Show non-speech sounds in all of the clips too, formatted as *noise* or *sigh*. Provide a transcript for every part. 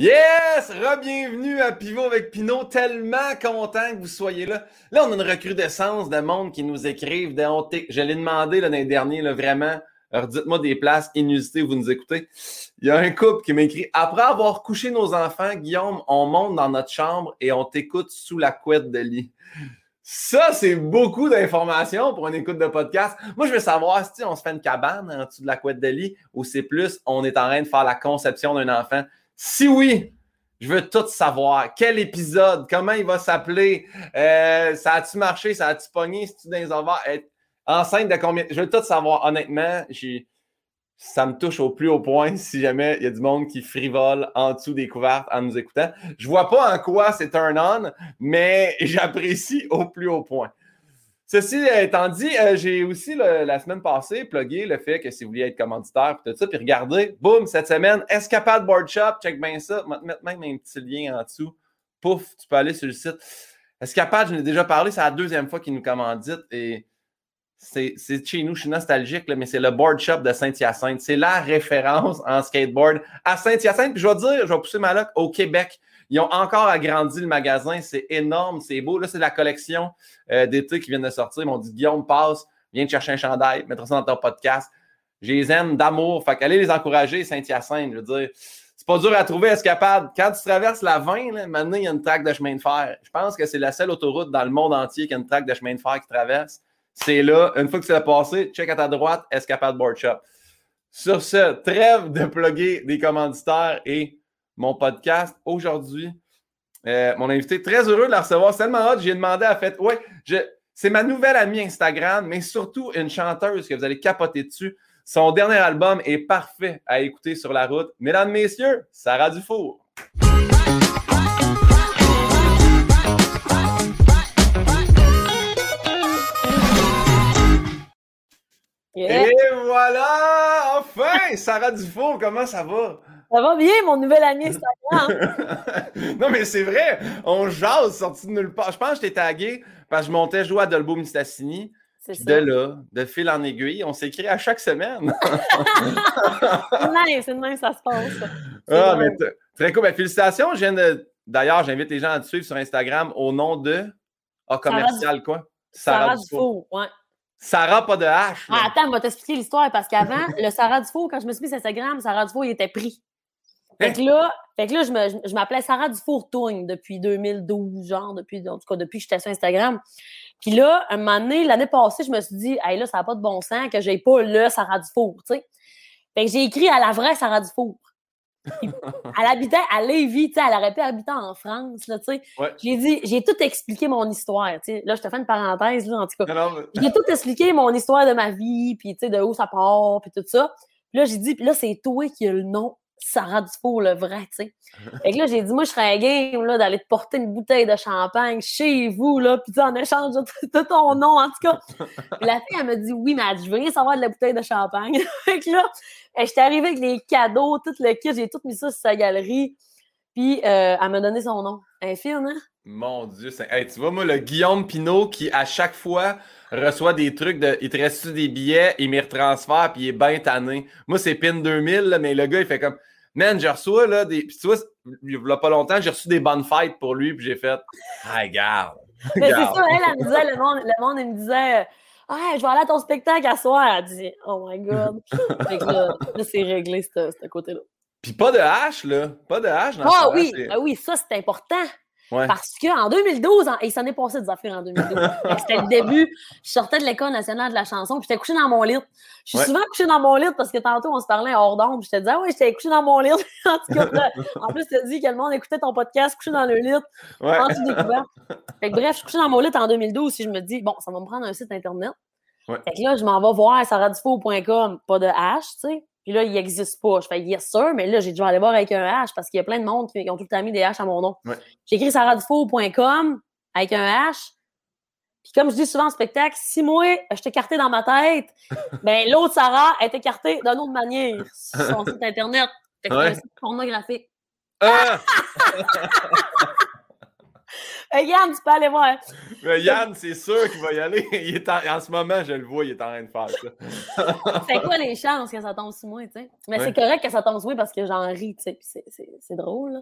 Yes! Re-bienvenue à Pivot avec Pinot. Tellement content que vous soyez là. Là, on a une recrudescence de monde qui nous écrivent. Je l'ai demandé l'année dernière, là, vraiment. Alors, dites-moi des places inusitées où vous nous écoutez. Il y a un couple qui m'a écrit Après avoir couché nos enfants, Guillaume, on monte dans notre chambre et on t'écoute sous la couette de lit. Ça, c'est beaucoup d'informations pour une écoute de podcast. Moi, je veux savoir si on se fait une cabane en dessous de la couette de lit ou c'est plus on est en train de faire la conception d'un enfant. Si oui, je veux tout savoir. Quel épisode? Comment il va s'appeler? Euh, ça a-tu marché? Ça a-tu pogné? C'est-tu dans les ovaires? Enceinte de combien? Je veux tout savoir. Honnêtement, ça me touche au plus haut point si jamais il y a du monde qui frivole en dessous des couvertes en nous écoutant. Je vois pas en quoi c'est un on, mais *laughs* j'apprécie au plus haut point. Ceci étant dit, euh, j'ai aussi la semaine passée plugué le fait que si vous vouliez être commanditaire et tout ça, puis regardez, boum, cette semaine, Escapade Board Shop, check bien ça, je vais mettre même un petit lien en dessous. Pouf, tu peux aller sur le site. Escapade, je ai déjà parlé, c'est la deuxième fois qu'ils nous commanditent et c'est chez nous, je suis nostalgique, mais c'est le board shop de Saint-Hyacinthe. C'est la référence en skateboard à Saint-Hyacinthe. Puis je vais dire, je vais pousser ma loque au Québec. Ils ont encore agrandi le magasin. C'est énorme, c'est beau. Là, c'est la collection euh, d'été qui vient de sortir. Ils m'ont dit Guillaume, passe, viens te chercher un chandail, mettre ça dans ton podcast. J'ai les aime d'amour. Fait qu'allez les encourager, Saint-Hyacinthe. Je veux dire, c'est pas dur à trouver, escapade. Quand tu traverses la 20, là, maintenant, il y a une traque de chemin de fer. Je pense que c'est la seule autoroute dans le monde entier qui a une traque de chemin de fer qui traverse. C'est là. Une fois que c'est passé, check à ta droite, Escapade Board Shop. Sur ce, trêve de plugger des commanditaires et mon podcast aujourd'hui. Euh, mon invité, très heureux de la recevoir. C'est tellement hot. J'ai demandé à fait, ouais, c'est ma nouvelle amie Instagram, mais surtout une chanteuse que vous allez capoter dessus. Son dernier album est parfait à écouter sur la route. Mesdames, messieurs, Sarah Dufour. Et voilà! Enfin! Sarah Dufour, comment ça va? Ça va bien, mon nouvel ami Instagram. *laughs* non, mais c'est vrai, on jase sorti de nulle part. Je pense que je t'ai tagué parce que je montais jouer à Dolbo Mistassini. C'est de là, de fil en aiguille, on s'écrit à chaque semaine. c'est nice, c'est nice, ça se passe. Ah, mais très cool. Ben, félicitations. D'ailleurs, j'invite les gens à te suivre sur Instagram au nom de. Ah, commercial, quoi? Sarah, Sarah Dufour. Ouais. Sarah, pas de H. Ah, attends, on va t'expliquer l'histoire parce qu'avant, le Sarah Dufour, quand je me suis mis sur Instagram, Sarah Dufour, il était pris. Fait que là, fait que là je, me, je m'appelais Sarah Dufour Tougne depuis 2012, genre, depuis, en tout cas, depuis que j'étais sur Instagram. Puis là, un moment donné, l'année passée, je me suis dit, hey, là, ça n'a pas de bon sens que j'ai pas le Sarah Dufour, tu sais. Fait que j'ai écrit à la vraie Sarah Dufour. elle habitait à Lévis, elle aurait pu habiter en France, là, tu sais. J'ai dit, j'ai tout expliqué mon histoire, tu sais. Là, je te fais une parenthèse, là, en tout cas. J'ai tout expliqué mon histoire de ma vie, puis tu sais, de où ça part, puis tout ça. Puis là, j'ai dit, puis là, c'est toi qui as le nom Sarah Dufour, le vrai, tu sais. Fait que là, j'ai dit, moi, je serais game, là, d'aller te porter une bouteille de champagne chez vous, là, puis en échange de, ton nom, en tout cas. Puis *laughs* la fille, elle me dit, oui, mais je veux rien savoir de la bouteille de champagne. *laughs* fait que là, j'étais arrivée avec les cadeaux, tout le kit, j'ai tout mis ça sur sa galerie. Puis euh, elle m'a donné son nom. Un film, hein? Mon Dieu, c'est... tu vois, moi, le Guillaume Pinot qui, à chaque fois, reçoit des trucs de. Il te reste des billets, il m'y retransfère, puis il est bien tanné. Moi, c'est PIN 2000, mais le gars, il fait comme. Man, j'ai reçu là des. Puis tu vois, il n'y a pas longtemps, j'ai reçu des bonnes fêtes pour lui, puis j'ai fait. Ah, regarde. *laughs* Mais c'est ça, elle, elle me disait, le monde, le monde, il me disait. Ah, je vais aller à ton spectacle à soir. Elle dit, oh my God. *laughs* fait que là, c'est réglé, ce côté-là. Puis pas de hache, là. Pas de hache dans Ah oui, ah oui, ça, c'est important. Parce qu'en 2012, il s'en est passé des affaires en 2012. *laughs* C'était le début. Je sortais de l'École nationale de la chanson, puis j'étais couché dans mon lit. Je suis souvent couché dans mon lit parce que tantôt, on se parlait hors d'ombre, je te disais, ah oui, j'étais couché dans mon lit. *laughs* en tout cas, en plus, tu dit que le monde écoutait ton podcast couché dans le lit, ouais. en découvert. Fait que, bref, je suis couché dans mon lit en 2012, si je me dis, bon, ça va me prendre un site Internet. Fait que là, je m'en vais voir saradifo.com, pas de H, tu sais. Puis là, il n'existe pas. Je fais yes sir, mais là, j'ai dû aller voir avec un H parce qu'il y a plein de monde qui, ont tout le temps mis des H à mon nom. J'ai écrit saradifo.com avec un H. Puis comme je dis souvent en spectacle, si moi, je t'écartais dans ma tête, *laughs* ben l'autre Sarah est écartée d'une autre manière sur son *laughs* site Internet. Fait que c'est un site pornographique. Ah! *laughs* Yann, tu peux aller voir. Mais Yann, c'est sûr qu'il va y aller. *laughs* Il est en, ce moment, je le vois, il est en train de faire ça. *laughs* c'est quoi les chances que ça tombe sur moi, tu sais? Mais c'est correct que ça tombe sur moi parce que j'en ris, tu sais, c'est drôle. Là.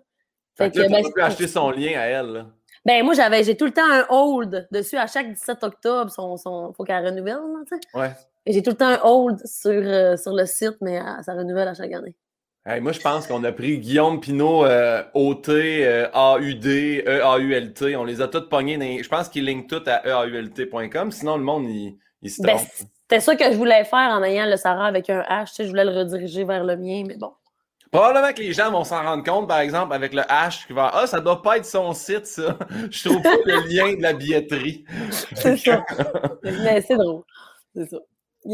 Fait, que, là, ben, tu peux acheter son lien à elle. Là. Ben, moi, j'avais, j'ai tout le temps un hold dessus à chaque 17 octobre. Son, son, faut qu'elle renouvelle, tu sais. Ouais. Et j'ai tout le temps un hold sur, euh, sur le site, mais euh, ça renouvelle à chaque année moi, je pense qu'on a pris Guillaume Pinot, euh, OT, euh, AUD, EAULT. On les a tous pognés. Je pense qu'ils linkent tout à EAULT.com. Sinon, le monde, il, il se ben, trompe. C'était ça que je voulais faire en ayant le Sarah avec un H. Tu sais, je voulais le rediriger vers le mien, mais bon. Probablement que les gens vont s'en rendre compte, par exemple, avec le H, qui va Ah, ça doit pas être son site, ça. *laughs* Je trouve pas le lien de la billetterie. c'est ça. mais c'est drôle. C'est ça.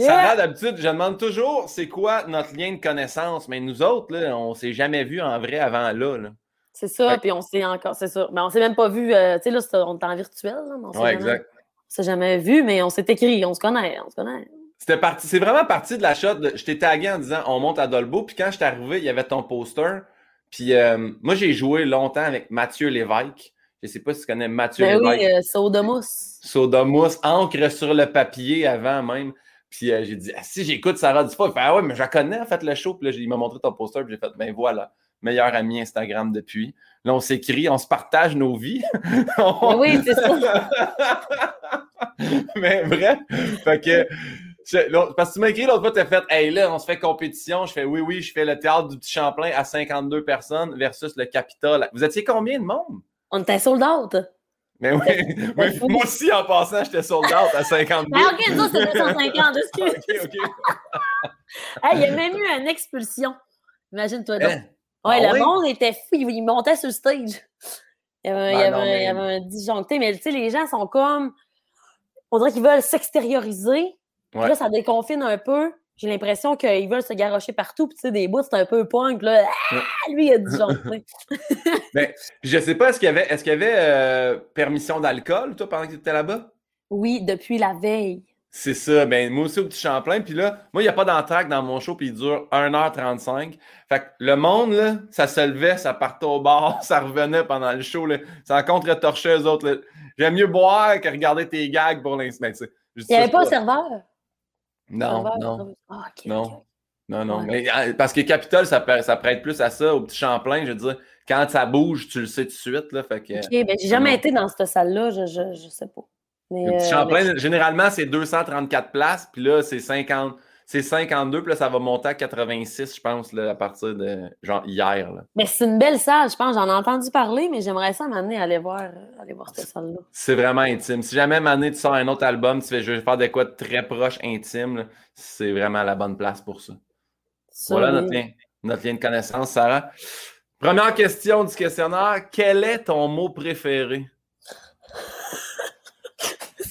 Sarah, d'habitude, je demande toujours c'est quoi notre lien de connaissance, mais nous autres, là, on s'est jamais vu en vrai avant là. C'est ça, puis on s'est encore, c'est ça. Mais on s'est même pas vu, euh, tu sais, là, on est en virtuel. Oui, exact. On s'est jamais vu, mais on s'est écrit, on se connaît, on se connaît. C'était parti, c'est vraiment parti de la shot. je t'ai tagué en disant on monte à Dolbo, puis quand je suis arrivé, il y avait ton poster. Puis euh, moi, j'ai joué longtemps avec Mathieu Lévesque. Je sais pas si tu connais Mathieu ben Lévesque. Oui, euh, Sodomous. Sodomous, encre sur le papier avant même. Puis euh, j'ai dit, ah, si j'écoute Sarah Dufour, il fait, ah ouais, mais je la connais, en fait, le show. Puis là, il m'a montré ton poster, puis j'ai fait, ben voilà, meilleur ami Instagram depuis. Là, on s'écrit, on se partage nos vies. *laughs* Oui, c'est ça. *laughs* mais vrai, fait que. parce que tu m'as écrit l'autre fois, tu as fait Hey là, on se fait compétition. Je fais oui, oui, je fais le théâtre du Petit Champlain à 52 personnes versus le Capitole. Vous étiez combien de monde? On était sold out. Mais oui, moi aussi, en passant, j'étais sold out à 52. Mais ok, ça, c'était 250, *laughs* excuse. ok, ok. *laughs* hey, il y a même eu une expulsion. Imagine-toi donc. Hein? Ouais, ah le monde était fou, il montait sur le stage. Il y avait, il y avait, il y avait un disjoncté, mais tu sais, les gens sont comme. On dirait qu'ils veulent s'extérioriser. Là, ça déconfine un peu j'ai l'impression qu'ils veulent se garrocher partout, puis tu sais, des bouts, c'est un peu punk, là. Ah, lui, il a du *laughs* genre, Mais je sais pas, est-ce qu'il y avait, est-ce qu'il y avait euh, permission d'alcool, toi, pendant que tu étais là-bas? Oui, depuis la veille. C'est ça. Ben, moi aussi au petit Champlain. Puis là, moi, il n'y a pas d'entraque dans mon show, puis il dure 1h35. Fait que le monde, là, ça se levait, ça partait au bar, *laughs* ça revenait pendant le show. Là. Ça contre-torchait eux autres. J'aime mieux boire que regarder tes gags pour l'instant. Il n'y avait pas un serveur? Non, non. Ah, non. Non, non. Mais, ah, parce que Capitole, ça, ça prête plus à ça. Au petit Champlain, je veux dire, quand ça bouge, tu le sais tout de suite. Là, fait que, OK, ben, j'ai jamais été dans cette salle-là, je, je, je, sais pas. Mais, le petit euh, Champlain, généralement, c'est 234 places, puis là, c'est 50 c'est 52, puis là, ça va monter à 86, je pense, là, à partir de genre hier. Là. Mais c'est une belle salle, je pense. J'en ai entendu parler, mais j'aimerais ça m'amener à aller voir, euh, aller voir cette salle-là. C'est vraiment intime. Si jamais m'amener tu sors un autre album, tu fais je vais faire des quoi de très proche, intime, c'est vraiment la bonne place pour ça. voilà notre lien, notre lien de connaissance, Sarah. Première question du questionnaire. Quel est ton mot préféré?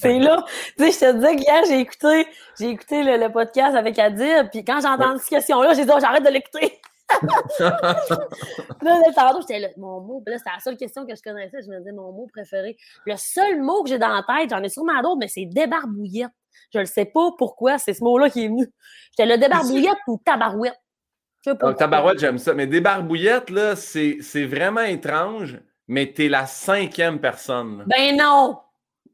C'est là. Tu sais, je te disais qu'hier, j'ai écouté, j'ai écouté le, podcast avec Adib, puis quand j'ai entendu cette question-là, j'ai dit, oh, j'arrête de l'écouter. *laughs* là, tantôt, j'étais là, mon mot, là, c'était la seule question que je connaissais. Je me disais, mon mot préféré. Le seul mot que j'ai dans la tête, j'en ai sûrement d'autres, mais c'est débarbouillette. Je ne sais pas pourquoi c'est ce mot-là qui est venu. J'étais le débarbouillette ou tabarouette. Oh, tabarouette, j'aime ça. Mais débarbouillette, là, c'est vraiment étrange, mais t'es la cinquième personne. Ben non!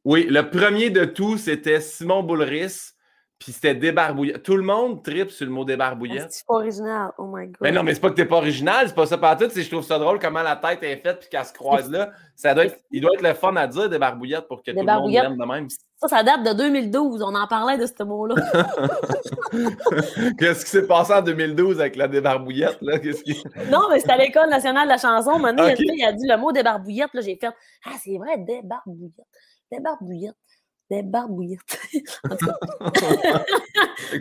Oui, le premier de tout, c'était Simon Boulris. Puis c'était débarbouillette. Tout le monde tripe sur le mot débarbouillette. C'est pas original? Oh my God. Mais non, mais c'est pas que t'es pas original. C'est pas ça tout. C'est je trouve ça drôle comment la tête est faite puis qu'elle se croise là. Ça doit être, il doit être le fun à dire débarbouillette pour que tout le monde l'aime de même. Ça, ça date de 2012. On en parlait de ce mot-là. *laughs* Qu'est-ce qui s'est passé en 2012 avec la débarbouillette? Là? Qui... non, mais c'était à l'École nationale de la chanson. Maintenant, *laughs* okay. il, a dit le mot débarbouillette. J'ai fait Ah, c'est vrai, débarbouillette des barbouillettes. Des barbouillettes. *laughs*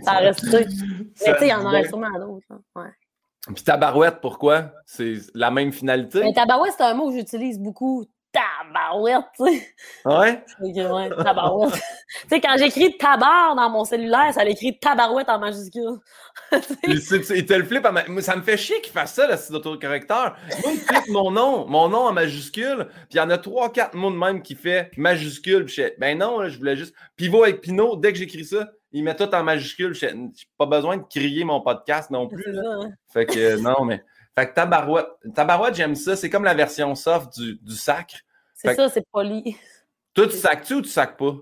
ça a resté. Mais tu sais, il y en aurait sûrement d'autres. Hein. Ouais. Puis tabarouette, pourquoi? C'est la même finalité? Mais tabarouette, c'est un mot que j'utilise beaucoup tabarouette, tu sais. Ouais? *laughs* ouais tabarouette. *laughs* tu sais, quand j'écris tabar dans mon cellulaire, ça l'écrit tabarouette en majuscule. *laughs* il, te le flippe. Ça me fait chier qu'il fasse ça, le site d'autocorrecteur. Moi, il flippe mon nom, mon nom en majuscule, puis il y en a trois, quatre mots de même qui fait majuscule. Puis je ben non, je voulais juste. Pivot avec Pinot, dès que j'écris ça, il met tout en majuscule. Je n'ai pas besoin de crier mon podcast non plus. Hein. Fait que non, mais. Fait que tabarouette, tabarouette j'aime ça. C'est comme la version soft du, du sacre. C'est ça, c'est poli. Toi, tu sacs-tu ou tu sacs pas?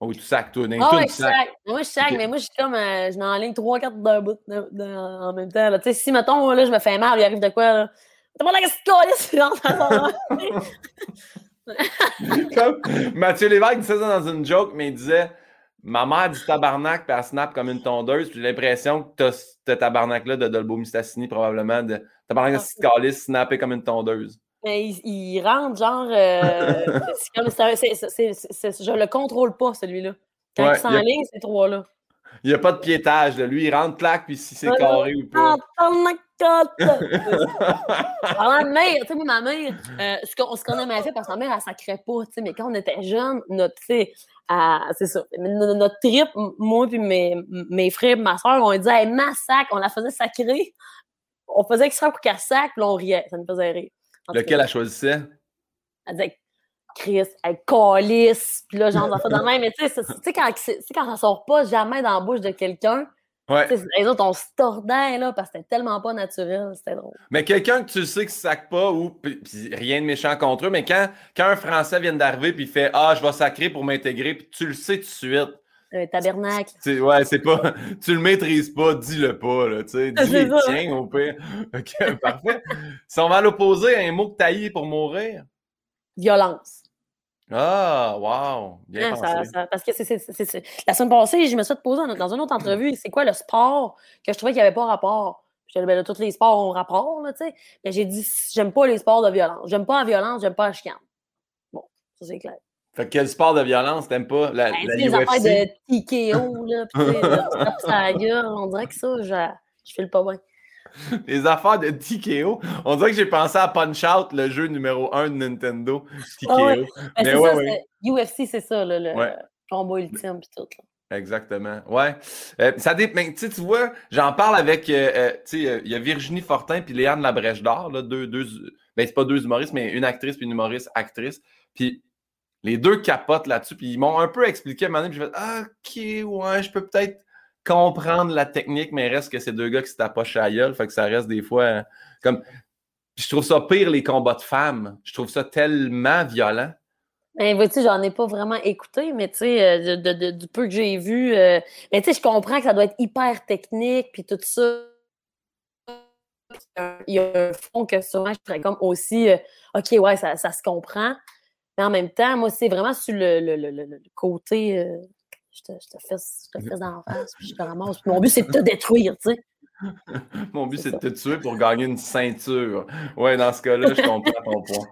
Oh, tu sacs, toi. Ah ouais, je sac. Moi, je sac, mais moi, je suis comme. Euh, je ligne trois, quatre d'un bout en même temps. Tu sais, si, mettons, là, je me fais mal, il arrive de quoi, là? T'as pas la question, *laughs* Comme Mathieu Lévesque disait ça dans une joke, mais il disait Ma mère dit tabarnak, puis elle snap comme une tondeuse. J'ai l'impression que t'as ce tabarnak-là de Dolbo Mistassini, probablement. De tabarnak de ah. Snappé comme une tondeuse. Mais il, il rentre genre. Euh, *laughs* je le contrôle pas, celui-là. Quand ouais, il s'enligne, ces trois-là. Il n'y a pas de piétage. Là. Lui, il rentre claque, puis si c'est carré ou pas. Parlant *laughs* de mère, tu sais, ma mère, euh, ce qu'on a mal fait, parce que ma mère, elle ne sacrait pas, tu sais, mais quand on était jeunes, notre, tu sais, c'est ça, notre trip, moi et mes, mes frères ma soeur, on disait, hey, massacre, on la faisait sacrer. On faisait extra pour qu'elle sacre, puis on riait. Ça nous faisait rire. Lequel elle choisissait? Elle disait, Chris, elle calisse, puis là, genre, ça fait de *laughs* même. Mais tu sais, quand, quand ça sort pas jamais dans la bouche de quelqu'un, Ouais. Les autres, on se tordait là, parce que c'était tellement pas naturel, c'était drôle. Mais quelqu'un que tu sais qui sac pas, ou rien de méchant contre eux, mais quand, quand un Français vient d'arriver puis il fait Ah, je vais sacrer pour m'intégrer, puis tu le sais tout de suite. Tabernacle. ouais, c'est pas. Tu le maîtrises pas, dis-le pas, là. Tu sais, dis les tiens au pire. *laughs* Ok, parfait. si on va à l'opposé, un mot que taillé pour mourir? Violence. Ah, wow! Bien hein, parce que c'est, la semaine passée, je me suis posé dans une autre entrevue, c'est quoi le sport que je trouvais qu'il n'y avait pas rapport? Je disais, ben, tous les sports ont rapport, là, tu sais. Mais j'ai dit, j'aime pas les sports de violence. J'aime pas la violence, j'aime pas la chicane. Bon, ça c'est clair. Fait quel sport de violence t'aimes pas? La, ben, la les UFC? affaires de TKO, là, pis la gueule, on dirait que ça, je, je file pas bien. *laughs* Les affaires de TKO. On dirait que j'ai pensé à Punch Out, le jeu numéro 1 de Nintendo. TKO. Ah ouais. Mais, ouais, ouais. UFC, c'est ça, là, le combat ultime et tout. Exactement. Ouais. Euh, ça. Mais, tu vois, j'en parle avec. Euh, euh, tu sais, il y a Virginie Fortin puis Léane Labrèche d'Or, deux, deux. Ben, c'est pas deux humoristes, mais une actrice puis une humoriste actrice. Puis les deux capotent là-dessus. Puis ils m'ont un peu expliqué à un moment donné. OK, ouais, je peux peut-être comprendre la technique, mais reste que c'est deux gars qui se tapent à gueule, fait que ça reste des fois euh, comme. Je trouve ça pire les combats de femmes. Je trouve ça tellement violent. Ben, vois-tu, j'en ai pas vraiment écouté, mais tu sais, euh, du peu que j'ai vu, euh, mais tu sais, je comprends que ça doit être hyper technique, puis tout ça. Il y a un fond que souvent je serais comme aussi, OK, ouais, ça, se comprend. Mais en même temps, moi, c'est vraiment sur le, le côté je te, je te fais, je te dans la face, puis je te ramasse. mon but, c'est de te détruire, tu sais. *laughs* Mon but, c'est de te tuer pour gagner une ceinture. Ouais, dans ce cas-là, je comprends ton point.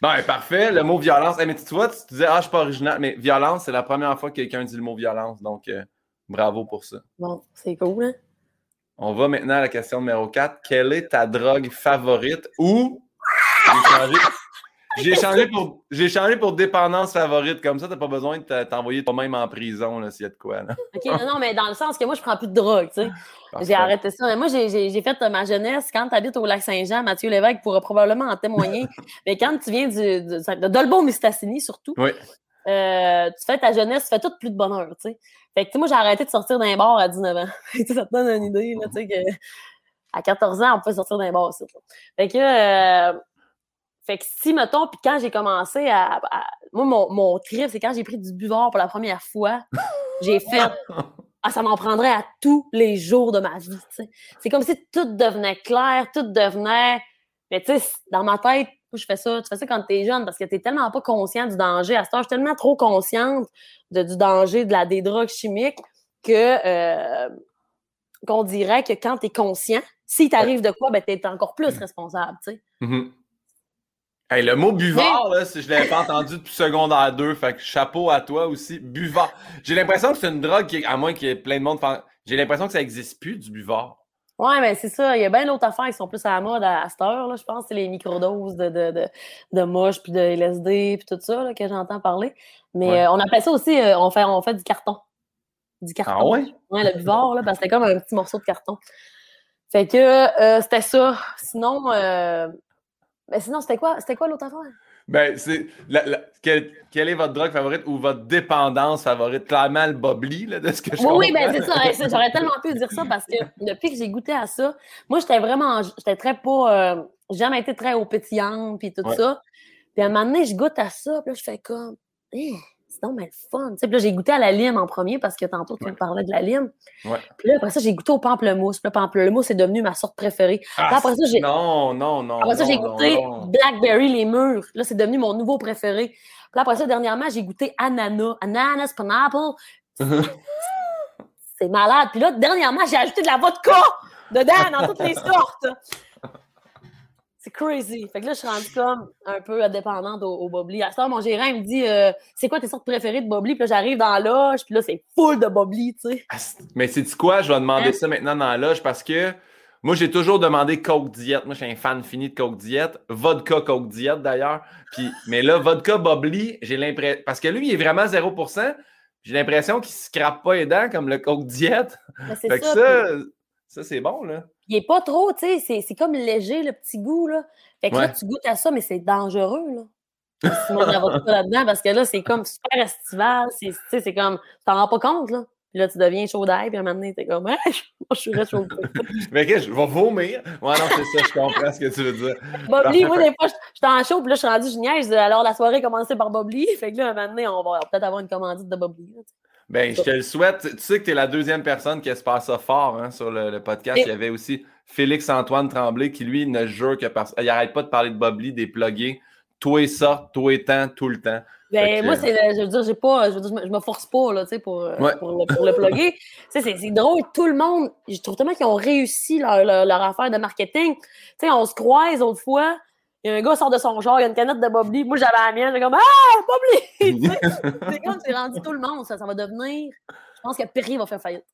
Bon, parfait. Le mot violence. mais tu vois, tu disais, ah, je suis pas original, mais violence, c'est la première fois que quelqu'un dit le mot violence. Donc, euh, bravo pour ça. Bon, c'est cool, hein? On va maintenant à la question numéro 4. Quelle est ta drogue favorite ou. J'ai changé pour j'ai changé pour dépendance favorite. Comme ça, t'as pas besoin de t'envoyer toi-même en prison s'il y a de quoi. Là. OK, non, non, mais dans le sens que moi, je prends plus de drogue, tu sais. J'ai arrêté ça. Mais moi, j'ai fait ma jeunesse. Quand tu habites au lac Saint-Jean, Mathieu Lévesque pourra probablement en témoigner. *laughs* mais quand tu viens du, de Dolbo Mistassini, surtout, euh, tu fais ta jeunesse, tu fais tout plus de bonheur, tu sais. Fait que moi, j'ai arrêté de sortir d'un bar à 19 ans. *laughs* ça te donne une idée, là, tu sais, que à 14 ans, on peut sortir d'un bar aussi. Fait que euh, fait que si, mettons, puis quand j'ai commencé à, Moi, mon, mon trip, c'est quand j'ai pris du buvard pour la première fois, *laughs* j'ai fait. *laughs* Ah, ça m'en prendrait à tous les jours de ma vie. C'est comme si tout devenait clair, tout devenait. Mais tu sais, dans ma tête, je fais ça. Tu fais ça quand t'es jeune parce que t'es tellement pas conscient du danger. À ce temps, je suis tellement trop consciente de, du danger de la, des drogues chimiques que euh, qu'on dirait que quand t'es conscient, si t'arrive de quoi, ben t'es encore plus responsable, tu sais. Le mot buvard, là, je l'avais pas entendu depuis secondaire 2, fait que chapeau à toi aussi. Buvard. J'ai l'impression que c'est une drogue qui, à moins qu'il y ait plein de monde. J'ai l'impression que ça n'existe plus, du buvard. Ouais, mais c'est ça. Il y a bien d'autres affaires qui sont plus à la mode à, cette heure, là, je pense. C'est les microdoses de, de, de, de moche, puis de LSD, puis tout ça, là, que j'entends parler. Mais euh, on appelle ça aussi, euh, on, fait, on fait du carton. Du carton. Ah ouais? Ouais, le buvard, là, parce que c'était comme un petit morceau de carton. Fait que euh, c'était ça. Sinon, mais sinon, c'était quoi, c'était quoi l'autre affaire? Ben, c'est. quelle, est votre drogue favorite ou votre dépendance favorite? Clairement, le bobli, là, de ce que je Oui, oui, ben c'est ça. J'aurais tellement pu dire ça parce que depuis que j'ai goûté à ça, moi, j'étais vraiment. J'étais très pas. Euh, jamais été très au pétillant puis tout ça. Puis à un moment donné, je goûte à ça, puis là, je fais comme, eh, c'est donc mais le fun. Puis là, j'ai goûté à la lime en premier parce que tantôt, tu me parlais de la lime. Ouais. Puis là, après ça, j'ai goûté au pamplemousse. Puis le pamplemousse, c'est devenu ma sorte préférée. Puis Ah, après ça, j'ai. non, non, non. Après ça, j'ai goûté non, non. Blackberry, les mûrs. Là, c'est devenu mon nouveau préféré. Puis là, après ça, dernièrement, j'ai goûté ananas. Ananas, pineapple. *laughs* C'est malade. Puis là, dernièrement, j'ai ajouté de la vodka dedans, dans toutes les sortes. C'est crazy. Fait que là, je suis rendue comme un peu dépendante au, au Bobli. À ce temps, mon gérant, il me dit euh, C'est quoi tes sortes préférées de Bobli? Puis là, j'arrive dans la loge, puis là, c'est full de Bobli, tu sais. Ah, Mais c'est quoi? Je vais demander Hein? ça maintenant dans la loge parce que moi, j'ai toujours demandé Coke Diète. Moi, je suis un fan fini de Coke Diète. Vodka Coke Diète, d'ailleurs. Puis, mais là, Vodka Bubbly, j'ai l'impression. Parce que lui, il est vraiment 0%. J'ai l'impression qu'il ne se crappe pas les dents comme le Coke Diète. C'est Fait que ça. ça, puis ça, c'est bon, là. Il est pas trop, tu sais, c'est- comme léger, le petit goût, là. Fait que là, tu goûtes à ça, mais c'est dangereux, là. Si tu manges de la vodka là-dedans, parce que là, c'est comme super estival. c'est- Tu sais, c'est comme, tu t'en rends pas compte, là. Puis là, tu deviens chaud d'ail, puis à un moment donné, t'es comme, hey, *laughs* je suis chaud. Mais que je vais vomir? Ouais, non, c'est ça, je comprends ce que tu veux dire. Bobli, moi, des fois, je je suis en chaud, puis là, je suis rendu génial. Alors, la soirée a commencé par Bobli. Fait que là, un moment donné, on va peut-être avoir une commandite de Bobli. là, tu sais. Ben, je te le souhaite. Tu sais que tu es la deuxième personne qui espère ça fort hein, sur le, le podcast. Et- Il y avait aussi Félix-Antoine Tremblay qui, lui, ne jure que par... Il arrête pas de parler de Bobli, des pluggés. Toi et ça, toi et temps, tout le temps. Ben, que- moi, c'est, je veux dire, j'ai pas, je veux dire, je me, force pas, là, pour, euh, Ouais. pour, le, pour le plugger. *laughs* c'est, c'est drôle, tout le monde, je trouve tellement qu'ils ont réussi leur, leur, leur affaire de marketing. Tu sais, on se croise autrefois, il y a un gars sort de son genre, il y a une canette de Bobli. Moi, j'avais la mienne, j'ai comme, ah, Bobli! *laughs* C'est comme, c'est rendu tout le monde, ça, ça va devenir, je pense que Perrier va faire faillite.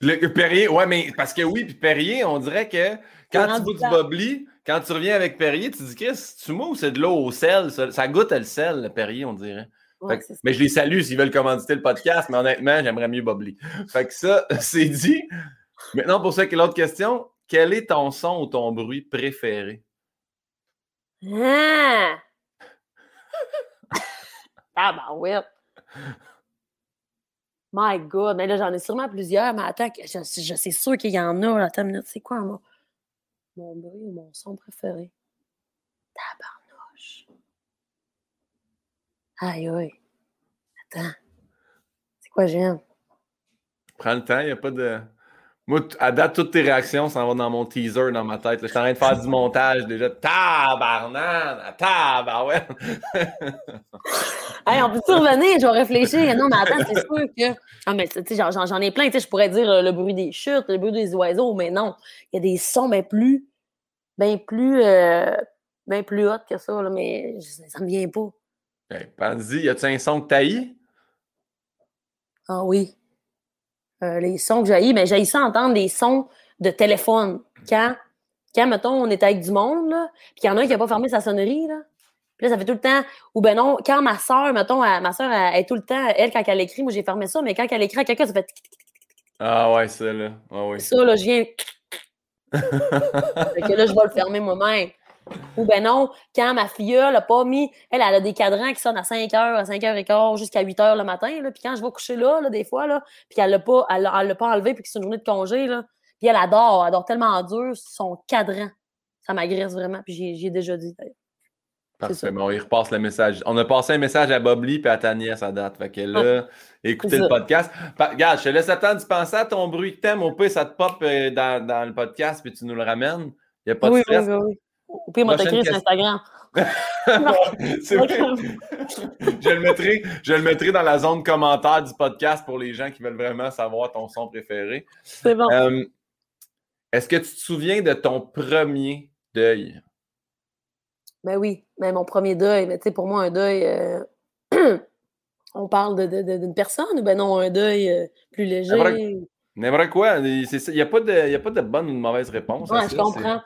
Le, le Perrier, ouais, mais parce que oui, puis Perrier, on dirait que quand tu bois du. Bobli, quand tu reviens avec Perrier, tu dis, Chris, tu moi ou c'est de l'eau au sel? Ça, ça goûte le sel, le Perrier, on dirait. Ouais, que- mais je les salue s'ils veulent commanditer le podcast, mais honnêtement, j'aimerais mieux Bobli. Fait que ça, *laughs* c'est dit. Maintenant, pour ça, quelle autre question? Quel est ton son ou ton bruit préféré? Ah! ah, ben ouais. My God, mais là, j'en ai sûrement plusieurs, mais attends, je, je sais sûr qu'il y en a. là. Attends une minute, c'est quoi mon, mon bruit ou mon son préféré? Tabarnouche. Aïe, aïe. Attends. C'est quoi j'aime? Prends le temps, il n'y a pas de. Moi, à date, toutes tes réactions s'en vont dans mon teaser dans ma tête. Je suis en train de faire du montage déjà. Tabarnane! Tabarouette! *laughs* Hey, on peut-tu revenir? Je vais réfléchir. Non, mais attends, c'est sûr que. Ah, mais tu sais, j'en- ai plein. Tu sais, je pourrais dire euh, le bruit des chutes, le bruit des oiseaux, mais non. Il y a des sons bien plus. bien plus. euh, bien plus hot que ça, là, mais je- ça me vient pas. Hey, Pense-y, y a-tu un son que t'haïs? Ah oui. Euh, les sons que j'ai, mais j'ai ça entendre des sons de téléphone. Quand, quand, mettons, on est avec du monde, là, puis qu'il y en a un qui n'a pas fermé sa sonnerie, là. Puis là, ça fait tout le temps. Ou ben non, quand ma soeur, mettons, elle- ma soeur, elle, est tout le temps, elle, quand elle écrit, moi j'ai fermé ça, mais quand elle écrit à quelqu'un, ça fait Ah ouais, ça, là. Ah oui. ça, là, je viens. *laughs* Fait que là, je vais le fermer moi-même. Ou ben non, quand ma filleule n'a pas mis, elle, elle a des cadrans qui sonnent à 5h, à 5h15 jusqu'à 8h le matin, là, puis quand je vais coucher là, là des fois, là, puis qu'elle l'a pas, elle, l'a- elle l'a pas enlevé, puis que c'est une journée de congé, là, puis elle adore, elle adore tellement dur son cadran. Ça m'agresse vraiment, puis j'ai, j'ai déjà dit. d'ailleurs. Parfait. ça. Bon, il repasse le message. On a passé un message à Bobli et à ta nièce à date. Fait que là, écoutez c'est le podcast. Pa- regarde, je te laisse attendre de penser à ton bruit que t'aimes. Au pire, ça te pop euh, dans, dans le podcast puis tu nous le ramènes. Il n'y a pas oui, de stress. oui, oui, oui. Ou pire, moi, t'écrire sur. Instagram. *laughs* C'est vrai. *laughs* je, le mettrai, je le mettrai dans la zone commentaire du podcast pour les gens qui veulent vraiment savoir ton son préféré. C'est bon. Euh, Est-ce que tu te souviens de ton premier deuil? Ben oui, mais mon premier deuil, mais tu sais, pour moi, un deuil, euh, *clears throat* on parle de, de- de- d'une personne ou ben non, un deuil euh, plus léger? N'importe- quoi. Il n'y a, pas de- il y a pas de bonne ou de mauvaise réponse. à Ouais, ça, je c'est- comprends.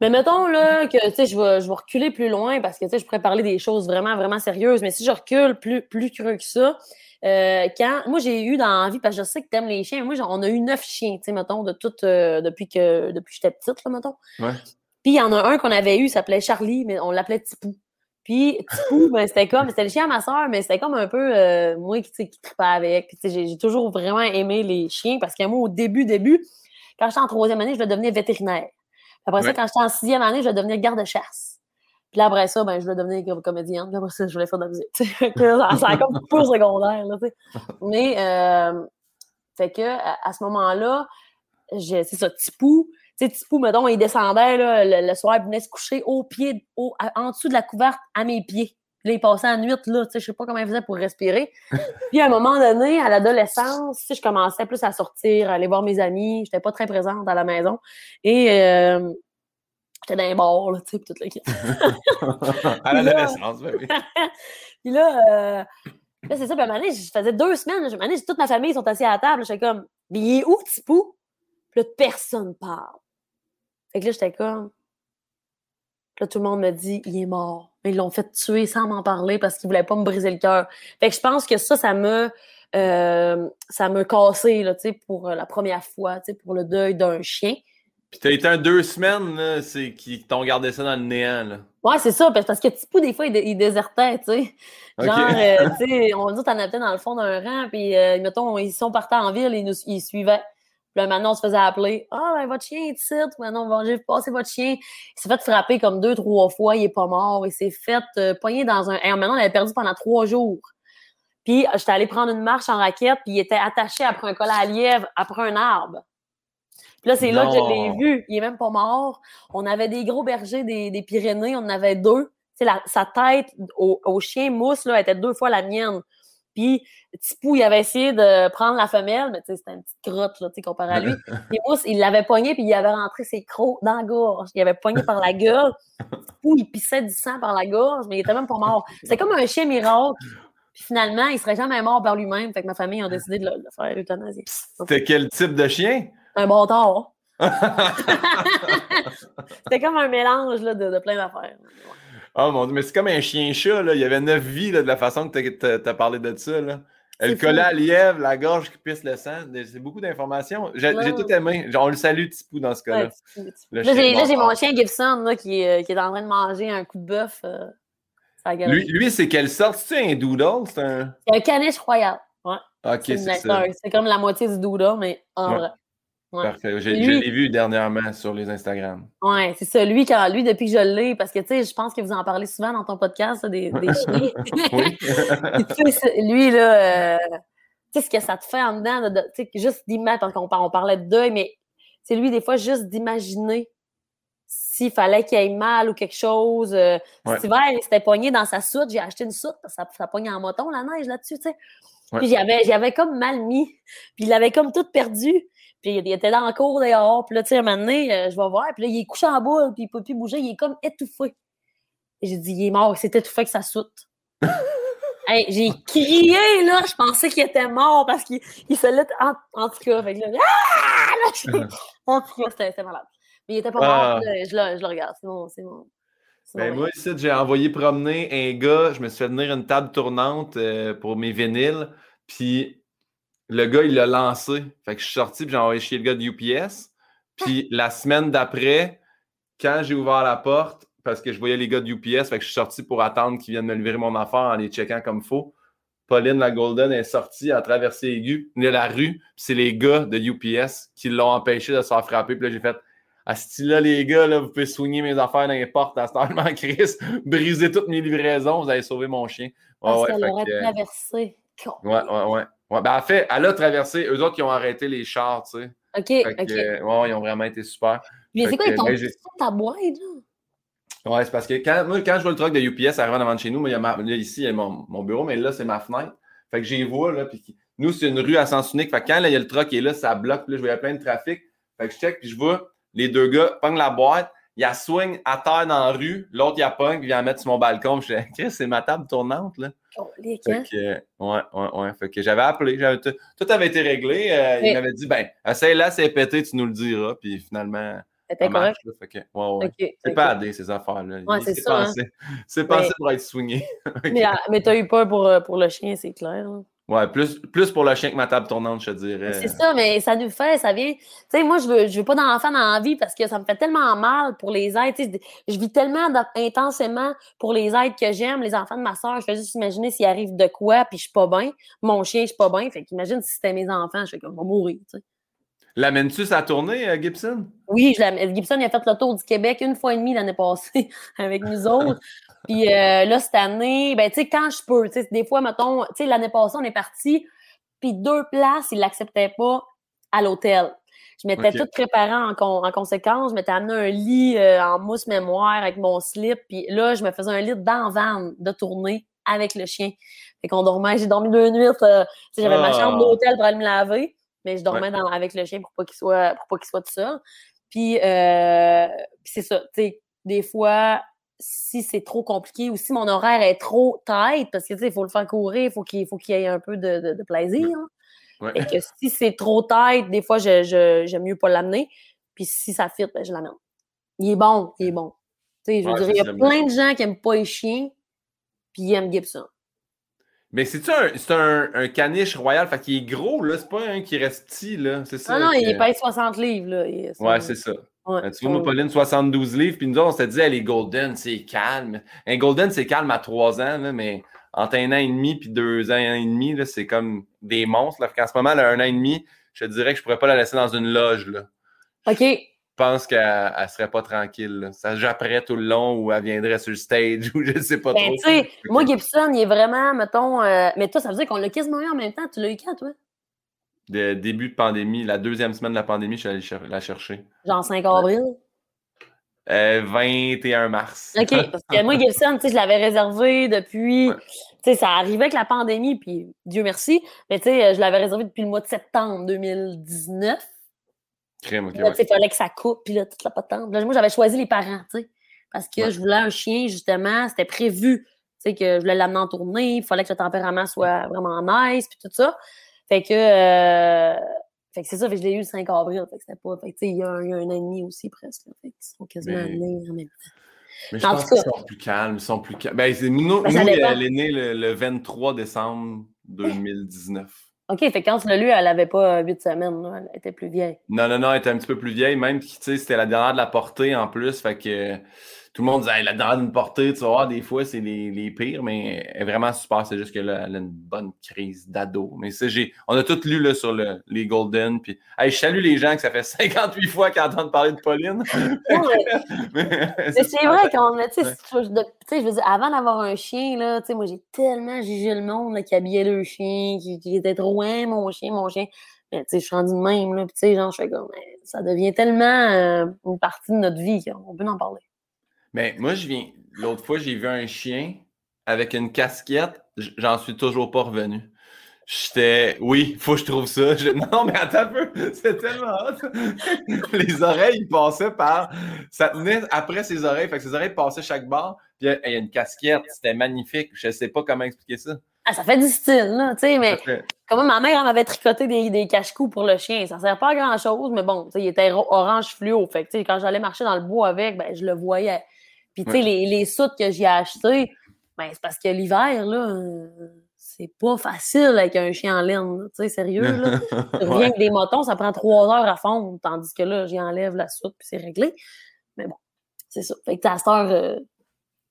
Mais mettons là que tu sais, je vais, je vais reculer plus loin parce que tu sais, je pourrais parler des choses vraiment, vraiment sérieuses. Mais si je recule plus, plus creux que ça, euh, quand moi j'ai eu dans la vie, parce que je sais que tu aimes les chiens, moi j'en- on a eu neuf chiens, tu sais, mettons, de tout euh, depuis que depuis j'étais petite, là, mettons. Ouais. Puis il y en a un qu'on avait eu, il s'appelait Charlie, mais on l'appelait Tipou. Puis Tipou, *laughs* ben, c'était comme, c'était le chien à ma soeur, mais c'était comme un peu euh, moi qui, tu sais, qui tripais avec. J'ai toujours vraiment aimé les chiens parce que moi, au début, début, quand j'étais en troisième année, je voulais devenir vétérinaire. Après ça, quand j'étais en sixième année, je voulais devenir garde-chasse. Puis là, après ça, ben, je voulais devenir comédienne. Puis après ça, je voulais faire de la musique. *laughs* ça, a comme peu secondaire. Là, Mais, euh, fait que, à, ce moment-là, c'est ça, Tipou. Tu sais, Tipou, mettons, il descendait là, le, soir, il venait se coucher au pied, au, en dessous de la couverte, à mes pieds. Puis là, il passait la nuit, là, tu sais, je sais pas comment il faisait pour respirer. Puis à un moment donné, à l'adolescence, tu sais, je commençais plus à sortir, à aller voir mes amis. J'étais pas très présente à la maison. Et euh, J'étais dans les bars, là, tu sais, toute l'équipe. *laughs* à l'adolescence, ben oui. *laughs* puis là, euh, là c'est ça, puis à un moment donné, je faisais deux semaines, là, donné, toute ma famille sont assis à la table, j'étais comme, mais il est où, Tipou? Puis là, personne parle. Fait que là, j'étais comme, là, tout le monde me dit, il est mort. Mais ils l'ont fait tuer sans m'en parler parce qu'ils voulaient pas me briser le cœur. Fait que je pense que ça, ça m'a, euh, ça m'a cassé, là, tu sais, pour la première fois, tu sais, pour le deuil d'un chien. Puis t'as été un deux semaines, c'est qui t'ont gardé ça dans le néant, là. Ouais, c'est ça, parce que Tipou, des fois, il, désertait, tu sais. Genre, euh, *laughs* tu sais, on dit t'en avais dans le fond d'un rang, puis euh, mettons, ils sont partis en ville, ils nous ils suivaient. Puis là, maintenant, on se faisait appeler. Ah, ben, votre chien est ici. Maintenant, j'ai passé votre chien. Il s'est fait frapper comme deux, trois fois. Il est pas mort. Il s'est fait euh, poigner dans un. Et maintenant, on avait perdu pendant trois jours. Puis, j'étais allée prendre une marche en raquette, puis il était attaché après un collet à lièvre, après un arbre là, c'est là que je l'ai vu. Il est même pas mort. On avait des gros bergers des, Pyrénées. On en avait deux. La, sa tête au, chien mousse là, était deux fois la mienne. Puis Tipou, il avait essayé de prendre la femelle, mais c'était une petite crotte là, comparé à lui. *laughs* Puis Mousse, il l'avait poigné, puis il avait rentré ses crocs dans la gorge. Il avait poigné par la gueule. Tipou, il pissait du sang par la gorge, mais il était même pas mort. C'était comme un chien miracle. Puis finalement, il serait jamais mort par lui-même. Fait que ma famille a décidé de le, faire euthanasier. C'était quel type de chien? un bâtard. *laughs* *laughs* C'était comme un mélange là, de, plein d'affaires. Oh mon dieu, mais c'est comme un chien-chat, là. Il y avait neuf vies là, de la façon que tu as, parlé de ça. Là. Elle collait à lièvre, la gorge qui pisse le sang. C'est beaucoup d'informations. J'ai tout aimé. On le salue, Tipou, dans ce cas-là. là, j'ai mon chien Gibson là, qui, est, qui, est en train de manger un coup de bœuf. Euh, lui, lui c'est quelle sorte? C'est un doodle? C'est un... un caniche royal. Ouais. C'est comme la moitié du doodle, mais en vrai. Parfait. Je l'ai vu dernièrement sur les Instagram. Oui, c'est ça. Lui, quand, lui, depuis que je l'ai, parce que tu sais, je pense que vous en parlez souvent dans ton podcast, des, des *laughs* chiens. *laughs* lui, là, euh, tu sais, ce que ça te fait en dedans, de, sais, juste d'imaginer, parce qu'on on parlait de deuil, mais c'est lui, des fois, juste d'imaginer s'il fallait qu'il ait mal ou quelque chose. Euh, Cet hiver, il s'était pogné dans sa soute. J'ai acheté une soute, ça, ça pogne en moton, la neige là-dessus, tu sais. Puis j'avais comme mal mis. Puis il avait comme tout perdu. Puis il était dans le cours dehors. Puis là, tu sais, un moment donné, euh, je vais voir. Puis là, il est couché en boule. Puis il peut plus bouger. Il est comme étouffé. J'ai dit, il est mort. C'est étouffé que ça soute. *laughs* j'ai crié, là. Je pensais qu'il était mort parce qu'il se l'a en, en, tout cas. Fait que là, ah! *laughs* en tout cas, c'était malade. Mais il était pas mort. Ah. je, le, je, le, regarde. C'est bon, c'est bon. Ben moi, ici, j'ai envoyé promener un gars. Je me suis fait venir une table tournante euh, pour mes vinyles. Puis le gars, il l'a lancé. Fait que je suis sorti, puis j'ai envoyé chez le gars de UPS. Puis la semaine d'après, quand j'ai ouvert la porte, parce que je voyais les gars de UPS, fait que je suis sorti pour attendre qu'ils viennent me livrer mon affaire en les checkant comme faux. Pauline, la Golden, est sortie, à traverser aiguë, de la rue, c'est les gars de UPS qui l'ont empêché de se faire frapper. Puis là, j'ai fait à ce style-là, les gars, là, vous pouvez soigner mes affaires portes à ce temps-là, *laughs* Chris, briser toutes mes livraisons, vous allez sauver mon chien. Ouais, ouais, fait traversé. Ouais, ouais, ouais. Ouais, ben, en fait, elle a traversé. Eux autres, qui ont arrêté les chars, tu sais. OK, OK. ouais, ils ont vraiment été super. Mais c'est quoi, ils ben, ta boîte, là? Ouais, c'est parce que quand, moi, quand je vois le truck de UPS arriver devant de chez nous, moi, il y a là, ici, il y a mon, mon, bureau, mais là, c'est ma fenêtre. Fait que j'y vois, là, puis nous, c'est une rue à sens unique. Fait que quand là, il y a le truck qui est là, ça bloque, puis là, je vois plein de trafic. Fait que je check, puis je vois les deux gars pognent la boîte, il y a swing à terre dans la rue, l'autre, il a punk, il vient mettre sur mon balcon. Je dis, c'est ma table tournante, là. fait que, ouais, ouais, ouais. Fait que j'avais appelé, tout, avait été réglé. Euh, il m'avait dit, ben, essaye-là, c'est pété, tu nous le diras. Puis finalement, fait que, ouais, ouais. c'est pas adé, ces affaires-là. Ouais, c'est ça. Hein. C'est *laughs* pensé pour être swingé. *laughs* mais, ah, mais t'as eu peur pour, euh, pour le chien, c'est clair. Ouais, plus, plus pour le chien que ma table tournante, je te dirais. C'est ça, mais ça nous fait, ça vient. Tu sais, moi, je veux, je veux pas d'enfant dans la vie parce que ça me fait tellement mal pour les aides. je vis tellement intensément pour les aides que j'aime, les enfants de ma soeur. Je fais juste imaginer s'il arrive de quoi, puis je suis pas bien. Mon chien, je suis pas bien. Fait qu'imagine si c'était mes enfants, je fais comme, mourir, tu sais. L'amènes-tu sa tournée, euh, Gibson? Oui, je Gibson il a fait le tour du Québec une fois et demie l'année passée *laughs* avec nous *laughs* autres. Puis euh, là, cette année, ben, tu sais, quand je peux, tu sais, des fois, mettons, tu sais, l'année passée, on est parti, puis deux places, il l'acceptait pas à l'hôtel. Je m'étais toute préparée en, en, conséquence. Je m'étais amené un lit euh, en mousse mémoire avec mon slip. Puis là, je me faisais un lit dans van de tournée avec le chien. Fait qu'on dormait, j'ai dormi deux nuits. Euh, j'avais ma chambre ah. d'hôtel pour aller me laver, mais je dormais dans, avec le chien pour pas qu'il soit, pour pas qu'il soit tout seul. Puis, euh, puis c'est ça, tu sais, des fois, si c'est trop compliqué ou si mon horaire est trop tight, parce que tu sais, il faut le faire courir, il faut qu'il faut qu'il y ait un peu de, de, plaisir. Et que si c'est trop tight, des fois, j'aime je, mieux pas l'amener. Puis si ça fit, ben, je l'amène. Il est bon, il est bon. Tu sais, je veux dire, il y a plein de gens qui aiment pas les chiens, puis ils aiment Gibson. Mais c'est-tu un, un, caniche royal? Fait qu'il est gros, là. C'est pas un qui reste petit, là. C'est ça. Non, non, il pèse 60 livres, là. Ouais, c'est ça. Ben, tu vois, Pauline, 72 livres, puis nous autres, on s'était dit, elle est golden, c'est calme. Un golden, c'est calme à 3 ans, là, mais entre un an et demi puis deux ans et demi, c'est comme des monstres. Là. En ce moment, là, un an et demi, je te dirais que je pourrais pas la laisser dans une loge. Là. OK. Je pense qu'elle ne serait pas tranquille. Ça japperait tout le long ou elle viendrait sur le stage *laughs* ou je sais pas ben, trop. moi, Gibson, il est vraiment, mettons. Euh, mais toi, ça veut dire qu'on l'a quasiment eu en même temps. Tu l'as eu quand, toi? De début de pandémie, la deuxième semaine de la pandémie, je suis allé la chercher. Genre 5 avril? 21 euh, mars. OK, parce que moi, Gibson, je l'avais réservé depuis. Sais, ça arrivait avec la pandémie, puis Dieu merci. Mais tu sais, je l'avais réservé depuis le mois de septembre 2019. Crème. Il fallait que ça coupe, puis là, toute la patente. Là, moi, j'avais choisi les parents, tu sais, parce que je voulais un chien, justement, c'était prévu. Tu sais, que je voulais l'amener en tournée, il fallait que le tempérament soit vraiment nice, puis tout ça. Fait que. Euh, fait que c'est ça, fait que je l'ai eu le 5 avril. Fait que c'était pas. Fait que, il y, a un, il y a un an et demi aussi presque. Fait qu'ils sont quasiment mais... en même temps. Mais je pense qu'ils sont plus calmes. Ils sont plus calmes. Ben, nous, ben, nous elle est née le, 23 décembre 2019. OK, fait quand tu l'as lu, elle n'avait pas 8 semaines, là. elle était plus vieille. Non, non, non, elle était un petit peu plus vieille, même, tu sais, c'était la dernière de la portée en plus, fait que tout le monde disait la dernière d'une portée, tu voir, des fois, c'est les, les, pires, mais elle est vraiment super. C'est juste que là, elle a une bonne crise d'ado. Mais ça, j'ai. On a tout lu là, sur le, les Golden. Puis, hey, je salue les gens que ça fait *laughs* 58 fois qu'ils entendent parler de Pauline. *laughs* *laughs* mais, c'est vrai qu'on a, tu sais, je veux dire, avant d'avoir un chien, là, tu sais, moi, j'ai tellement jugé le monde qui habillait le chien, qui, qui était trop, hein, mon chien, mon chien. Mais, tu sais, je suis rendue de même, là. Puis, tu sais, genre, je fais comme, ça devient tellement euh, une partie de notre vie qu'on peut en parler. Mais moi, je viens. L'autre fois, j'ai vu un chien avec une casquette. J'en suis toujours pas revenu. J'étais. Oui, faut que je trouve ça. Non, mais attends un peu. *laughs* C'est tellement hot. *laughs* Les oreilles, passaient par. Ça tenait après ses oreilles. Fait que ses oreilles passaient chaque barre. Puis il y a une casquette. C'était magnifique. Je sais pas comment expliquer ça. Ah, ça fait du style, là, tu sais, mais comme ma mère, elle m'avait tricoté des, des cache-coups pour le chien. Ça sert pas à grand-chose, mais bon, tu sais, il était orange fluo. Fait que, tu sais, quand j'allais marcher dans le bois avec, ben, je le voyais. Puis, tu sais, les, les soutes que j'ai achetées, ben, c'est parce que l'hiver, là, c'est pas facile avec un chien en laine. Tu sais, sérieux, là. *laughs* Rien que des motons, ça prend trois heures à fondre, tandis que là, j'y enlève la soute, puis c'est réglé. Mais bon, c'est ça. Fait que à cette heure, euh,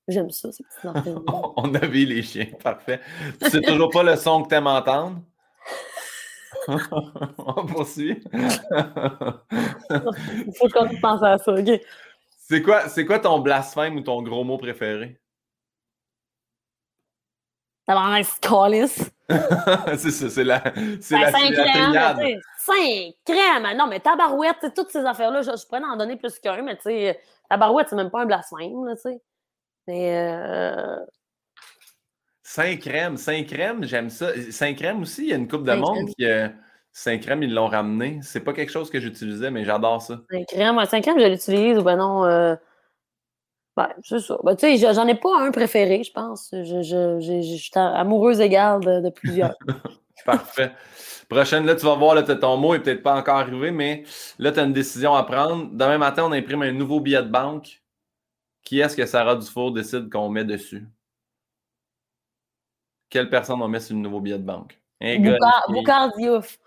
j'aime ça, ces petites *laughs* On a vu les chiens, parfait. Tu sais toujours pas le son que t'aimes entendre? *laughs* On poursuit. Il faut qu'on pense à ça, OK? C'est quoi, c'est quoi ton blasphème ou ton gros mot préféré? Ça va être calice. *laughs* c'est ça, c'est la. C'est ben, la, cinq crèmes, Cinq crèmes! Non, mais tabarouette, toutes ces affaires-là, je, pourrais en donner plus qu'un, mais tu sais, tabarouette, c'est même pas un blasphème, tu sais. Mais. Euh... Saint crème, Saint crème, j'aime ça. Saint crème aussi, il y a une coupe de monde qui. Euh, Saint crème, ils l'ont ramené. C'est pas quelque chose que j'utilisais, mais j'adore ça. Saint crème, Saint crème, je l'utilise ou ben non. Euh... Ben, c'est ça. Ben, tu sais, j'en ai pas un préféré, je pense. Je, je, je, je suis amoureuse égale de, plusieurs. *laughs* Parfait. Prochaine, là, tu vas voir, là, ton mot n'est peut-être pas encore arrivé, mais là, tu as une décision à prendre. Demain matin, on imprime un nouveau billet de banque. Qui est-ce que Sarah Dufour décide qu'on met dessus? Quelle personne on met sur le nouveau billet de banque? Boucard Diouf.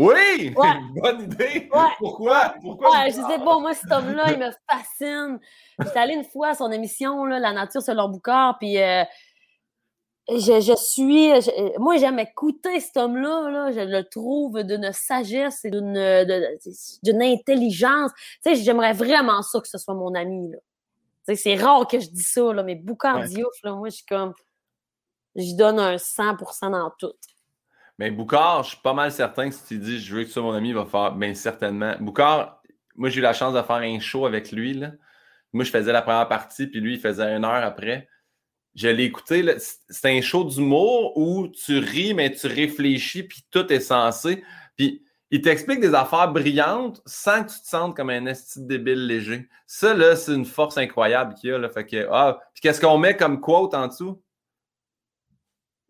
Oui! *laughs* Bonne idée! Pourquoi? Pourquoi? Ouais, je sais pas, moi, cet homme-là, il me fascine. J'étais allée une fois à son émission, là, La nature selon Boucard, puis euh, je, suis. moi, j'aime écouter cet homme-là. Là, je le trouve d'une sagesse et d'une intelligence. Tu sais, j'aimerais vraiment ça que ce soit mon ami. C'est rare que je dis ça, là, mais Boucan Diouf, là, moi, je suis comme. Je donne un 100% dans tout. Mais Boucard, je suis pas mal certain que si tu dis je veux que ça, mon ami, va faire. Bien, certainement. Boucard, moi, j'ai eu la chance de faire un show avec lui. Là. Moi, je faisais la première partie, puis lui, il faisait une heure après. Je l'ai écouté. C'est un show d'humour où tu ris, mais tu réfléchis, puis tout est censé. Puis il t'explique des affaires brillantes sans que tu te sentes comme un esti débile léger. Ça, là, c'est une force incroyable qu'il y a. Là. Fait que, ah, puis qu'est-ce qu'on met comme quote en dessous?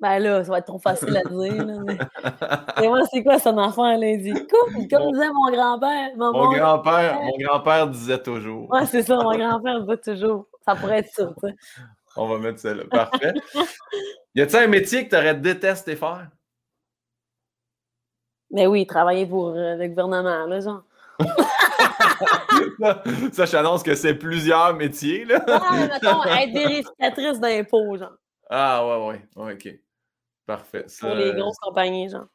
Ben là, ça va être trop facile à dire. Là, mais... *laughs* moi, c'est quoi son enfant, a dit? Comme, comme disait mon grand-père. Mon, grand-père, mon grand-père disait toujours. Ouais, c'est ça, mon grand-père disait toujours. Ça pourrait être ça, On va mettre ça là. Parfait. y a-t-il un métier que tu aurais détesté faire? Mais oui, travailler pour euh, le gouvernement, là, genre. *laughs* ça, je t'annonce que c'est plusieurs métiers, là. ah, mettons, être vérificatrice d'impôts, genre. Ah, ouais, ouais, OK. Parfait. Pour les grosses compagnies, genre.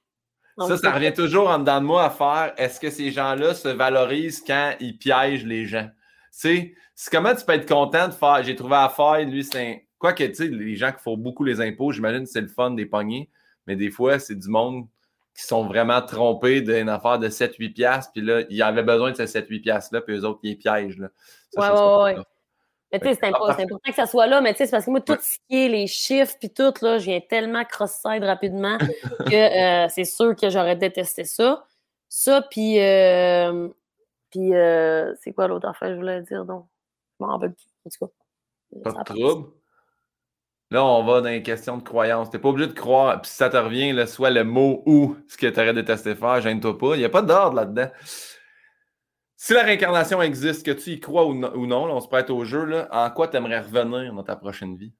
ça, ça revient toujours en dedans de moi à faire est-ce que ces gens-là se valorisent quand ils piègent les gens? Tu sais, comment tu peux être content de faire j'ai trouvé à faire, lui, c'est un. Quoi que, tu sais, les gens qui font beaucoup les impôts, j'imagine que c'est le fun des poignées, mais des fois, c'est du monde qui sont vraiment trompés d'une affaire de 7-8$, puis là, ils avaient besoin de ces 7-8$-là, puis eux autres, ils piègent. Là. ouais, ouais, ouais. Mais tu sais, c'est important, que ça soit là, mais tu sais, c'est parce que moi, tout ce qui est les chiffres puis tout, là, je viens tellement cross-side rapidement que euh, c'est sûr que j'aurais détesté ça. Ça, puis, euh, puis euh, c'est quoi l'autre affaire que je voulais dire, donc? Je m'en rappelle plus, en tout cas. Pas de trouble. Là, on va dans les questions de croyance. Tu n'es pas obligé de croire, puis si ça te revient, là, soit le mot ou ce que tu aurais détesté faire, gêne-toi pas. Il n'y a pas d'ordre là-dedans. Si la réincarnation existe, que tu y crois ou, non, on se prête au jeu, là, en quoi tu aimerais revenir dans ta prochaine vie?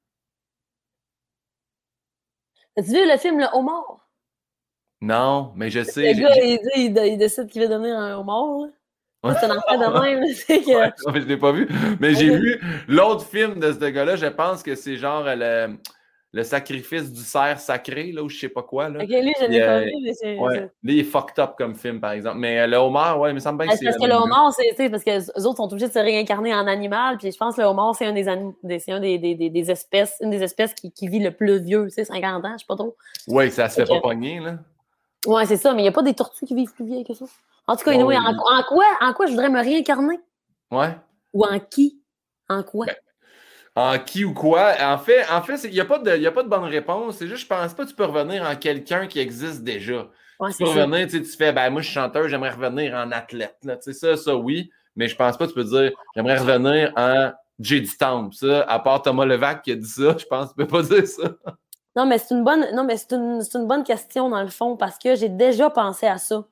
As-tu vu le film Le Homard? Non, mais je sais. Le gars, il, il, décide qu'il veut devenir un homard. C'est un enfant de *laughs* même. Que... je ne l'ai pas vu. Mais j'ai vu l'autre film de ce gars-là. Je pense que c'est genre le le sacrifice du cerf sacré, là, ou je sais pas quoi. Là. Ok, lui, je l'ai pas vu, mais c'est. Ouais. Lui, il est fucked up comme film, par exemple. Mais euh, le homard, ouais, il me semble bien que c'est. Parce que le homard, c'est parce que les autres sont obligés de se réincarner en animal, puis je pense que le homard, c'est un des, un des, des, des, espèces, une des espèces qui, qui vit le plus vieux, tu sais, 50 ans, je sais pas trop. Oui, ça se fait pas pogner, là. Ouais, c'est ça, mais il n'y a pas des tortues qui vivent plus vieilles que ça. En tout cas, en, quoi, en quoi je voudrais me réincarner? Ouais. Ou en qui? En quoi? Ben, en qui ou quoi. En fait, en fait, il n'y a, pas de, a pas de bonne réponse. C'est juste, je pense pas que tu peux revenir en quelqu'un qui existe déjà. tu peux revenir, tu fais, ben moi je suis chanteur, j'aimerais revenir en athlète. Là. Ça, ça, oui. Mais je pense pas que tu peux dire, j'aimerais revenir en J.D. Temple. Ça, à part Thomas Levac qui a dit ça, *laughs* je pense que tu peux pas dire ça. Non, mais c'est une bonne, non, mais c'est une, une, bonne question dans le fond parce que j'ai déjà pensé à ça.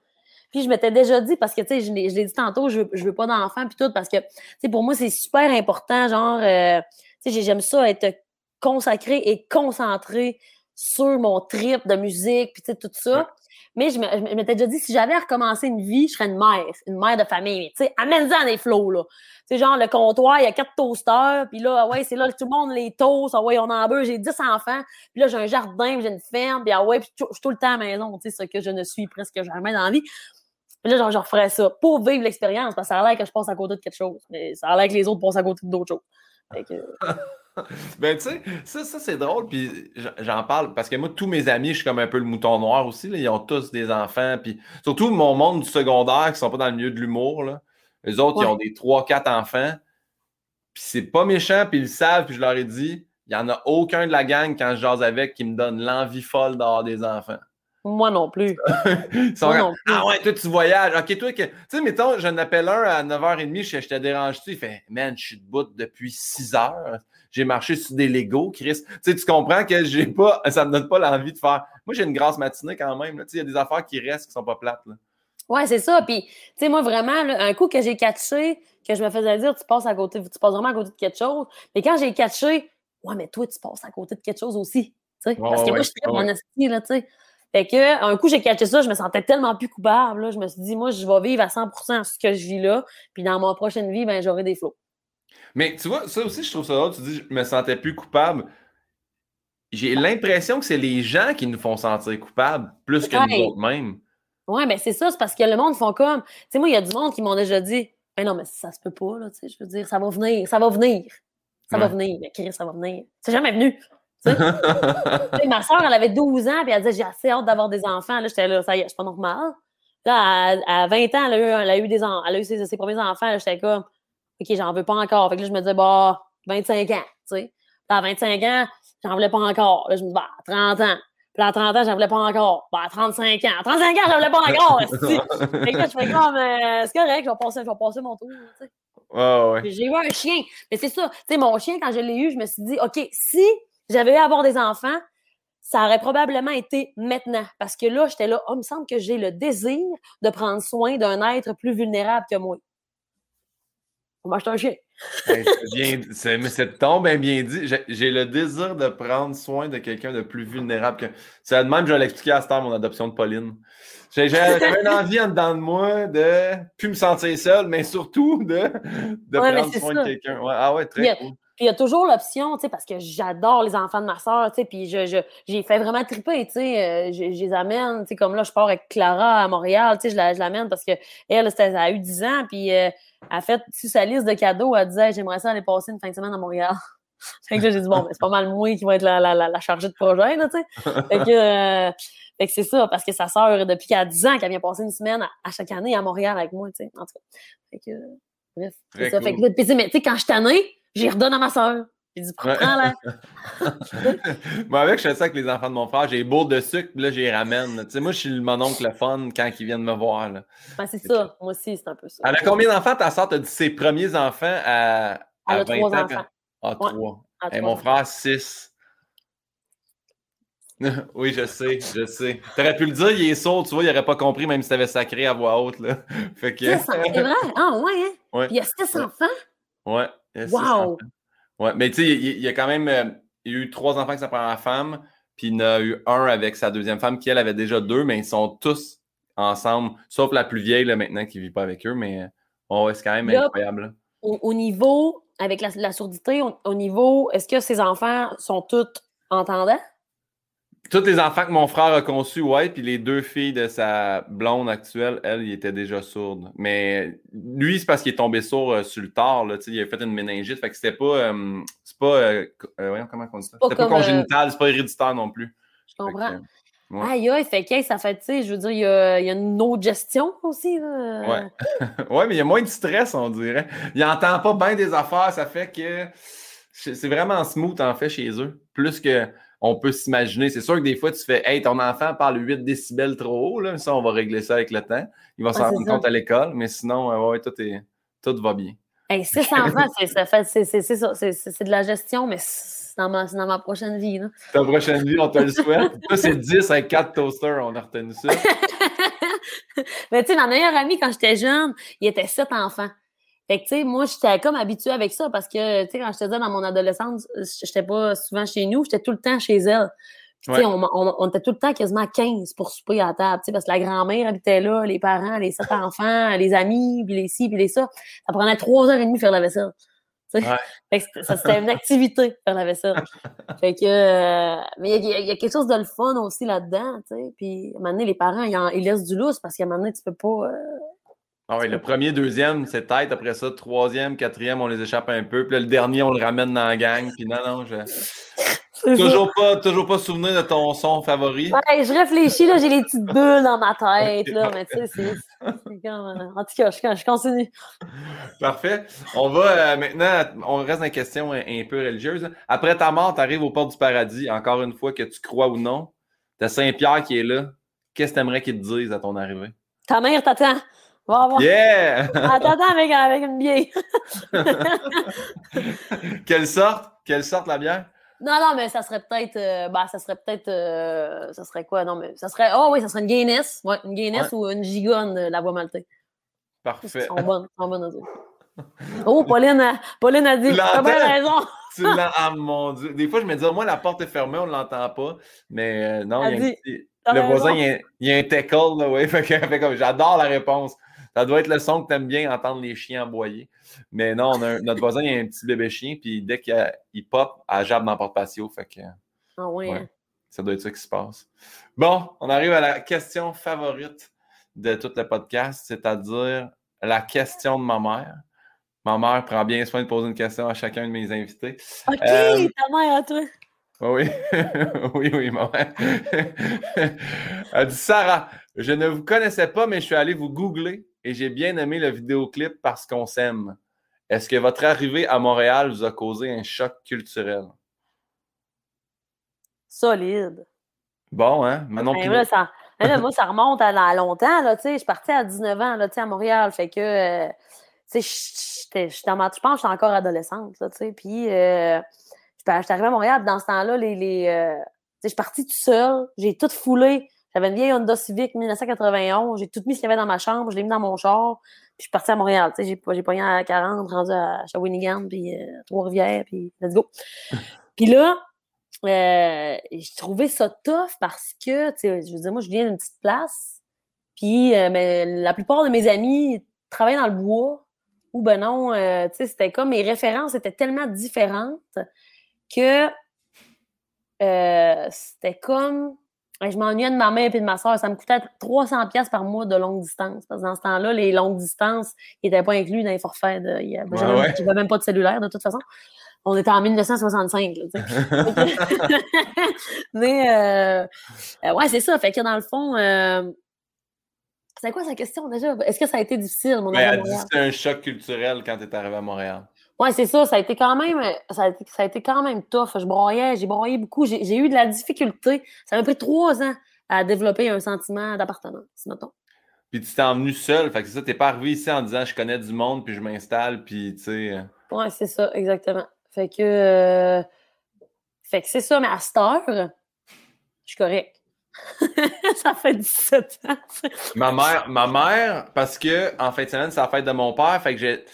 Puis je m'étais déjà dit, parce que, tu sais, je l'ai dit tantôt, je veux, je veux pas d'enfant, puis tout, parce que, tu sais, pour moi, c'est super important, genre, euh, j'aime ça être consacré et concentré sur mon trip de musique, puis tout ça. Mais je m'étais déjà dit, si j'avais recommencé une vie, je serais une mère, une mère de famille. Tu sais, amène-en des flots, là. Tu sais, genre, le comptoir, il y a quatre toasters, puis là, ah ouais, c'est là que tout le monde les toast, ah ouais, on en veut, j'ai dix enfants, puis là, j'ai un jardin, j'ai une ferme, puis ah ouais, puis je suis tout le temps à la maison, tu sais, ce que je ne suis presque jamais dans la vie. Puis là, genre, je referais ça pour vivre l'expérience, parce que ça a l'air que je passe à côté de quelque chose, mais ça a l'air que les autres passent à côté d'autres choses. *laughs* ben, tu sais, ça, ça c'est drôle, puis j'en parle parce que moi, tous mes amis, je suis comme un peu le mouton noir aussi. Là, ils ont tous des enfants, puis surtout mon monde du secondaire qui sont pas dans le milieu de l'humour. Les autres, ils ont des 3-4 enfants, puis c'est pas méchant, puis ils le savent, puis je leur ai dit, il n'y en a aucun de la gang quand je jase avec qui me donne l'envie folle d'avoir des enfants. Moi *laughs* non plus. Ah ouais, toi, tu voyages. OK, toi, que... tu sais, mettons, j'en appelle un à 9h30, je, je te dérange-tu? Il fait, man, je suis debout depuis 6 heures. J'ai marché sur des Legos, Chris. Tu sais, tu comprends que j'ai pas, ça me donne pas l'envie de faire. Moi, j'ai une grasse matinée quand même. Tu sais, il y a des affaires qui restent qui sont pas plates. Là. Ouais, c'est ça. Puis, tu sais, moi, vraiment, un coup que j'ai catché, que je me faisais dire, tu passes à côté, tu passes vraiment à côté de quelque chose. Mais quand j'ai catché, ouais, mais toi, tu passes à côté de quelque chose aussi. Parce que moi, je suis mon esti, là, tu sais. Fait que, un coup, j'ai catché ça, je me sentais tellement plus coupable. Là. Je me suis dit, moi, je vais vivre à 100% ce que je vis là. Puis dans ma prochaine vie, ben, j'aurai des flots. Mais tu vois, ça aussi, je trouve ça drôle. Tu dis, je me sentais plus coupable. j'ai l'impression que c'est les gens qui nous font sentir coupables plus que nous autres mêmes. Oui, mais c'est ça, c'est parce que le monde font comme. Tu sais, moi, il y a du monde qui m'ont déjà dit Mais non, mais ça se peut pas, là, tu sais, je veux dire, ça va venir, ça va venir. Ça va venir, mais Chris, ça va venir. C'est jamais venu. *laughs* ma soeur, elle avait 12 ans, puis elle disait J'ai assez hâte d'avoir des enfants. Là, j'étais là, ça y est, c'est pas normal. Là, à, 20 ans, elle a eu, elle a eu, des elle a eu ses, premiers enfants. J'étais comme OK, j'en veux pas encore. Fait que là, je me disais Bah, 25 ans, tu sais. à 25 ans, j'en voulais pas encore. Là, je me dis Bah, 30 ans. Puis à 30 ans, j'en voulais pas encore. Bah, à 35 ans. À 35 ans, j'en voulais pas encore. *laughs* fait que là, je fais comme, euh, c'est correct, je vais passer, je vais passer mon tour. Tu sais. ouais. J'ai eu un chien. Mais c'est ça. Tu sais, mon chien, quand je l'ai eu, je me suis dit, OK, si j'avais eu à avoir des enfants, ça aurait probablement été maintenant. Parce que là, j'étais là, oh, il me semble que j'ai le désir de prendre soin d'un être plus vulnérable que moi. On m'achète un chien. c'est mais c'est bien bien dit. J'ai le désir de prendre soin de quelqu'un de plus vulnérable que. C'est de même, je vais l'expliquer à cette mon adoption de Pauline. J'avais une envie en dedans de moi de plus me sentir seul, mais surtout de, de prendre soin de quelqu'un. ah ouais, très cool. Puis il y a toujours l'option, tu sais, parce que j'adore les enfants de ma soeur, tu sais, puis je, je, j'ai fait vraiment triper, tu sais, euh, je, les amène, tu sais, comme là, je pars avec Clara à Montréal, tu sais, je, je l'amène parce que elle, elle a eu 10 ans, puis euh, elle a fait sur sa liste de cadeaux, elle disait, j'aimerais ça aller passer une fin de semaine à Montréal. *laughs* fait que là, j'ai dit, bon, ben, c'est pas mal moi qui va être la, la, la, chargée de projet, là, tu sais. fait que, euh, fait que c'est ça, parce que sa sœur, depuis qu'elle a 10 ans, qu'elle vient passer une semaine à, chaque année à Montréal avec moi, tu sais, en tout cas. Fait que, bref, c'est ça. Fait que, mais tu sais, quand je suis j'y redonne à ma soeur. J'ai dit, prends-la. *laughs* moi, avec, je fais ça avec les enfants de mon frère. J'ai les bourdes de sucre, puis là, j'y ramène. Tu sais, moi, je suis mon oncle le fun quand ils viennent me voir. Là. Ben, c'est ça. Moi aussi, c'est un peu ça. Elle a combien d'enfants, ta soeur? Tu as dit ses premiers enfants à, à Elle a 20 trois ans? Enfants. Ah, trois. Et mon frère, six. *laughs* oui, je sais, je sais. T'aurais pu le dire, il est sourd, tu vois, il n'aurait pas compris même si t'avais sacré à voix haute. Là. *laughs* Fait que... C'est vrai? Ah, ouais, hein? Ouais. Il y a six enfants? Ouais. Wow! Ouais, mais tu sais, il, y a quand même euh, il y a eu trois enfants avec sa première femme, puis il y en a eu un avec sa deuxième femme, qui elle avait déjà deux, mais ils sont tous ensemble, sauf la plus vieille là, maintenant qui ne vit pas avec eux, mais oh, c'est quand même incroyable. Au, niveau, avec la, la surdité, au niveau, est-ce que ces enfants sont tous entendants? Tous les enfants que mon frère a conçus, ouais, puis les deux filles de sa blonde actuelle, elle, il était déjà sourde. Mais lui, c'est parce qu'il est tombé sourd euh, sur le tard, là, il a fait une méningite, fait que c'était pas, euh, c'est pas, euh, voyons comment on dit ça, c'était pas congénital, c'est pas héréditaire non plus. Je comprends. Aïe, aïe, fait que ça fait, tu sais, je veux dire, il y a, y a, une autre gestion aussi. Là. Ouais. *laughs* ouais, mais il y a moins de stress, on dirait. Il n'entend pas bien des affaires, ça fait que c'est vraiment smooth, en fait, chez eux. Plus que on peut s'imaginer. C'est sûr que des fois, tu fais Hey, ton enfant parle 8 décibels trop haut, là. ça, on va régler ça avec le temps. Il va s'en rendre compte à l'école, mais sinon, euh, ouais, tout, est, tout va bien. Hey, 6 enfants, c'est de la gestion, mais c'est dans, dans, ma prochaine vie. Là. Ta prochaine vie, on te le souhaite. Toi, c'est 10 avec 4 toasters, on a retenu ça. *laughs* mais tu sais, ma meilleure amie, quand j'étais jeune, il était 7 enfants. Fait que, tu sais, moi, j'étais comme habituée avec ça parce que, tu sais, quand je te disais dans mon adolescence, j'étais pas souvent chez nous, j'étais tout le temps chez elle. tu sais, on, était tout le temps quasiment 15 pour souper à table, tu sais, parce que la grand-mère habitait là, les parents, les sept *laughs* enfants, les amis, puis les ci, puis les ça. Ça prenait trois heures et demie faire la vaisselle. Ouais. Fait que ça, c'était une activité, faire la vaisselle. *laughs* fait que, euh, mais il y, a quelque chose de le fun aussi là-dedans, tu sais. Puis, à un moment donné, les parents, ils, ils laissent du lousse parce qu'à un moment donné, tu peux pas... Euh, ah oui, le premier, deuxième, c'est tête. Après ça, troisième, quatrième, on les échappe un peu. Puis le dernier, on le ramène dans la gang. Puis non, non, je. Toujours pas, toujours pas souvenir de ton son favori. Ouais, je réfléchis, là, j'ai les petites bulles dans ma tête, là, mais tu sais, c'est comme... Euh, en tout cas, je, continue. Parfait. On va euh, maintenant, on reste dans les questions un, peu religieuses. Après ta mort, tu arrives aux portes du paradis, encore une fois, que tu crois ou non. T'as Saint-Pierre qui est là. Qu'est-ce que tu aimerais qu'il te dise à ton arrivée? Ta mère t'attend. Yeah! *laughs* Attends, avec, avec une bière. *laughs* Quelle sorte? Quelle sorte la bière? Non, non, mais ça serait peut-être. Euh, bah, ça serait peut-être. Euh, ça serait quoi? Non, mais ça serait. Oh oui, ça serait une Guinness. Ouais, une Guinness ou une Gigonne de la voie maltaise. Parfait. Ils sont bonnes. Ils sont bonnes *laughs* Oh, Pauline a, Pauline a dit. T'as bien raison. tu l'as. Ah, mon Dieu. Des fois, je me dis, moi, la porte est fermée, on ne l'entend pas. Mais euh, non, il y a un petit. Le voisin, il y, a, il y a un tackle, là, oui. J'adore la réponse. Ça doit être le son que tu aimes bien entendre les chiens aboyer. Mais non, notre voisin, il a un petit bébé chien, puis dès qu'il pop, elle jappe dans le porte-patio. Fait que Ah ouais. Ouais. Ça doit être ça qui se passe. Bon, on arrive à la question favorite de tout le podcast, c'est-à-dire la question de ma mère. Ma mère prend bien soin de poser une question à chacun de mes invités. OK, Euh, ta mère à toi. Oui, oui, *laughs* oui, ma mère. *laughs* Elle dit Sarah, je ne vous connaissais pas, mais je suis allé vous googler et j'ai bien aimé le vidéoclip parce qu'on s'aime. Est-ce que votre arrivée à Montréal vous a causé un choc culturel? Solide. Bon, hein? Manon Ben là, ça, ben là, moi, ça remonte à, à longtemps. Là, tu sais. je suis partie à 19 ans là, à Montréal. Fait que, euh, tu sais, je pense que j'étais encore adolescente. Là, tu sais. Puis, euh, j'étais j'étais arrivée à Montréal. Dans ce temps-là, les, les, euh, je suis partie toute seule. J'ai tout foulé. J'avais une vieille Honda Civic 1991. J'ai tout mis ce qu'il y avait dans ma chambre. Je l'ai mis dans mon char. Puis, je suis partie à Montréal. Tu sais, J'ai j'ai pogné à 40, rendu à Shawinigan, puis euh, Trois-Rivières, puis let's go. *laughs* puis là, euh, j'ai trouvé ça tough parce que, tu sais, je veux dire, moi, je viens d'une petite place, puis euh, mais la plupart de mes amis travaillaient dans le bois, ou ben non, euh, tu sais, c'était comme, mes références étaient tellement différentes que c'était comme, je m'ennuyais de ma mère et de ma soeur, ça me coûtait 300 pièces par mois de longue distance, parce que dans ce temps-là, les longues distances n'étaient pas inclus dans les forfaits, de, il y a- Ouais, j'avais ouais. même pas de cellulaire, de toute façon. On était en 1965, là, tu sais. *laughs* Mais, euh, euh, ouais, c'est ça. Fait que dans le fond, euh, c'est quoi sa question déjà? Est-ce que ça a été difficile, mon Ben, arrivée à Montréal? c'était un choc culturel quand tu es arrivé à Montréal. Ouais, c'est ça. Ça a été quand même, ça a été, ça a été quand même tough. Je broyais, j'ai broyé beaucoup. J'ai eu de la difficulté. Ça m'a pris trois ans à développer un sentiment d'appartenance, mettons. Puis tu t'es emmené seul. Fait que c'est ça, t'es pas arrivé ici en disant je connais du monde, puis je m'installe, puis tu sais. euh, Ouais, c'est ça, exactement. Fait que, euh, fait que c'est ça, mais à cette heure, je suis correct. *laughs* ça fait 17 ans. Ma mère, ma mère, parce que en fin de semaine, c'est la fête de mon père, fait que j'ai.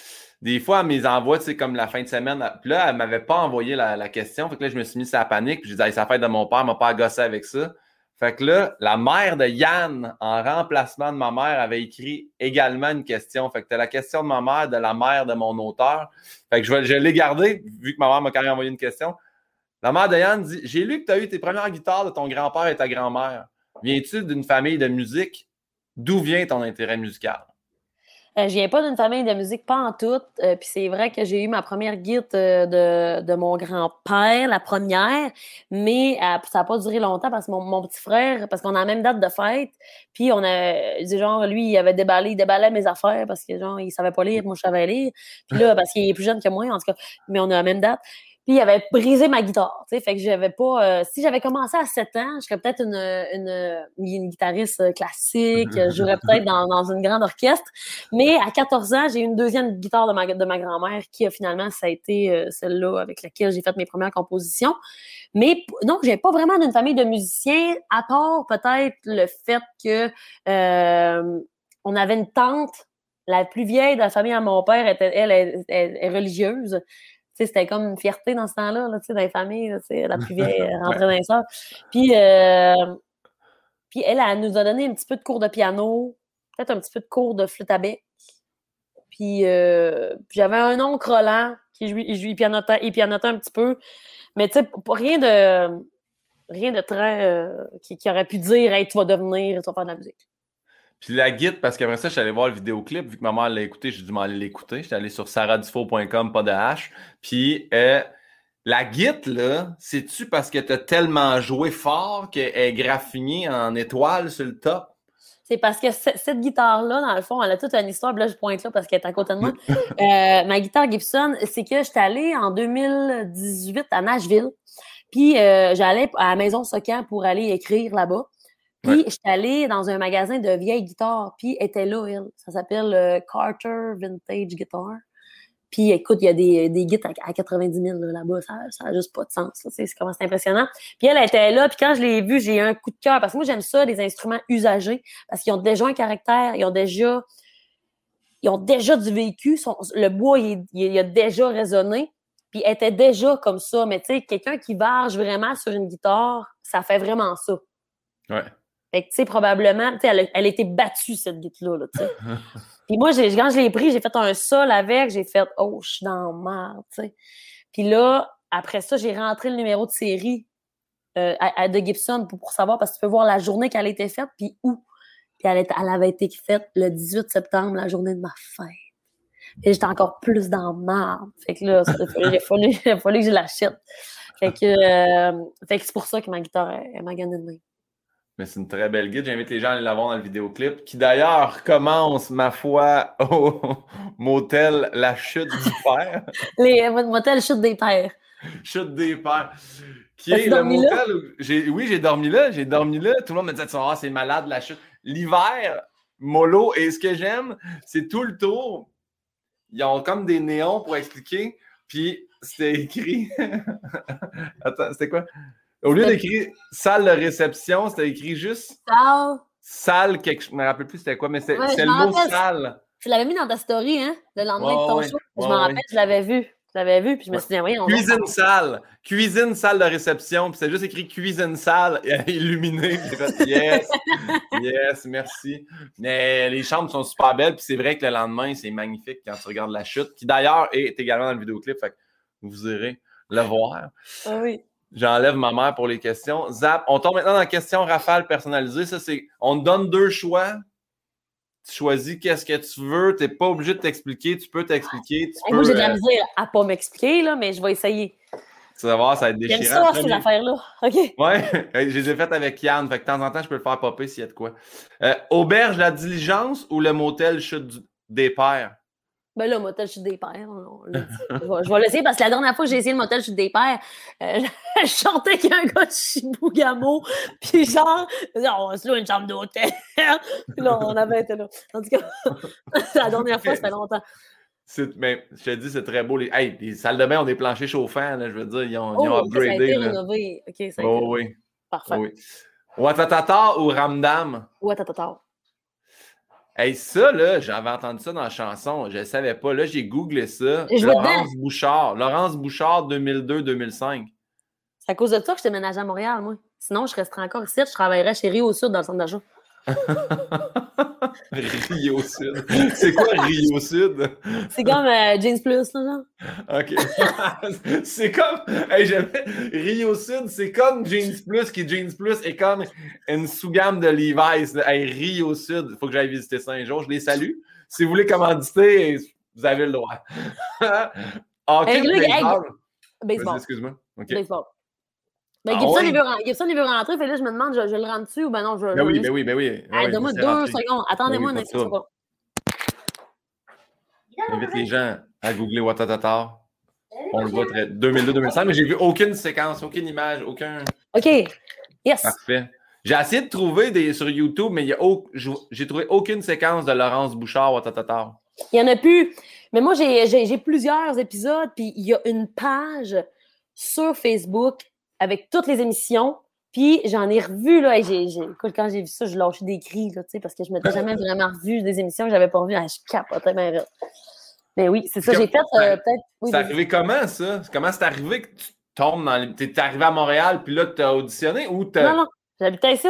Des fois, elle me les envoie, sais, comme la fin de semaine. Puis là, elle m'avait pas envoyé la, question. Fait que là, je me suis mis sur la panique. Puis j'ai dit, Hey, c'est de mon père, m'a pas gossé avec ça. Fait que là, la mère de Yann, en remplacement de ma mère, avait écrit également une question. Fait que t'as la question de ma mère, de la mère de mon auteur. Fait que je, je l'ai gardé, vu que ma mère m'a quand même envoyé une question. La mère de Yann dit J'ai lu que tu as eu tes premières guitares de ton grand-père et ta grand-mère. Viens-tu d'une famille de musique? D'où vient ton intérêt musical? Euh, je viens pas d'une famille de musique, pas en tout. Euh, Puis c'est vrai que j'ai eu ma première guide euh, de, de mon grand-père, la première, mais euh, ça n'a pas duré longtemps parce que mon, mon petit frère, parce qu'on a la même date de fête, puis on a, genre, lui, il avait déballé, il déballait mes affaires parce que, genre, il savait pas lire, moi, je savais lire. Puis là, parce qu'il est plus jeune que moi, en tout cas, mais on a la même date. Puis il avait brisé ma guitare, fait que j'avais pas... euh, si j'avais commencé à 7 ans, je serais peut-être une, une, une guitariste euh, classique, *laughs* je jouerais peut-être dans, dans une grande orchestre, mais à 14 ans, j'ai eu une deuxième guitare de ma, de ma grand-mère qui a finalement, ça a été euh, celle-là avec laquelle j'ai fait mes premières compositions. Mais non, j'ai pas vraiment d'une famille de musiciens, à part peut-être le fait que euh, on avait une tante, la plus vieille de la famille à mon père, était, elle est religieuse. C'était comme une fierté dans ce temps-là, là, tu sais, dans les familles, là, la *laughs* plus vieille dans les. Puis, euh, puis elle, elle nous a donné un petit peu de cours de piano, peut-être un petit peu de cours de flûte à bec. Puis, euh, puis j'avais un oncle Roland qui jouait- il pianotait, il pianotait un petit peu. Mais tu sais, rien de rien de très euh, qui, qui aurait pu dire Hey, tu vas devenir, tu vas faire de la musique. Puis la guide, parce qu'après ça, je suis allé voir le vidéoclip. Vu que ma mère l'a écouté, j'ai dû m'aller l'écouter. J'étais allé sur saradufo.com, pas de H. Puis euh, la guide, là, c'est-tu parce que tu as tellement joué fort qu'elle est graffinée en étoile sur le top? C'est parce que ce- cette guitare-là, dans le fond, elle a toute une histoire. Là, je pointe là parce qu'elle est à côté de moi. *laughs* Euh, ma guitare Gibson, c'est que j'étais allée en 2018 à Nashville. Puis euh, j'allais à la maison Socan pour aller écrire là-bas. Puis j'étais allée dans un magasin de vieilles guitares. Puis elle était là, elle. Ça s'appelle euh, Carter Vintage Guitar. Puis écoute, il y a des, des guides à, à 90 000 là, là-bas. Ça ça a juste pas de sens. C'est comment c'est impressionnant. Puis elle était là. Puis quand je l'ai vue, j'ai eu un coup de cœur. Parce que moi, j'aime ça, les instruments usagés. Parce qu'ils ont déjà un caractère. Ils ont déjà ils ont déjà du vécu. Son- le bois, il, il- il a déjà résonné. Puis elle était déjà comme ça. Mais tu sais, quelqu'un qui varge vraiment sur une guitare, ça fait vraiment ça. Ouais. Fait que, tu sais, probablement, tu sais, elle, a- elle a été battue, cette guitare là tu sais. *laughs* Puis moi, quand je l'ai pris, j'ai fait un sol avec, j'ai fait « Oh, je suis dans merde », tu sais. Puis là, après ça, j'ai rentré le numéro de série euh, à, de Gibson pour, savoir, parce que tu peux voir la journée qu'elle a été faite, puis où. Puis elle, elle, avait été faite le 18 septembre, la journée de ma fête. Et j'étais encore plus dans marde. Fait que là, il a fallu, *laughs* il a fallu que je l'achète. Fait que, euh, fait que c'est pour ça que ma guitare, elle, m'a gagné de main. Mais c'est une très belle guide. J'invite les gens à aller la voir dans le vidéoclip, qui d'ailleurs commence, ma foi, *laughs* au motel La Chute du Père. Les euh, motel Chute des Pères. Chute des Pères. Qui est le motel où Oui, j'ai dormi là. J'ai dormi là. Tout le monde me disait ah, c'est malade la chute. L'hiver, mollo. Et ce que j'aime, c'est tout le tour. Ils ont comme des néons pour expliquer. Puis c'était écrit. *laughs* Attends, c'était quoi? Au lieu d'écrire salle de réception, c'était écrit juste. Salle. Salle, quelque. Je me rappelle plus c'était quoi, mais c'est le mot salle. Tu l'avais mis dans ta story, hein? Le lendemain de ton show. je m'en rappelle, je l'avais vu. Je l'avais vu, puis je me suis dit, oui, on Cuisine salle. Cuisine salle de réception. Puis c'est juste écrit cuisine salle *laughs* illuminé. yes. *laughs* yes, merci. Mais les chambres sont super belles. Puis c'est vrai que le lendemain, c'est magnifique quand tu regardes la chute, qui d'ailleurs est également dans le vidéoclip. Fait que vous irez le voir. Ah oui. J'enlève ma mère pour les questions. Zap, on tombe maintenant dans la question rafale personnalisée. Ça, c'est on te donne deux choix. Tu choisis qu'est-ce que tu veux. Tu n'es pas obligé de t'expliquer. Tu peux t'expliquer. moi, j'ai de la euh, misère à pas m'expliquer, là, mais je vais essayer. Tu vas voir, ça va être déchirant. J'aime ça, ces affaires-là. *laughs* OK. Ouais, *laughs* je les ai faites avec Yann. Fait que de temps en temps, je peux le faire popper s'il y a de quoi. Euh, auberge la diligence ou le motel chute des pères? Ben là, motel chute des pères, je vais l'essayer parce que la dernière fois que j'ai essayé le motel chute des pères, euh, *laughs* je chantais qu'il y a un gars de Chibougamau, puis genre, on se loue une chambre d'hôtel. *laughs* puis là, on avait été là. En tout cas, *laughs* la dernière fois, ça fait longtemps. Mais je te dis, c'est très beau. Les, hey, les salles de bain ont des planchers chauffants, là, je veux dire, ils ont, ils ont oh, upgradé. Ça a été rénové. OK, ça a été... Oh, oui. Parfait. Oh, oui. Ouattatata ou Ramdam? Ouattatata. Hey, ça, là, j'avais entendu ça dans la chanson. Je ne savais pas. Là, j'ai googlé ça. Laurence Bouchard. Laurence Bouchard 2002-2005. C'est à cause de ça que je t'ai ménagé à Montréal, moi. Sinon, je resterais encore ici. Je travaillerais chez Rio Sud dans le centre d'achat. Rio Sud. C'est quoi Rio Sud? C'est comme euh, Jeans Plus, là, genre. OK. *laughs* c'est comme. Hey, Rio Sud, c'est comme Jeans Plus, qui Jeans Plus est comme une sous-gamme de Levi's. Hey, Rio Sud, il faut que j'aille visiter ça un jour. Je les salue. Si vous voulez commanditer, vous avez le droit. *laughs* OK. Hey, baseball. baseball. Excuse-moi. Baseball. Ben, ah Gibson, il veut, Gibson, il veut rentrer, fait là, je me demande, je, je le rentre dessus ou ben non, je. Ben oui, ben oui, ben oui. Ah, Donne-moi deux secondes. Attendez-moi ben oui, un instant. J'invite les gens à googler Watatata. On le voit très. 2002-2005, mais j'ai vu aucune séquence, aucune image, aucun. OK. Yes. Parfait. J'ai essayé de trouver des, sur YouTube, mais j'ai trouvé aucune séquence de Laurence Bouchard Watatata. Il n'y en a plus. Mais moi, j'ai plusieurs épisodes, puis il y a une page sur Facebook avec toutes les émissions. Puis j'en ai revu, là, et j'ai, écoute, quand j'ai vu ça, je lâchais des cris, là, parce que je m'étais jamais vraiment revu des émissions que j'avais pas revues. Ah, je capotais bien Mais oui, c'est ça, j'ai fait euh, peut-être. c'est arrivé comment, ça? Comment c'est arrivé que tu tombes dans les. T'es arrivé à Montréal, puis là, tu as auditionné ou t'as. Non, non, j'habitais ici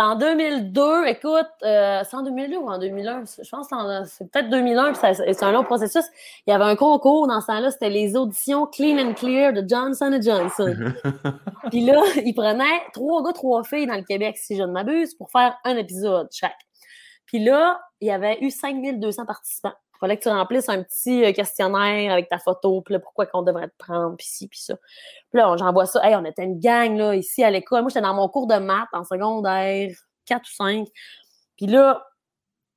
en 2002, écoute, euh, c'est en 2002 ou en 2001? Je pense que c'est peut-être 2001, c'est un long processus. Il y avait un concours dans ce temps-là, c'était les auditions Clean and Clear de Johnson Johnson. *laughs* Puis là, ils prenaient trois gars, trois filles dans le Québec, si je ne m'abuse, pour faire un épisode chaque. Puis là, il y avait eu 5200 participants. Il fallait que tu remplisses un petit euh, questionnaire avec ta photo, puis là, pourquoi qu'on devrait te prendre, puis ci, puis ça. Puis là, j'envoie ça. Hey, on était une gang, là, ici, à l'école. Moi, j'étais dans mon cours de maths en secondaire 4 ou 5. Puis là,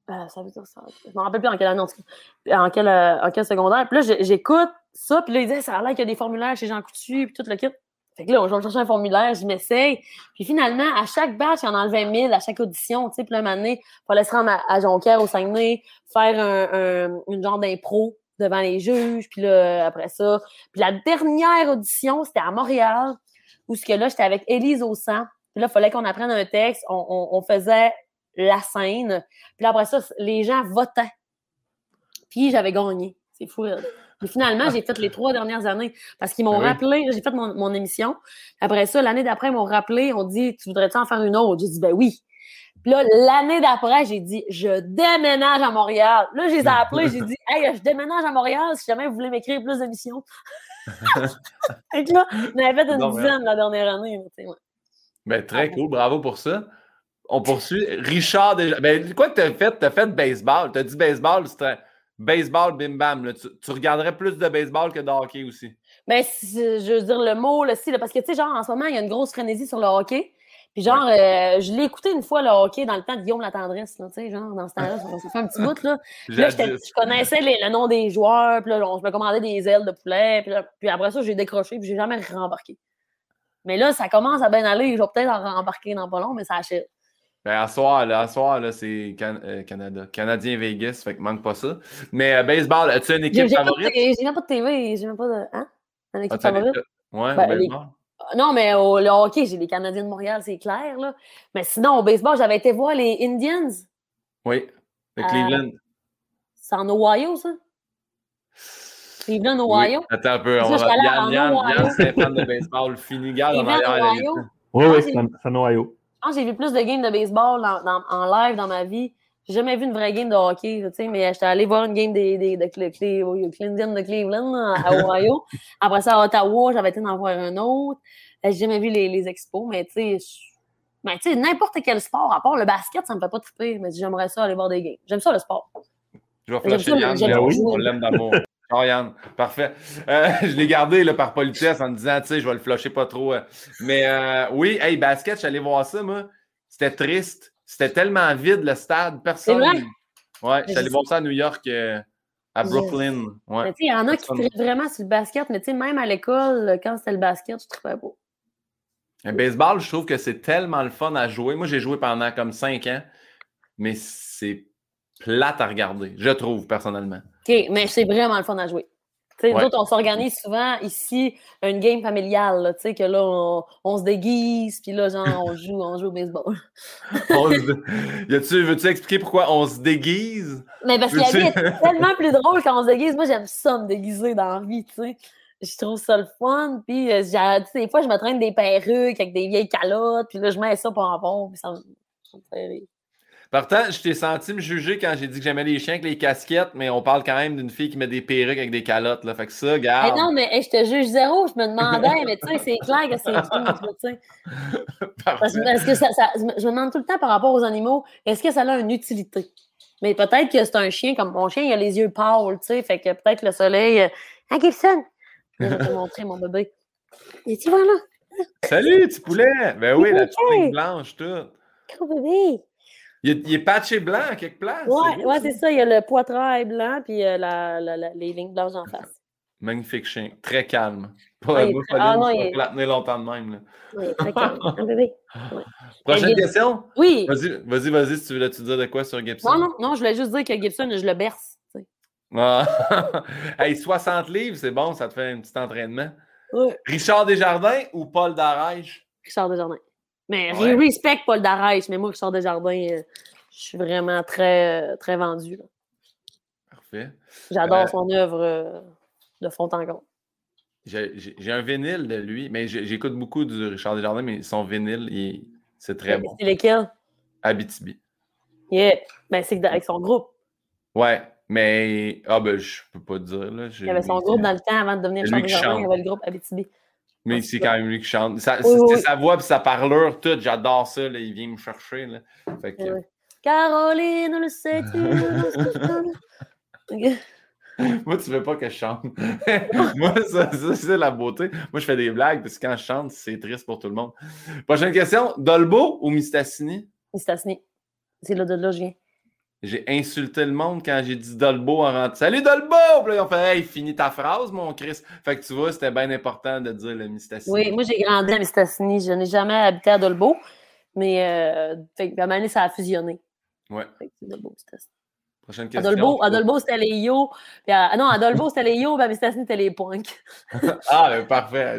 euh, ça veut dire ça. Je me rappelle plus en quelle année, en quel, euh, en quel secondaire. Puis là, j'écoute ça, puis là, ils disaient, ça a l'air qu'il y a des formulaires chez Jean Coutu, puis tout le kit. Fait que là, chercher un formulaire, je m'essaye. Puis finalement, à chaque batch, il y en enlevait 1000 à chaque audition. Tu sais, puis là, il fallait se rendre à, Jonquière, au Saguenay, faire un, une genre d'impro devant les juges. Puis là, après ça. Puis la dernière audition, c'était à Montréal, où ce que là, j'étais avec Élise Aussan. Puis là, il fallait qu'on apprenne un texte. On, on, faisait la scène. Puis là, après ça, les gens votaient. Puis j'avais gagné. C'est fou. Mais finalement, j'ai fait les trois dernières années parce qu'ils m'ont ah rappelé, j'ai fait mon, mon, émission. Après ça, l'année d'après, ils m'ont rappelé, on dit Tu voudrais-tu en faire une autre? J'ai dit Ben oui. Puis là, l'année d'après, j'ai dit Je déménage à Montréal. Là, je les ai appelés, j'ai dit Hey, je déménage à Montréal si jamais vous voulez m'écrire plus d'émissions. *laughs* que là, on avait fait une dizaine la dernière année. Ouais. Ben, très cool, bravo pour ça. On poursuit. Richard, déjà. Ben, quoi que tu as fait? Tu as fait baseball. Tu as dit baseball, c'était baseball, bim bam. Tu, regarderais plus de baseball que de hockey aussi. Ben, je veux dire le mot, là, si, parce que, tu sais, genre, en ce moment, il y a une grosse frénésie sur le hockey. Puis genre, euh, je l'ai écouté une fois, le hockey, dans le temps de Guillaume la tendresse, tu sais, genre, dans ce temps-là, ça, fait un petit bout, là. *laughs* Puis là, je connaissais le nom des joueurs, puis là, on, je me commandais des ailes de poulet, puis, après ça, j'ai décroché, puis j'ai jamais rembarqué. Mais là, ça commence à bien aller, je vais peut-être en rembarquer dans pas long, mais ça achète. Ben, à soir, là, à soir, là, c'est euh, Canada. Canadien Vegas, fait que manque pas ça. Mais euh, baseball, as-tu une équipe favorite? J'ai même pas de TV, j'ai même pas de. Hein? Une équipe favorite? Ouais, ben, baseball. Non, mais au le hockey, j'ai les Canadiens de Montréal, c'est clair. Là. Mais sinon, au baseball, j'avais été voir les Indians. Oui, de Cleveland. c'est en Ohio, ça? Cleveland, Ohio? Attends un peu. On va... Yann, Yann, Yann, c'est un fan de baseball fini. Garde en arrière. Oui, oui, c'est en Ohio. Pense que j'ai vu plus de games de baseball en live dans ma vie j'ai jamais vu une vraie game de hockey, tu sais, mais j'étais allé voir une game des, des, de, Cleveland de Cleveland à *laughs* Ohio. Après ça, à Ottawa, j'avais été en voir un autre. J'ai jamais vu les, les expos, mais tu sais, mais tu sais, n'importe quel sport, à part le basket, ça me fait pas triper, mais j'aimerais ça aller voir des games. J'aime ça le sport. Je vais flasher Yann, on l'aime d'amour. *laughs* Yann, parfait. Euh, *laughs* je l'ai gardé là, par politesse en me disant, tu sais, je vais le flasher pas trop. Euh. Mais euh, oui, hey, basket, je suis allé voir ça, moi. C'était triste. C'était tellement vide le stade, personne. Ouais, j'allais voir ça à New York, euh, à Brooklyn. Ouais. Il y en a qui traitent vraiment sur le basket, mais même à l'école, quand c'était le basket, je trouvais beau. Le baseball, je trouve que c'est tellement le fun à jouer. Moi, j'ai joué pendant comme cinq ans, mais c'est plate à regarder, je trouve, personnellement. OK, mais c'est vraiment le fun à jouer. Nous autres, on s'organise souvent ici une game familiale, tu sais, que là, on, se déguise, puis là, genre, on joue, on joue au baseball. *laughs* tu, veux-tu expliquer pourquoi on se déguise? Mais parce que la vie est tellement plus drôle quand on se déguise. Moi, j'aime ça me déguiser dans la vie, tu sais. Je trouve ça le fun, puis euh, des fois, je me traîne des perruques avec des vieilles calottes, puis là, je mets ça pour un bon, puis ça, ça me fait rire. Pourtant, je t'ai senti me juger quand j'ai dit que j'aimais les chiens avec les casquettes, mais on parle quand même d'une fille qui met des perruques avec des calottes. Là. Fait que ça, gars. non, mais je te juge zéro. Je me demandais, mais tu sais, c'est clair que c'est tu sais. *laughs* Parce, que ça, je me demande tout le temps par rapport aux animaux, est-ce que ça a une utilité? Mais peut-être que c'est un chien, comme mon chien, il a les yeux pâles, tu sais, fait que peut-être le soleil. Ah, Gibson! Je vais te *laughs* montrer mon bébé. Et tu vois là? Salut, petit poulet! Ben oui, la petite blanche, tout. Gros bébé! Il est, patché blanc à quelque place. Oui, ouais, c'est ça. Il y a le poitrail blanc puis euh, la, la, les lignes blanches en face. Magnifique chien. Très calme. Pas ouais, ah, non, il la tenir longtemps de même. Là. Oui, très calme. Un bébé. *laughs* Prochaine question? Oui. Vas-y, vas-y, vas-y, si tu veux te dire de quoi sur Gibson? Non, non, non, je voulais juste dire que Gibson, je le berce. Ah. *laughs* hey, 60 livres, c'est bon, ça te fait un petit entraînement. Oui. Richard Desjardins ou Paul Darèche? Richard Desjardins. Mais je respecte Paul Darèche, mais moi, Richard Desjardins, euh, je suis vraiment très, euh, très vendu. Parfait. J'adore euh, son œuvre de fond en comble. J'ai un vinyle de lui, mais j'écoute beaucoup du Richard Desjardins, mais son vinyle, c'est très bon. C'est lequel? Abitibi. Yeah. Ben, c'est avec son groupe. Ouais, mais. Ah, ben, je peux pas te dire. Là. Il y avait son groupe dans le temps avant de devenir Richard Desjardins, il y avait le groupe Abitibi. Mais c'est quand même lui qui chante. Sa voix et sa parleur, tout, j'adore ça. Là, il vient me chercher. Là. Fait que... Caroline, le sais-tu? *laughs* Moi, tu veux pas que je chante. *laughs* Moi, ça, c'est la beauté. Moi, je fais des blagues parce que quand je chante, c'est triste pour tout le monde. Prochaine question. Dolbo ou Mistassini? Mistassini. C'est là de là je viens. J'ai insulté le monde quand j'ai dit Dolbo en rentrant. Salut Dolbo! Puis là, ils ont fait Hey, finis ta phrase, mon Chris. Fait que tu vois, c'était bien important de dire le Mistassini. Oui, moi, j'ai grandi à Mistassini. Je n'ai jamais habité à Dolbo. Mais euh, fait que, à un ça a fusionné. Ouais. Fait que Dolbo, Mistassini. Prochaine question. Adolbo, c'était les yo. Puis non, Adolbo, c'était les yo, Mistassini, c'était les punks. *laughs* ah, ben, parfait.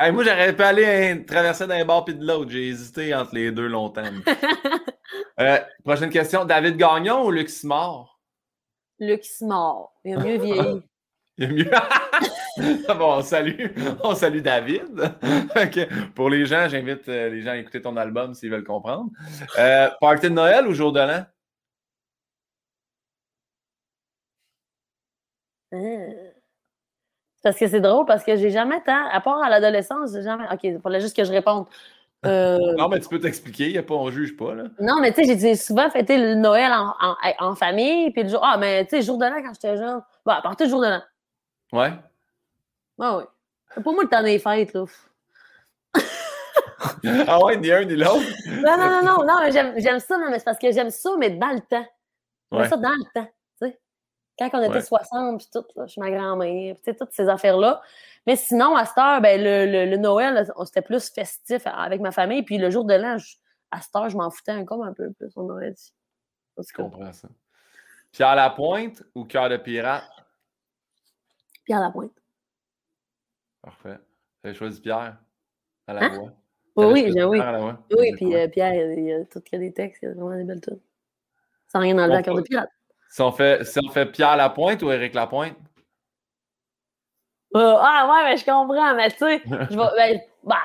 Hey, moi, j'aurais pu aller traverser d'un bord puis de l'autre. J'ai hésité entre les deux longtemps. *laughs* Euh, prochaine question. David Gagnon ou? Luc Simard? Il a mieux vieilli. *laughs* Il a mieux. bon, on salue, on salue David. Pour les gens, j'invite euh, les gens à écouter ton album s'ils veulent comprendre. Euh, party de Noël ou jour de l'an? Parce que c'est drôle, parce que j'ai jamais tant, à part à l'adolescence, j'ai jamais. OK, il fallait juste que je réponde. Euh, *laughs* Non, mais tu peux t'expliquer, pas, on juge pas, là. Non, mais tu sais, j'ai souvent fêté le Noël en, en, en famille, puis le jour. Ah, mais tu sais, le jour de l'an quand j'étais jeune. Bon, à partir du jour de l'an. Ouais. Ouais, ouais. C'est pas moi le temps des fêtes, là. *laughs* Ah ouais, ni un ni l'autre? Non, non, non, non, non, mais j'aime ça, non, mais c'est parce que j'aime ça, mais dans le temps. J'aime Ouais. ça dans le temps. Quand on était Ouais. 60, puis tout, là, je suis ma grand-mère, puis tu toutes ces affaires-là. Mais sinon, à cette heure, ben, le, le, le Noël, on- c'était plus festif avec ma famille, puis le jour de l'an, à cette heure, je m'en foutais un comme un peu plus, on aurait dit. Je comprends ça. Pierre Lapointe ou Cœur de pirate? Pierre Lapointe. Parfait. J'avais choisi Pierre à la Hein? voix? Oui, T'avais oui, oui. Puis euh, Pierre, il y a- a tout qu'il y a des textes, il y a vraiment des belles tunes. Sans rien enlever à cœur de pirate. Si on, fait, si on fait Pierre Lapointe ou Éric Lapointe? Euh, ah ouais, mais je comprends, mais tu sais, *laughs* je vais. Ben, bah.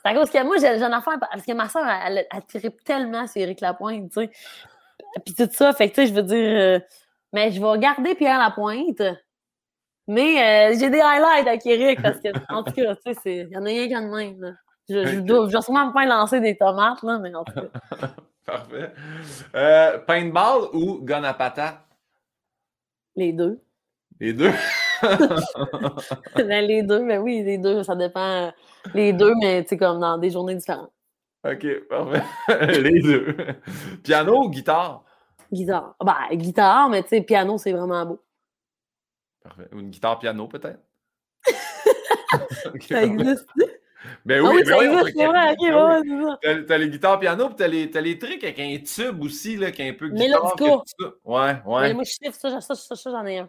C'est à cause que moi, j'ai une affaire, parce que ma soeur, elle, elle, elle trippe tellement sur Éric Lapointe, tu sais. Puis tout ça, fait que tu sais, je veux dire. euh, mais je vais garder Pierre Lapointe. Mais euh, j'ai des highlights avec Éric, parce que, en tout cas, tu sais, il y en a rien qu'un de même, là. Je, je, Ok. dois, je dois sûrement me faire lancer des tomates, là, mais en tout cas. *laughs* Parfait. Euh, paintball ou gun à patate? Les deux. Les deux? *laughs* Ben, les deux, mais oui, les deux, ça dépend. Les deux, mais tu sais, comme dans des journées différentes. OK, parfait. *laughs* Les deux. Piano ou guitare? Guitare. Ben, guitare, mais tu sais, piano, c'est vraiment beau. Parfait. Ou une guitare piano, peut-être? Ça existe. Ben ah oui, oui, ben oui, on existe, fait- c'est vrai, ok, ouais, oui. ouais, c'est ça. T'as les guitares piano, puis t'as les, t'as les trucs avec un tube aussi, là, qui est un peu guitare. Tout ça. Ouais, Mais ouais. moi, je chiffre ça, ça, ça, ça, j'en ai un.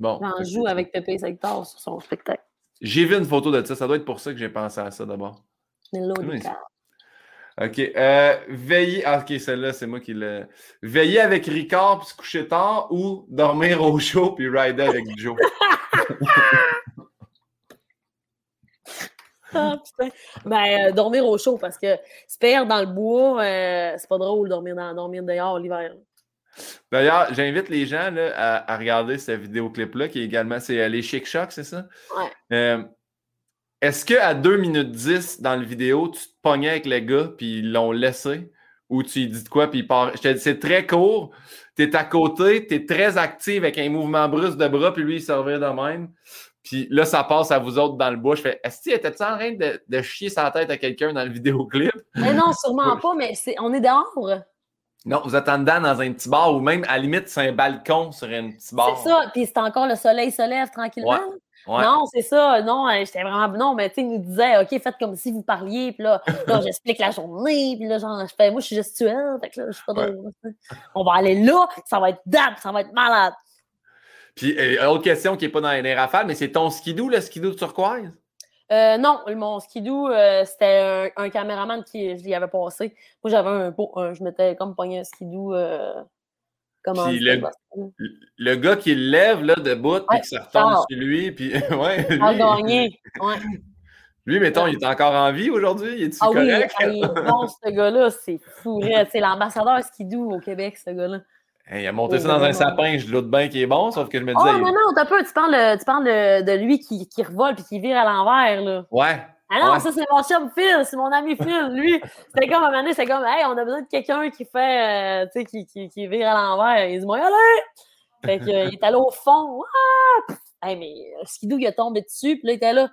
Bon. J'en joue avec Pépé sa guitare sur son spectacle. J'ai vu une photo de ça. Ça doit être pour ça que j'ai pensé à ça d'abord. Mélodica. OK. Euh, veiller. Ah, OK, celle-là, c'est moi qui l'ai. Veiller avec Ricard puis se coucher tard ou dormir au *laughs* chaud puis rider avec Joe. *laughs* *laughs* Ah, putain. Ben, euh, dormir au chaud parce que se perdre dans le bois, euh, c'est pas drôle dormir, dans, dormir dehors l'hiver. D'ailleurs, j'invite les gens là, à, à regarder ce vidéoclip-là, qui est également. C'est euh, les Chic Chocs, c'est ça? Ouais. Est-ce qu'à 2 minutes 10 dans le vidéo, tu te pognais avec le gars puis ils l'ont laissé? Ou tu lui dis de quoi puis il part? Je te dis, c'est très court. Tu es à côté, tu es très actif avec un mouvement brusque de bras, puis lui, il se revient de même. Puis là, ça passe à vous autres dans le bois. Je fais, est-ce que était-tu en train de, de chier sa tête à quelqu'un dans le vidéoclip? Mais non, sûrement pas, mais on est dehors. Non, vous êtes en dedans dans un petit bar ou même à la limite, c'est un balcon sur un petit bar. C'est ça. Puis c'est encore le soleil se lève tranquillement. Ouais. Non, c'est ça. Non, euh, j'étais vraiment. Non, mais tu sais, il nous disait, OK, faites comme si vous parliez. Puis là, *laughs* là j'explique la journée. Puis là, genre, je fais, moi, je suis gestuelle. Fait que là, je suis pas Ouais. On va aller là. Ça va être date. Ça va être malade. Puis, euh, autre question qui n'est pas dans les rafales, mais c'est ton skidoo, le skidoo turquoise? Euh, non, mon skidoo, euh, c'était un, un caméraman qui je l'y avait passé. Moi, j'avais un beau. un- je m'étais comme pogné un skidoo. Comment Puis le- Le gars qui le lève là, debout, puis que ça retombe sur lui, puis *laughs* ouais, a lui, gagné. Ouais. *laughs* lui, mettons, il est encore en vie aujourd'hui? Il est-tu Ah oui, correct? ah, il est bon, ce gars-là. C'est fou. C'est l'ambassadeur skidoo au Québec, ce gars-là. Hey, il a monté Oh, ça dans un sapin, je doute bien qu'il est bon, sauf que je me Oh, disais. non, non, t'as peu. Tu parles, tu parles de, de lui qui, qui revole puis qui vire à l'envers, là. Ouais. Ah non, Ouais. ça, c'est mon chum Phil, c'est mon ami Phil. Lui, *laughs* c'était comme, à un moment donné, c'est comme, hey, on a besoin de quelqu'un qui fait, euh, tu sais, qui, qui, qui vire à l'envers. Il dit, moi, allez! Fait que, euh, il est allé au fond. Ah! Hey, mais euh, Skidoo, il est tombé dessus, puis là, il était là!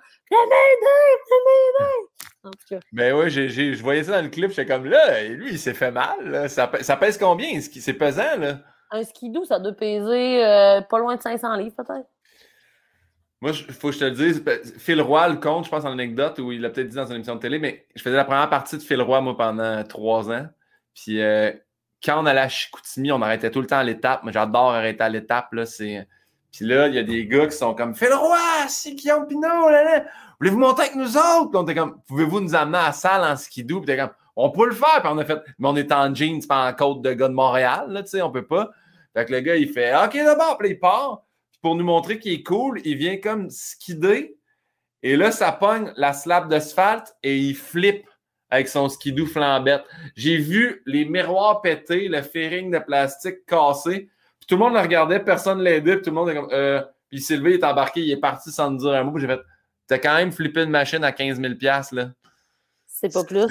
En tout cas, Ben j'ai, j'ai- je voyais ça dans le clip, j'étais comme là, lui, il s'est fait mal. là. Ça, pè- ça pèse combien? C'est pesant, là? un Skidoo, ça doit peser euh, pas loin de 500 livres, peut-être. Moi, il faut que je te le dise, ben, Phil Roy le compte, je pense, en anecdote, où il l'a peut-être dit dans une émission de télé, mais je faisais la première partie de Phil Roy, moi, pendant trois ans. Puis euh, quand on allait à Chicoutimi, on arrêtait tout le temps à l'étape. Moi, j'adore arrêter à l'étape, là. C'est... Puis là, il y a des gars qui sont comme Phil Roy, c'est Guillaume Pinot, là, là. Voulez-vous monter avec nous autres? Puis on comme, pouvez-vous nous amener à la salle en skidoo? Puis t'es comme, on peut le faire. Puis on a fait, mais on est en jeans, pas en côte de gars de Montréal, là, tu sais, on peut pas. Fait que le gars, il fait, OK, d'abord, puis il part. Puis pour nous montrer qu'il est cool, il vient comme skider. Et là, ça pogne la slab d'asphalte et il flippe avec son skidoo flambette. J'ai vu les miroirs péter, le fairing de plastique cassé. Tout le monde le regardait, personne ne l'aidait. Puis tout le monde est comme, euh, Puis levé, il est embarqué, il est parti sans dire un mot. J'ai fait T'as quand même flippé une machine à 15 000 là. C'est pas plus.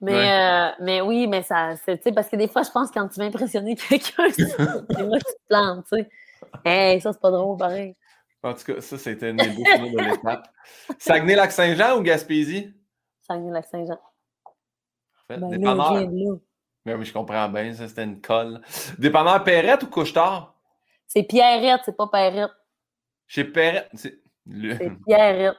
Mais, Ouais. euh, mais oui, mais ça, c'est, parce que des fois, je pense que quand tu veux impressionner *laughs* quelqu'un, c'est que tu te plantes, tu sais. Hey, ça, c'est pas drôle, pareil. En tout cas, ça, c'était une des beaux de l'étape. Saguenay-Lac-Saint-Jean ou Gaspésie? Saguenay-Lac-Saint-Jean. Parfait. Ben là, Là. Ben oui, je comprends bien, ça, c'était une colle. Dépanneur Perrette ou Couche-Tard? C'est Pierrette, c'est pas Perrette. Chez Perrette. C'est... le- C'est Pierrette.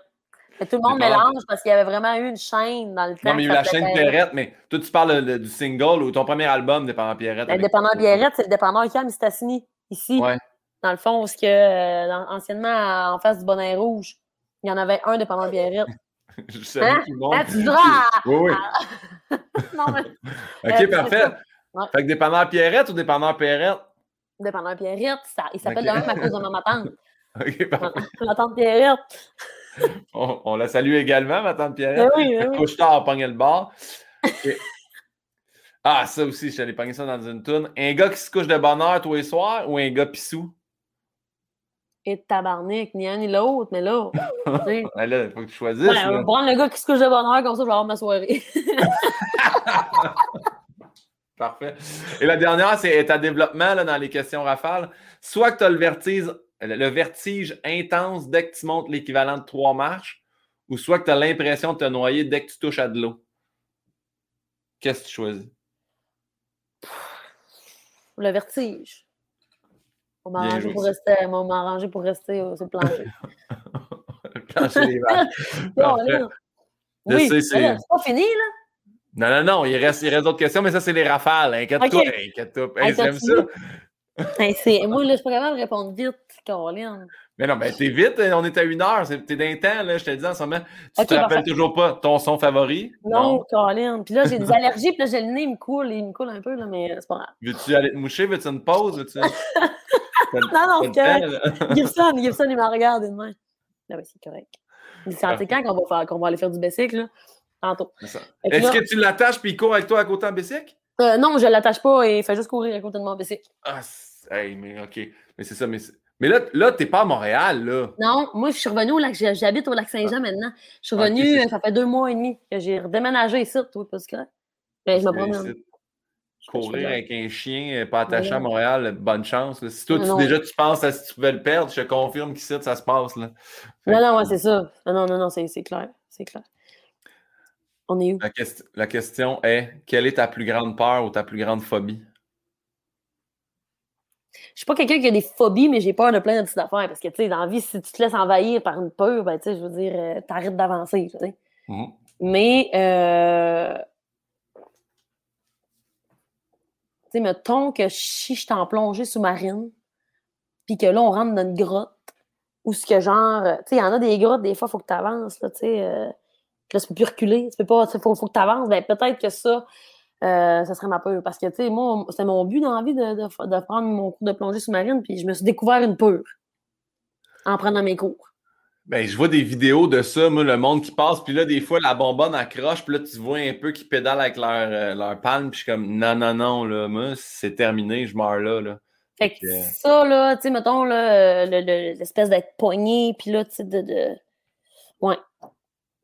Mais tout le monde mélange parce qu'il y avait vraiment eu une chaîne dans le temps. Non, mais il y a eu la chaîne Perrette, mais toi, tu parles de- du single ou ton premier album, Dépanneur Pierrette. Avec- dépanneur Pierrette, c'est le dépanneur qui a Mistassini, ici. Ouais. Dans le fond, ce que, euh, anciennement, en face du bonnet rouge, il y en avait un dépanneur Pierrette. *laughs* *laughs* Je salue Hein? tout le monde. Ah! Oui, oui. *laughs* non, mais *laughs* OK, Euh, parfait. Ouais. Fait que dépanneur Pierrette ou dépanneur Perrette? dépanneur Pierrette, ça, il s'appelle Ok. de même à cause de ma tante. OK, parfait. Ma tante Pierrette. On, on la salue également, ma tante Ben Pierrette. oui, ben oui. Couche-tard, pogne le bar. Et- Ah, ça aussi, je t'allais pogner ça dans une toune. Un gars qui se couche de bonne heure tous les soirs ou un gars pissou? Et tabarnak, ni un ni l'autre, mais là. *laughs* Là, il faut que tu choisisses. Ouais, là. prendre le gars qui se couche de bonne heure, comme ça, je vais avoir ma soirée. *laughs* Parfait. Et la dernière, c'est ta développement là, dans les questions rafales. Soit que tu as le vertige, le vertige intense dès que tu montes l'équivalent de trois marches, ou soit que tu as l'impression de te noyer dès que tu touches à de l'eau. Qu'est-ce que tu choisis? Le vertige. On m'a arrangé joué, pour ça. rester, on m'a arrangé pour rester euh, sur le plancher. *laughs* Plancher des vaches. *laughs* Oui, c'est- pas fini, là. Non, non, non, il reste, il reste d'autres questions, mais ça, c'est les rafales. Inquiète-toi, inquiète-toi. Hey, j'aime ça. Hey, *laughs* Moi, là, je suis pas capable de répondre vite, Caroline. Mais non, ben t'es vite, on est à une heure, t'es d'un temps, là, je te dis en ce moment. Tu te rappelles parfait. toujours pas ton son favori? Non, Caroline. Puis là, j'ai des allergies, puis là, j'ai le nez, il me coule, il me coule un peu, là, mais c'est pas grave. Veux-tu aller te moucher? Veux-tu une pause? Non, non, c'est correct. *laughs* Gibson, Gibson, il me regarde une main. Là, oui, c'est correct. Il s'en sait quand qu'on va, faire, qu'on va aller faire du bicycle, là? Tantôt. Est-ce que tu l'attaches puis il court avec toi à côté en bicycle? Euh, non, je l'attache pas et il fait juste courir à côté de mon bicycle. Ah, c'est- hey, mais OK. Mais c'est ça, mais, c'est- mais là, là t'es pas à Montréal, là. Non, moi, je suis revenue au lac, j'habite au lac Saint-Jean maintenant. Je suis Ah, revenue, c'est euh, ça fait deux mois et demi que j'ai redéménagé ici, toi, parce que. Ben, je me promène. Courir avec un chien euh, pas attaché Ouais. à Montréal, bonne chance. là. Si toi, tu- Non. déjà, tu penses à si tu pouvais le perdre, je te confirme qu'ici, ça se passe. Là. Non, non, ouais, c'est ça. Non, non, non, c'est clair. C'est clair. On est où? La, quest- la question est quelle est ta plus grande peur ou ta plus grande phobie? Je suis pas quelqu'un qui a des phobies, mais j'ai peur de plein de petites affaires. Parce que, tu sais, dans la vie, si tu te laisses envahir par une peur, ben, tu sais, je veux dire, euh, t'arrêtes d'avancer. Mhm. Mais, euh... tu sais, mettons que si je suis en plongée sous-marine, puis que là, on rentre dans une grotte, ou ce que genre, tu sais, il y en a des grottes, des fois, il faut que tu avances, là, tu sais. euh, là, tu peux plus reculer, tu peux pas, il faut, faut que tu avances. Ben, peut-être que ça, euh, ça serait ma peur. Parce que, tu sais, moi, c'est mon but dans la vie de, de, de prendre mon cours de plongée sous-marine, puis je me suis découvert une peur en prenant mes cours. Ben, je vois des vidéos de ça, moi, le monde qui passe, puis là, des fois, la bonbonne accroche, puis là, tu vois un peu qu'ils pédalent avec leur, euh, leur palme, puis je suis comme, non, non, non, là, moi, c'est terminé, je meurs là, là. Fait que ça, là, tu sais, mettons, là, euh, le- le- l'espèce d'être poigné, puis là, tu sais, de, de... Ouais.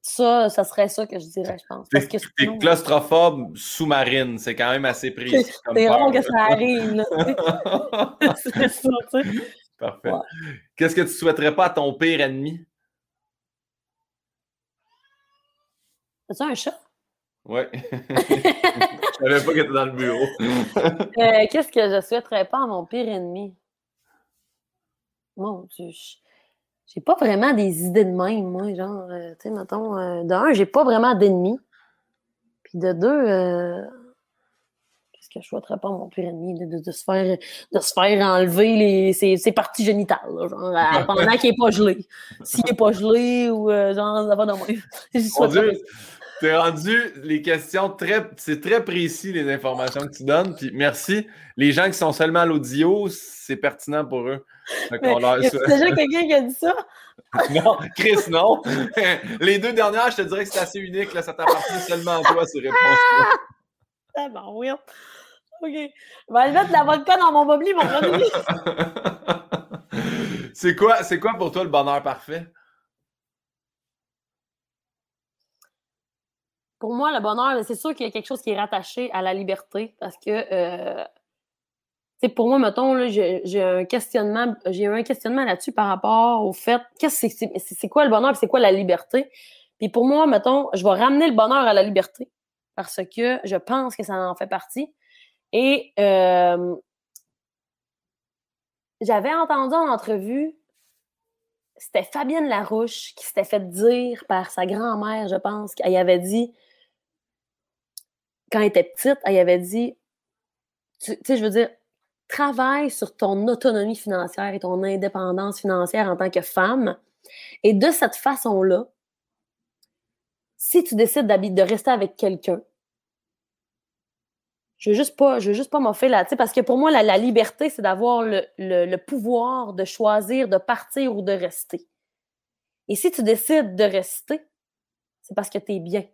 Ça, ça serait ça que je dirais, je pense. Parce que T'es sinon, claustrophobe sous-marine, c'est quand même assez précis. *laughs* c'est rare que ça arrive, là. *laughs* *laughs* c'est ça, tu sais. Parfait. Ouais. Qu'est-ce que tu souhaiterais pas à ton pire ennemi? As-tu un chat? Ouais. *laughs* je savais pas que t'étais dans le bureau. Euh, Qu'est-ce que je souhaiterais pas à mon pire ennemi? Mon Dieu, je- j'ai pas vraiment des idées de même, moi, genre, euh, tu sais, mettons, euh, de un, j'ai pas vraiment d'ennemis. Puis de deux, euh, que je souhaiterais pas mon pire ennemi? De, de- de se, faire, de se faire enlever les, ses, ses parties génitales, là, genre, pendant qu'il est pas gelé. S'il est pas gelé ou, euh, genre, ça va dans *laughs* moi. Mon Dieu, t'es rendu les questions très. C'est très précis, les informations que tu donnes. Puis merci. Les gens qui sont seulement à l'audio, c'est pertinent pour eux. Souhaite- déjà quelqu'un qui a dit ça? *laughs* Non, Chris, non. *laughs* Les deux dernières, je te dirais que c'est assez unique. Là, ça t'appartient seulement à toi, ces réponses-là. Ah, ben oui. OK. Je vais aller mettre de la vodka dans mon bobli, mon premier. *laughs* c'est quoi, c'est quoi pour toi le bonheur parfait? Pour moi, le bonheur, c'est sûr qu'il y a quelque chose qui est rattaché à la liberté parce que, euh, pour moi, mettons, j'ai un questionnement, j'ai un questionnement là-dessus par rapport au fait, qu'est-ce c'est quoi le bonheur, c'est quoi la liberté? Puis pour moi, mettons, je vais ramener le bonheur à la liberté parce que je pense que ça en fait partie. Et euh, j'avais entendu en entrevue, c'était Fabienne Larouche qui s'était fait dire par sa grand-mère, je pense, qu'elle avait dit, quand elle était petite, elle avait dit, tu sais, je veux dire, travaille sur ton autonomie financière et ton indépendance financière en tant que femme. Et de cette façon-là, si tu décides de rester avec quelqu'un, je veux juste pas, je veux juste pas m'offrir là, tu sais, parce que pour moi, la, liberté, c'est d'avoir le, pouvoir de choisir de partir ou de rester. Et si tu décides de rester, c'est parce que tu es bien.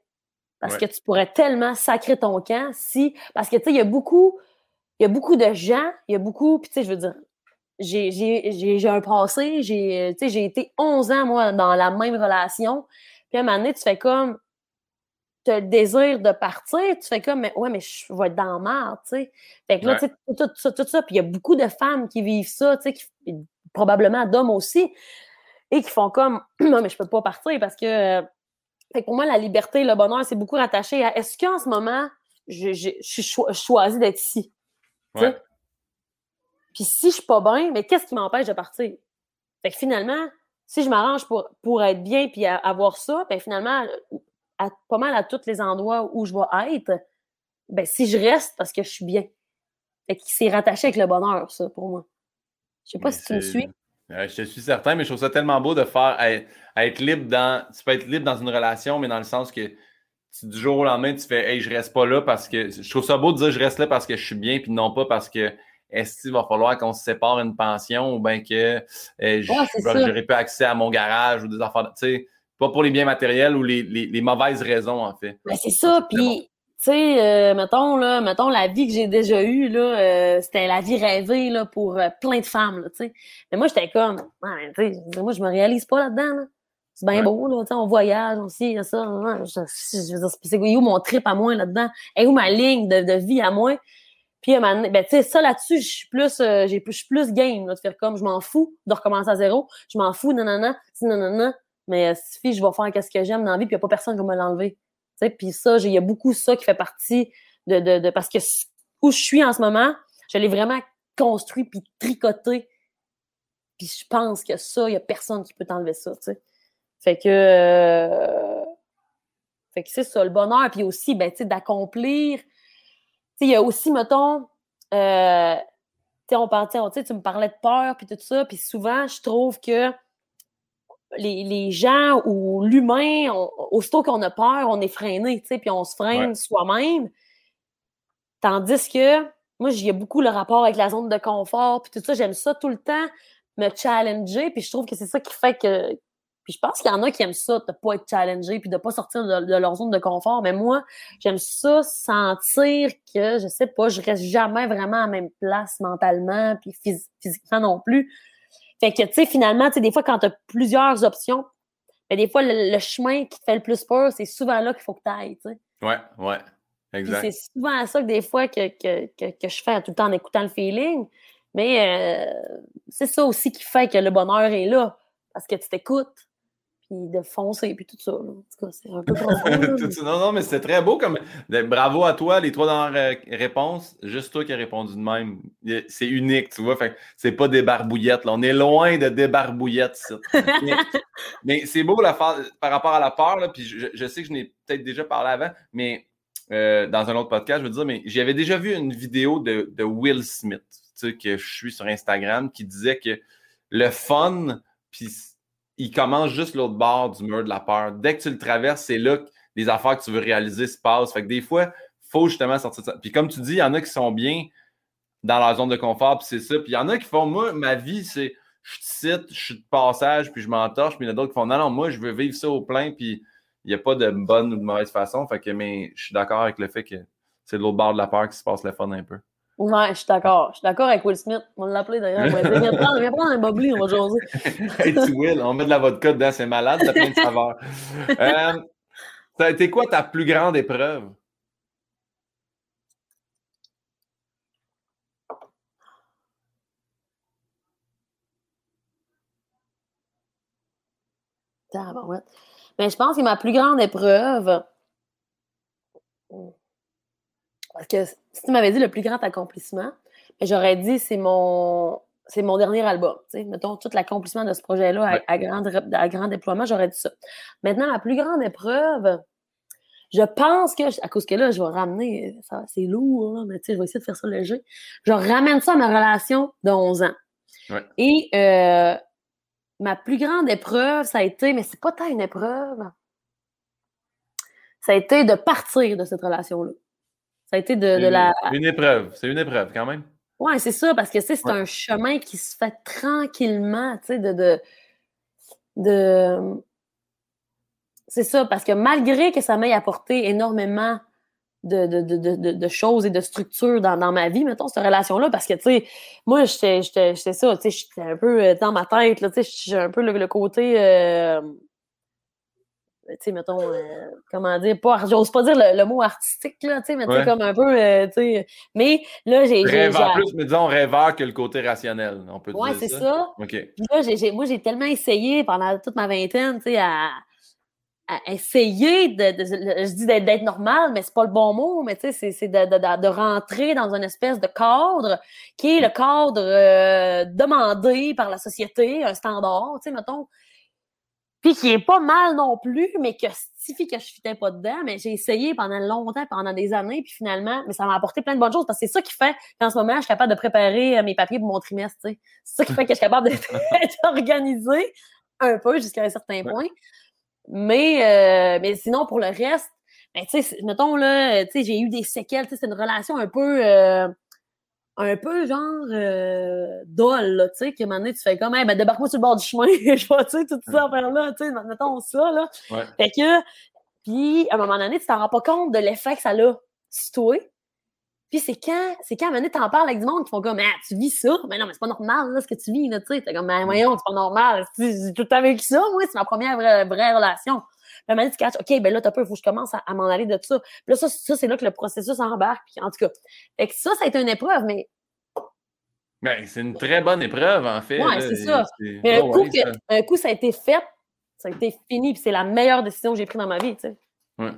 Parce que tu pourrais tellement sacrer ton camp si. Parce que, tu sais, il y a beaucoup. Il y a beaucoup de gens, il y a beaucoup. Puis, tu sais, je veux dire, j'ai un passé, j'ai j'ai été 11 ans, moi, dans la même relation. Puis, à un moment donné, tu fais comme tu as le désir de partir, tu fais comme, mais ouais, mais je vais être dans la tu sais. Fait que là, tu sais, tout, ça, tout ça. Puis il y a beaucoup de femmes qui vivent ça, tu sais, probablement d'hommes aussi, et qui font comme, *clears throat* non, mais je peux pas partir parce que. Euh, fait que pour moi, la liberté, le bonheur, c'est beaucoup rattaché à est-ce qu'en ce moment, je, je, je, choisis d'être ici? Ouais. Puis si je suis pas bien, mais qu'est-ce qui m'empêche de partir? Fait que finalement, si je m'arrange pour, pour être bien puis avoir ça, ben finalement, à pas mal à tous les endroits où je vais être, ben si je reste parce que je suis bien. Fait c'est rattaché avec le bonheur, ça, pour moi. Je sais pas si tu me suis. je te suis certain, mais je trouve ça tellement beau de faire être, libre dans. Tu peux être libre dans une relation, mais dans le sens que du jour au lendemain, tu fais Hey, je reste pas là parce que. Je trouve ça beau de dire je reste là parce que je suis bien, puis non pas parce que est-ce qu'il va falloir qu'on se sépare une pension ou bien que euh, j'aurais pas accès à mon garage ou des affaires. Tu sais, pas pour les biens matériels ou les, mauvaises raisons, en fait. Ben, c'est ça. Puis, tu sais, euh, mettons, là, mettons, la vie que j'ai déjà eue, là, euh, c'était la vie rêvée là, pour euh, plein de femmes. Là, sais. Mais moi, j'étais comme, ouais, moi, je me réalise pas là-dedans. Là. C'est bien beau, là, on voyage aussi, ça. Je, je, veux c'est où mon trip à moi là-dedans? Et où ma ligne de, de vie à moi? Puis, ben, tu sais, ça là-dessus, je suis plus, j'ai, je suis plus game, là, de faire comme, je m'en fous de recommencer à zéro. Je m'en fous, nanana, nanana. Mais euh, suffit, je vais faire ce que j'aime dans la vie, puis il n'y a pas personne qui va me l'enlever. Puis ça, il y a beaucoup ça qui fait partie de, de, de, Parce que où je suis en ce moment, je l'ai vraiment construit puis tricoté. Puis je pense que ça, il n'y a personne qui peut t'enlever ça. sais. Fait que. Euh, fait que c'est ça, le bonheur. Puis aussi, ben, tu sais, d'accomplir. Tu il y a aussi, mettons. Euh, tu sais, on parlait, tu me parlais de peur puis tout ça. Puis souvent, je trouve que les, gens ou l'humain, aussitôt qu'on a peur, on est freiné, tu sais, puis on se freine soi-même. Tandis que moi, j'ai beaucoup le rapport avec la zone de confort, puis tout ça, j'aime ça tout le temps, me challenger, puis je trouve que c'est ça qui fait que. Puis je pense qu'il y en a qui aiment ça, de pas être challengé, puis de pas sortir de, leur zone de confort. Mais moi, j'aime ça, sentir que, je sais pas, je reste jamais vraiment à la même place mentalement, puis physiquement non plus. Fait que, tu sais, finalement, tu sais, des fois, quand tu as plusieurs options, mais des fois, le, chemin qui te fait le plus peur, c'est souvent là qu'il faut que tu ailles, tu sais. Ouais, ouais. Exact. C'est souvent ça que des fois que, que, que, je fais tout le temps en écoutant le feeling. Mais euh, c'est ça aussi qui fait que le bonheur est là. Parce que tu t'écoutes, puis de foncer, puis tout ça. En tout cas, c'est un peu *laughs* Non, non, mais c'est très beau. comme Bravo à toi, les trois dernières réponses. Juste toi qui as répondu de même. C'est unique, tu vois. Fait c'est pas des barbouillettes. Là. On est loin de des barbouillettes. *laughs* mais, c'est beau la par rapport à la peur. Là, puis je, sais que je n'ai peut-être déjà parlé avant, mais euh, dans un autre podcast, je veux dire, mais j'avais déjà vu une vidéo de, de Will Smith, tu sais, que je suis sur Instagram, qui disait que le fun, puis il commence juste l'autre bord du mur de la peur. Dès que tu le traverses, c'est là que les affaires que tu veux réaliser se passent. Fait que des fois, il faut justement sortir de ça. Puis comme tu dis, il y en a qui sont bien dans leur zone de confort, puis c'est ça. Puis il y en a qui font, moi, ma vie, c'est je cite, je suis de passage, puis je m'entorche. Puis il y en a d'autres qui font, non, non, moi, je veux vivre ça au plein, puis il n'y a pas de bonne ou de mauvaise façon. Fait que, mais je suis d'accord avec le fait que c'est de l'autre bord de la peur qui se passe le fun un peu. Ouais, je suis d'accord. Je suis d'accord avec Will Smith. On va l'appeler d'ailleurs. Viens *laughs* prendre, viens prendre un bubbly, on va jaser. hey, tu Will, on met de la vodka dedans, c'est malade, t'as plein de saveurs. Euh, ça a été quoi ta plus grande épreuve? Mais je pense que ma plus grande épreuve, parce que si tu m'avais dit le plus grand accomplissement, ben, j'aurais dit c'est mon c'est mon dernier album. Mettons, tout l'accomplissement de ce projet-là à, grand, déploiement, j'aurais dit ça. Maintenant, ma plus grande épreuve, je pense que, à cause que là, je vais ramener, c'est lourd, mais tu sais, je vais essayer de faire ça léger. Je ramène ça à ma relation de 11 ans. Et euh, ma plus grande épreuve, ça a été, mais c'est pas tant une épreuve, ça a été de partir de cette relation-là. Ça a été de, la. Une épreuve, c'est une épreuve quand même. Oui, c'est ça, parce que c'est un chemin qui se fait tranquillement, tu sais, de. de, C'est ça, parce que malgré que ça m'ait apporté énormément de, de, choses et de structures dans, ma vie, mettons, cette relation-là, parce que, tu sais, moi, j'étais ça, tu sais, j'étais un peu euh, dans ma tête, tu sais, j'ai un peu le, côté. Euh, tu sais, mettons, euh, comment dire, pas, j'ose pas dire le, mot artistique, là, tu sais, mais tu sais, comme un peu, tu sais, mais là, j'ai... Rêveur, plus, mais disons, rêveur que le côté rationnel, on peut dire Ouais, c'est ça. OK. là, moi, j'ai tellement essayé pendant toute ma vingtaine, tu sais, à à essayer de, je dis d'être normal, mais c'est pas le bon mot, mais tu sais, c'est de, de, de, rentrer dans une espèce de cadre qui est le cadre euh, demandé par la société, un standard, tu sais, mettons, puis qui est pas mal non plus, mais que suffit que je fitais pas dedans, mais j'ai essayé pendant longtemps, pendant des années, puis finalement, mais ça m'a apporté plein de bonnes choses, parce que c'est ça qui fait qu'en ce moment, je suis capable de préparer euh, mes papiers pour mon trimestre, tu sais. C'est ça qui fait que je suis capable d'être *laughs* *laughs* organisée un peu jusqu'à un certain point. Mais, euh, mais sinon, pour le reste, ben, tu sais, mettons, là, tu sais, j'ai eu des séquelles, c'est une relation un peu, euh, un peu genre euh, dole, tu sais, qu'à un moment donné, tu fais comme, hey, ben, débarque-moi sur le bord du chemin, *laughs* je vois, tu sais, tout ça, faire-là, tu sais, mettons ça, là. Fait que, puis, à un moment donné, tu t'en rends pas compte de l'effet que ça a sur toi. Puis c'est quand, c'est quand à un moment donné, t'en parles avec du monde qui font comme, ah, tu vis ça? Mais non, mais c'est pas normal, là, ce que tu vis, là, tu sais. T'es comme, ben, voyons, c'est pas normal. J'ai tout le temps vécu ça, moi, c'est ma première vraie, vraie relation. Puis tu catches, OK, ben là, t'as peu, il faut que je commence à, m'en aller de ça. Puis là, ça, ça c'est là que le processus embarque. Puis en tout cas, fait que ça, ça a été une épreuve, mais ben, c'est une très bonne épreuve, en fait. Oui, c'est ça. Mais un, coup ça... un, coup ça... a été fait, ça a été fini, puis c'est la meilleure décision que j'ai prise dans ma vie, tu sais. Ouais.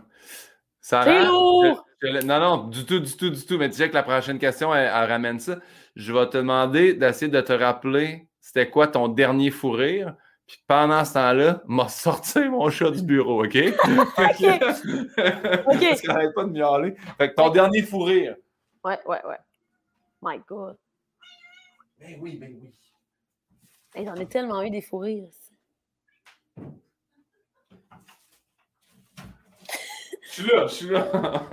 Ça lourd! non, non, du tout, du tout, du tout. Mais tu sais que la prochaine question, elle, ramène ça. Je vais te demander d'essayer de te rappeler c'était quoi ton dernier fou rire? Puis pendant ce temps-là, m'a sorti mon chat du bureau, OK? *laughs* OK. *laughs* OK. Parce qu'on n'arrête pas de miauler. Fait que ton dernier fou rire. Ouais, ouais, ouais. My God. Ben oui, ben oui. J'en ai tellement eu des fous rires. Je suis là, je suis là.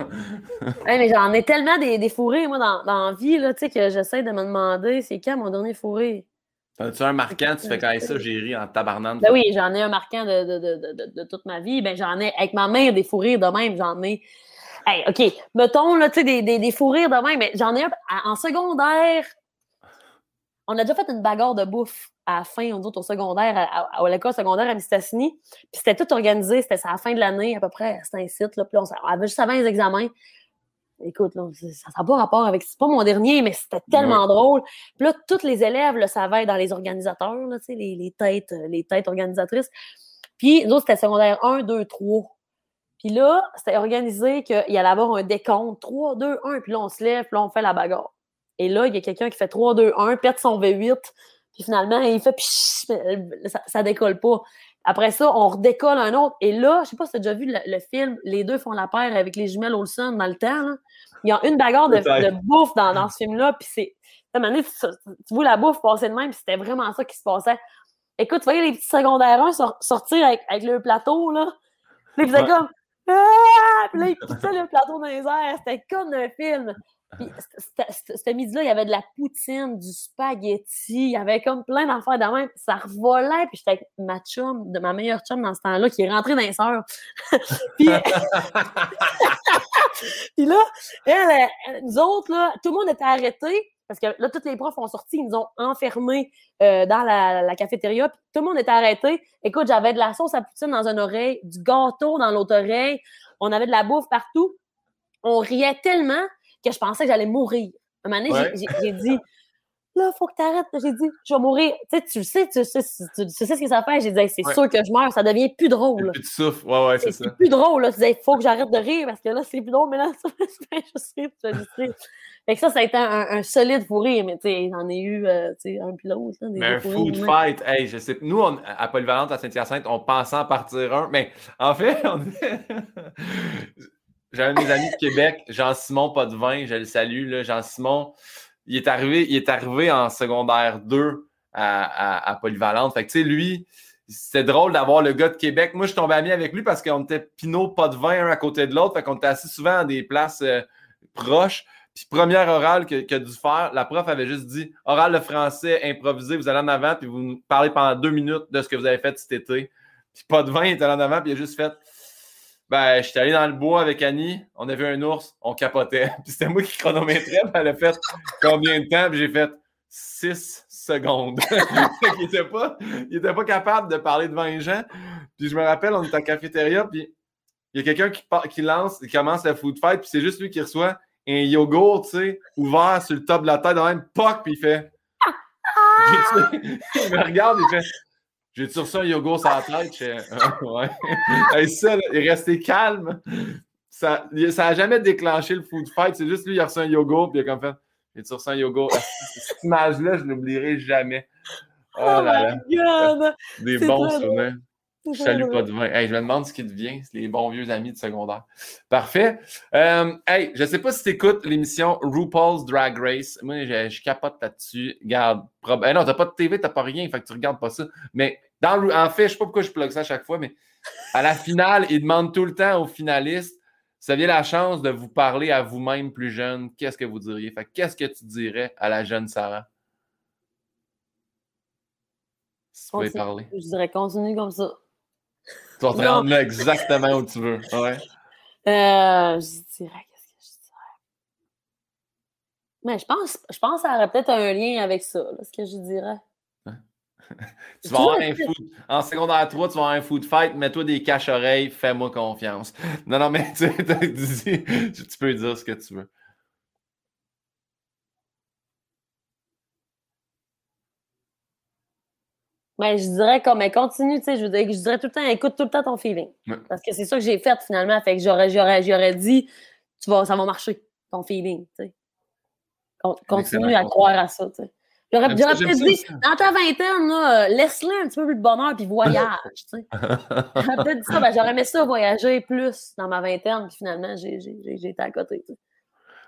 *laughs* mais j'en ai tellement des, des fourrés, moi, dans, dans la vie, là, que j'essaie de me demander c'est quand mon dernier fourré. As-tu un marquant, tu fais quand ça, j'ai ri en tabarnane? Ben oui, j'en ai un marquant de, de, de, de, toute ma vie. Ben j'en ai, avec ma mère, des fous rires de même, j'en ai. Hey, OK, mettons, là, tu sais, des, des, des fous rires de même, mais j'en ai un en secondaire. On a déjà fait une bagarre de bouffe à la fin, on dit au secondaire, à, à, l'école secondaire à Mistassini. Puis c'était tout organisé, c'était à la fin de l'année à peu près, c'était un site. Là, puis on, avait juste avant les examens. Écoute, là, ça n'a pas rapport avec. C'est pas mon dernier, mais c'était tellement drôle. Puis là, tous les élèves le savaient dans les organisateurs, là, les, les, têtes, les têtes organisatrices. Puis nous c'était secondaire 1, 2, 3. Puis là, c'était organisé qu'il allait avoir un décompte 3, 2, 1. Puis là, on se lève, puis là, on fait la bagarre. Et là, il y a quelqu'un qui fait 3, 2, 1, pète son V8. Puis finalement, il fait ça, ça décolle pas. Après ça, on redécolle un autre. Et là, je sais pas si tu as déjà vu le, film, les deux font la paire avec les jumelles Olsen dans le temps. Là. Il y a une bagarre de, bouffe dans, dans ce film-là. Puis c'est. Tu, tu vois la bouffe passer de même, puis c'était vraiment ça qui se passait. Écoute, tu voyais les petits secondaires 1 sortir avec, avec le plateau, là. Puis ils faisaient comme. Ah! Puis là, ils le plateau dans les airs. C'était comme un film. Puis, ce midi-là, il y avait de la poutine, du spaghetti, il y avait comme plein d'affaires de même. Ça revolait, puis j'étais avec ma chum, de ma meilleure chum dans ce temps-là, qui est rentrée dans les sœurs. *laughs* *laughs* puis... là, nous autres, là, tout le monde était arrêté parce que là, tous les profs ont sorti, ils nous ont enfermés euh, dans la, la cafétéria. Puis tout le monde était arrêté. Écoute, j'avais de la sauce à poutine dans une oreille, du gâteau dans l'autre oreille. On avait de la bouffe partout. On riait tellement que je pensais que j'allais mourir. Un moment donné, Ouais. j'ai- dit, là, faut que t'arrêtes. J'ai dit, je vais mourir. Tu sais, tu le sais, tu sais, tu, tu sais ce que ça fait. J'ai dit, Hey, c'est Ouais. sûr que je meurs. Ça devient plus drôle. Ouais, ouais, c'est C'est ça. c'est plus drôle, là. Tu disais, il faut que j'arrête de rire parce que là, c'est plus drôle, mais là, *laughs* ça je fais juste rire. Fait que ça, ça a été un, un solide fou rire, mais tu sais, j'en ai eu, euh, tu sais, un des- Mais un food fight, hey, je sais. Nous, on- à Polyvalente, à Saint-Hyacinthe, on pensait en partir un. Mais en fait, *laughs* on de mes amis de Québec, Jean-Simon Potvin, je le salue. Jean-Simon, il est arrivé, il est arrivé en secondaire 2 à, à, Polyvalente. Fait que, tu sais, lui, c'était drôle d'avoir le gars de Québec. Moi, je suis tombé ami avec lui parce qu'on était Pinot Potvin un à côté de l'autre. Fait qu'on était assis souvent à des places euh, proches. Puis première orale que- a dû faire, la prof avait juste dit oral de français improvisé, vous allez en avant, puis vous parlez pendant deux minutes de ce que vous avez fait cet été. Puis pas de vin, il était allé en avant, puis il a juste fait Ben, j'étais allé dans le bois avec Annie, on a vu un ours, on capotait. *laughs* Puis c'était moi qui chronométrais, puis elle a fait combien de temps, puis j'ai fait six secondes. *laughs* il était pas, il était pas capable de parler devant les gens. Puis je me rappelle, on était en cafétéria, puis il y a quelqu'un qui, lance, qui commence la food fight, puis c'est juste lui qui reçoit un yogourt, tu sais, ouvert sur le top de la tête, dans même poc, puis il fait. J'ai-tu- *laughs* il me regarde, il fait. J'ai-tu reçu un yogourt sur la tête? Je Ah, *laughs* ouais. Hey, ça, là, il est resté calme. Ça n'a jamais déclenché le food fight. C'est juste lui, il a reçu un yogourt, puis il a comme fait. J'ai-tu reçu un yogourt? Ah, Cette image-là, je l'oublierai jamais. Oh Oh là là. my God! Des bons souvenirs. Je salue pas de vin. Hey, je me demande ce qui devient. C'est les bons vieux amis de secondaire. Parfait. Euh, hey, je sais pas si tu écoutes l'émission RuPaul's Drag Race. Moi, je, je capote là-dessus. Garde. Prob... Eh non, t'as pas de TV, t'as pas rien, fait que tu regardes pas ça. Mais dans en fait, je sais pas pourquoi je plug ça à chaque fois, mais à la finale, ils demandent tout le temps aux finalistes si vous aviez la chance de vous parler à vous-même plus jeune, qu'est-ce que vous diriez? Fait qu'est-ce que tu dirais à la jeune Sarah? Si tu pouvais parler. Je dirais continue comme ça. Tu vas te rendre là exactement où tu veux. Ouais. Euh, je dirais, qu'est-ce que je dirais? Mais je pense, je pense que ça aurait peut-être un lien avec ça, là, ce que je dirais. *laughs* Tu vas avoir un food. En secondaire 3, tu vas avoir un food fight, mets-toi des caches-oreilles, fais-moi confiance. *laughs* Non, non, mais *laughs* tu, peux dire ce que tu veux. Mais je dirais comme, mais continue, tu sais, je, veux dire, je dirais tout le temps, écoute tout le temps ton feeling. Ouais. Parce que c'est ça que j'ai fait finalement. Fait que j'aurais, j'aurais, j'aurais dit, tu vas, ça va marcher, ton feeling, tu sais. Con- Continue à croire à ça, tu sais. J'aurais, peut-être dit, dans ta vingtaine, euh, laisse-le un petit peu plus de bonheur puis voyage, tu sais. *laughs* J'aurais peut-être dit ça, ben, j'aurais aimé ça voyager plus dans ma vingtaine, puis finalement, j'ai, été à côté.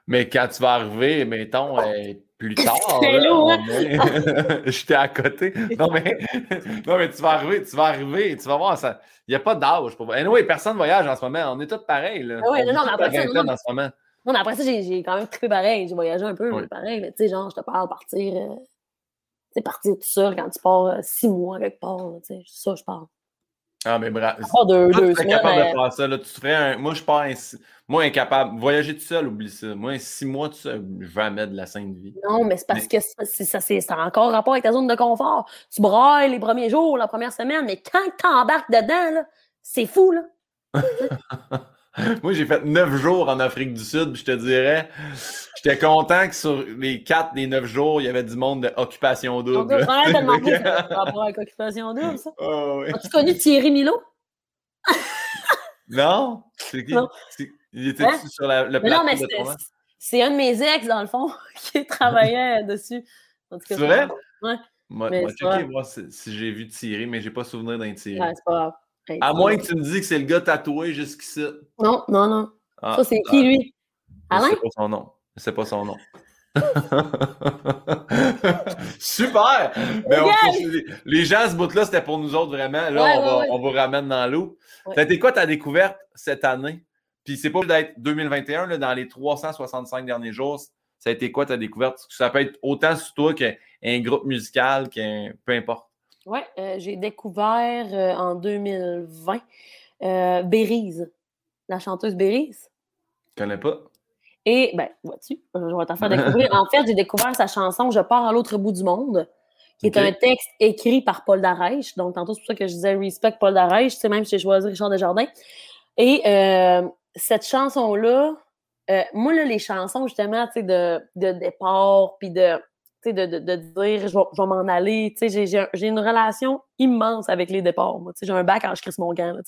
Mais quand tu vas arriver, mettons, euh, plus *laughs* tard, hein? *laughs* j'étais à côté. Non mais, non, mais tu vas arriver, tu vas arriver, tu vas voir, ça. il n'y a pas d'âge. Pour... Anyway, personne voyage en ce moment. On est tous pareils. Là. Ah ouais, On non, non. en ce moment. Non, mais après ça, j'ai, quand même trippé pareil. J'ai voyagé un peu, mais pareil. Mais tu sais, genre, je te parle partir, euh, tu sais, partir tout seul quand tu pars euh, six mois quelque part, tu sais, ça, je parle. Ah, mais bravo. Deux, deux tu capable de faire ça. Là. Tu ferais un... Moi, je pars Moi, incapable. Voyager tout seul, oublie ça. Moi, six mois tout seul, jamais de la sainte vie. Non, mais c'est parce que ça, a encore rapport avec ta zone de confort. Tu brailles les premiers jours, la première semaine, mais quand tu embarques dedans, c'est fou, là. *laughs* *laughs* Moi, j'ai fait neuf jours en Afrique du Sud, puis je te dirais, j'étais content que sur les quatre des neuf jours, il y avait du monde d'occupation double. je vais te demander, a rapport Occupation Double, ça. Ah. As-tu connu Thierry Milo? Non? C'est qui? Non. Il était Hein? sur la, le Mais non, plateau mais c'est, un de mes ex, dans le fond, *laughs* qui travaillait *laughs* dessus. C'est vrai? Ouais. Moi, moi, checker, voir si, si j'ai vu tirer, mais j'ai pas souvenir d'un tiré. Ouais, c'est pas grave. Hey, à c'est- moins que tu me dis que c'est le gars tatoué jusqu'ici. Non, non, non. Ah, Ça, c'est ah, qui, lui? Alain? sais pas son nom. Sais pas son nom. Super! Mais on- les, gens, ce bout-là, c'était pour nous autres vraiment. Là, Ouais, on, va, ouais, ouais. on vous ramène dans l'eau. Ouais. Ça a été quoi ta découverte cette année? Puis c'est pas d'être 2021, là, dans les 365 derniers jours. Ça a été quoi ta découverte? Ça peut être autant sur toi qu'un groupe musical, qu'un. peu importe. Oui, j'ai découvert euh, en 2020 euh, Bérise, la chanteuse Bérise. Je connais pas. Et, ben, vois-tu, je vais t'en faire découvrir. en fait, j'ai découvert sa chanson Je pars à l'autre bout du monde, qui est un texte écrit par Paul Darèche. Donc, tantôt, c'est pour ça que je disais respect Paul Darèche. Tu sais, même si j'ai choisi Richard Desjardins. Et euh, cette chanson-là, euh, moi, là, les chansons, justement, tu sais, de, de départ, puis de, de, de, de, dire je vais, m'en aller. J'ai une relation immense avec les départs. Moi, j'ai un bac en je mon gant. Euh,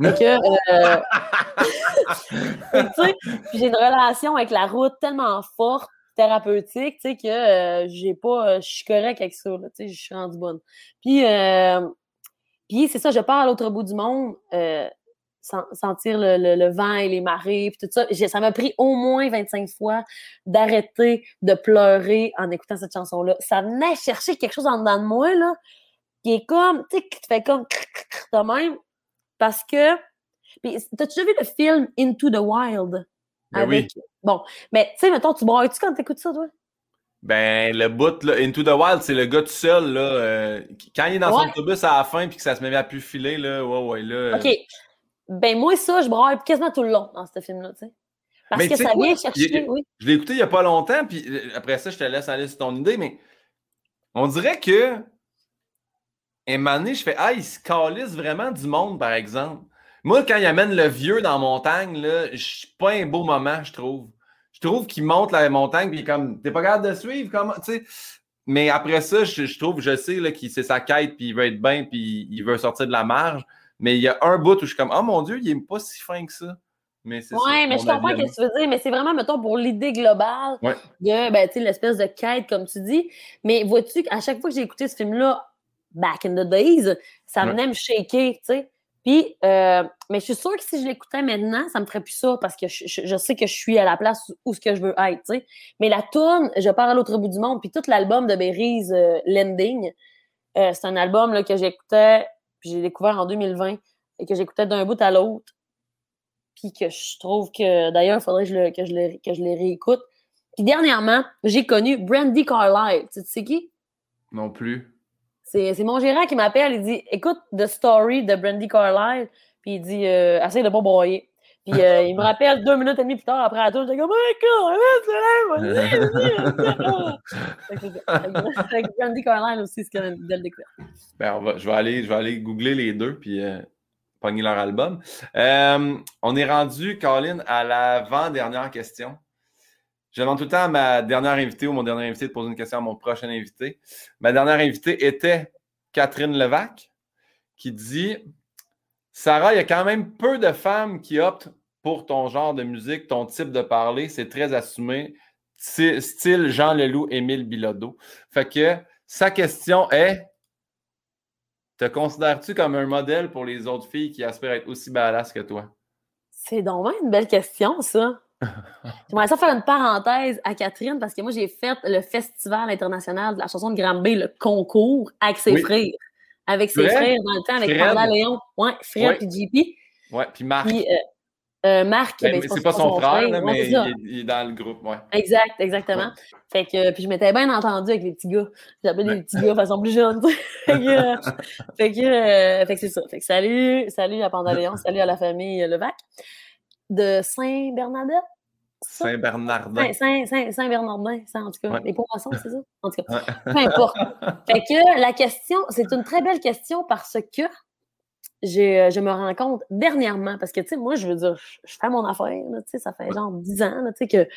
*laughs* *laughs* j'ai une relation avec la route tellement forte, thérapeutique, que euh, j'ai pas. Euh, je suis correct avec ça. Je suis rendue bonne. Puis, puis c'est ça, je pars à l'autre bout du monde sentir le, vent et les marées, puis tout ça. Ça m'a pris au moins 25 fois d'arrêter de pleurer en écoutant cette chanson-là. Ça venait chercher quelque chose en dedans de moi, là, qui est comme, tu sais, qui te fait comme *laughs* de même. Parce que. Puis, t'as-tu déjà vu le film Into the Wild? Ben oui. Bon, mais tu sais, mettons, tu brailles-tu quand t'écoutes ça, toi? Ben, le bout, là, Into the Wild, c'est le gars tout seul, là. Euh, quand il est dans son autobus à la fin puis que ça se met à plus filer, là, ouais, ouais, là. OK. Ben, moi, ça, je braille quasiment tout le long dans ce film-là, tu sais. Parce que ça vient chercher, oui. Je l'ai écouté il n'y a pas longtemps, puis euh, après ça, je te laisse aller sur ton idée, mais on dirait que, donné, je fais, ah, il se calisse vraiment du monde, par exemple. Moi, quand il amène le vieux dans la montagne, là, suis pas un beau moment, je trouve. Je trouve qu'il monte la montagne, puis comme, t'es pas capable de suivre, comment, tu sais. Mais après ça, je, trouve, je sais là, qu'il c'est sa quête, puis il veut être bien, puis il veut sortir de la marge. Mais il y a un bout où je suis comme, oh mon Dieu, il n'est pas si fin que ça. Mais oui, mais je comprends ce que tu veux dire, mais c'est vraiment, mettons, pour l'idée globale de ben, l'espèce de quête, comme tu dis. Mais vois-tu qu'à chaque fois que j'ai écouté ce film-là, back in the days, ça venait me shaker, tu sais. Puis, euh, mais je suis sûre que si je l'écoutais maintenant, ça me ferait plus ça parce que je, sais que je suis à la place où ce que je veux être, tu sais. Mais la tune, je pars à l'autre bout du monde, puis tout l'album de Berry's euh, Lending, euh, c'est un album là, que j'écoutais puis j'ai découvert en 2020 et que j'écoutais d'un bout à l'autre. Puis que je trouve que, d'ailleurs, il faudrait que je, le, que, je le, que je les réécoute. Puis dernièrement, j'ai connu Brandy Carlyle. Tu sais qui? Non plus. C'est mon gérant qui m'appelle. Il dit Écoute The Story de Brandy Carlyle. Puis il dit euh, Essaye de pas broyer. Puis euh, il me rappelle deux minutes et demie plus tard après la tour, j'étais comme Oh *laughs* Carlyle aussi, c'est une belle découverte. Ben, je, vais aller, je vais aller googler les deux puis euh, pogner leur album. Euh, on est rendu, Colin, à l'avant-dernière question. Je demande tout le temps à ma dernière invitée ou mon dernier invité de poser une question à mon prochain invité. Ma dernière invitée était Catherine Levac, qui dit Sarah, il y a quand même peu de femmes qui optent pour ton genre de musique, ton type de parler, c'est très assumé. Style Jean Leloup, Émile Bilodeau. Fait que sa question est Te considères-tu comme un modèle pour les autres filles qui aspirent à être aussi badass que toi? C'est donc une belle question, ça. *laughs* J'aimerais ça faire une parenthèse à Catherine parce que moi, j'ai fait le Festival international de la chanson de Granby, le concours, avec ses frères. Avec ses frères dans le temps, avec Carla Léon. Ouais, Fred et JP. Ouais, puis Marc. Puis, euh, euh, Marc, ben, ben c'est pas, son frère, mais il est, dans le groupe, ouais. Exact, exactement. Fait que, puis je m'étais bien entendu avec les petits gars. J'appelle les petits gars de façon plus jeune. fait que, *laughs* fait que, euh, fait que c'est ça. Fait que salut, salut à Pandaléon, *laughs* salut à la famille Levac de Saint-Bernadette. Saint-Bernardin. Saint-Bernardin, ça, en tout cas. Les poissons, c'est ça? En tout cas, peu importe. Fait que la question, c'est une très belle question parce que je, je me rends compte dernièrement, parce que, tu sais, moi, je veux dire, je, fais mon affaire, tu sais, ça fait genre 10 ans, tu sais, que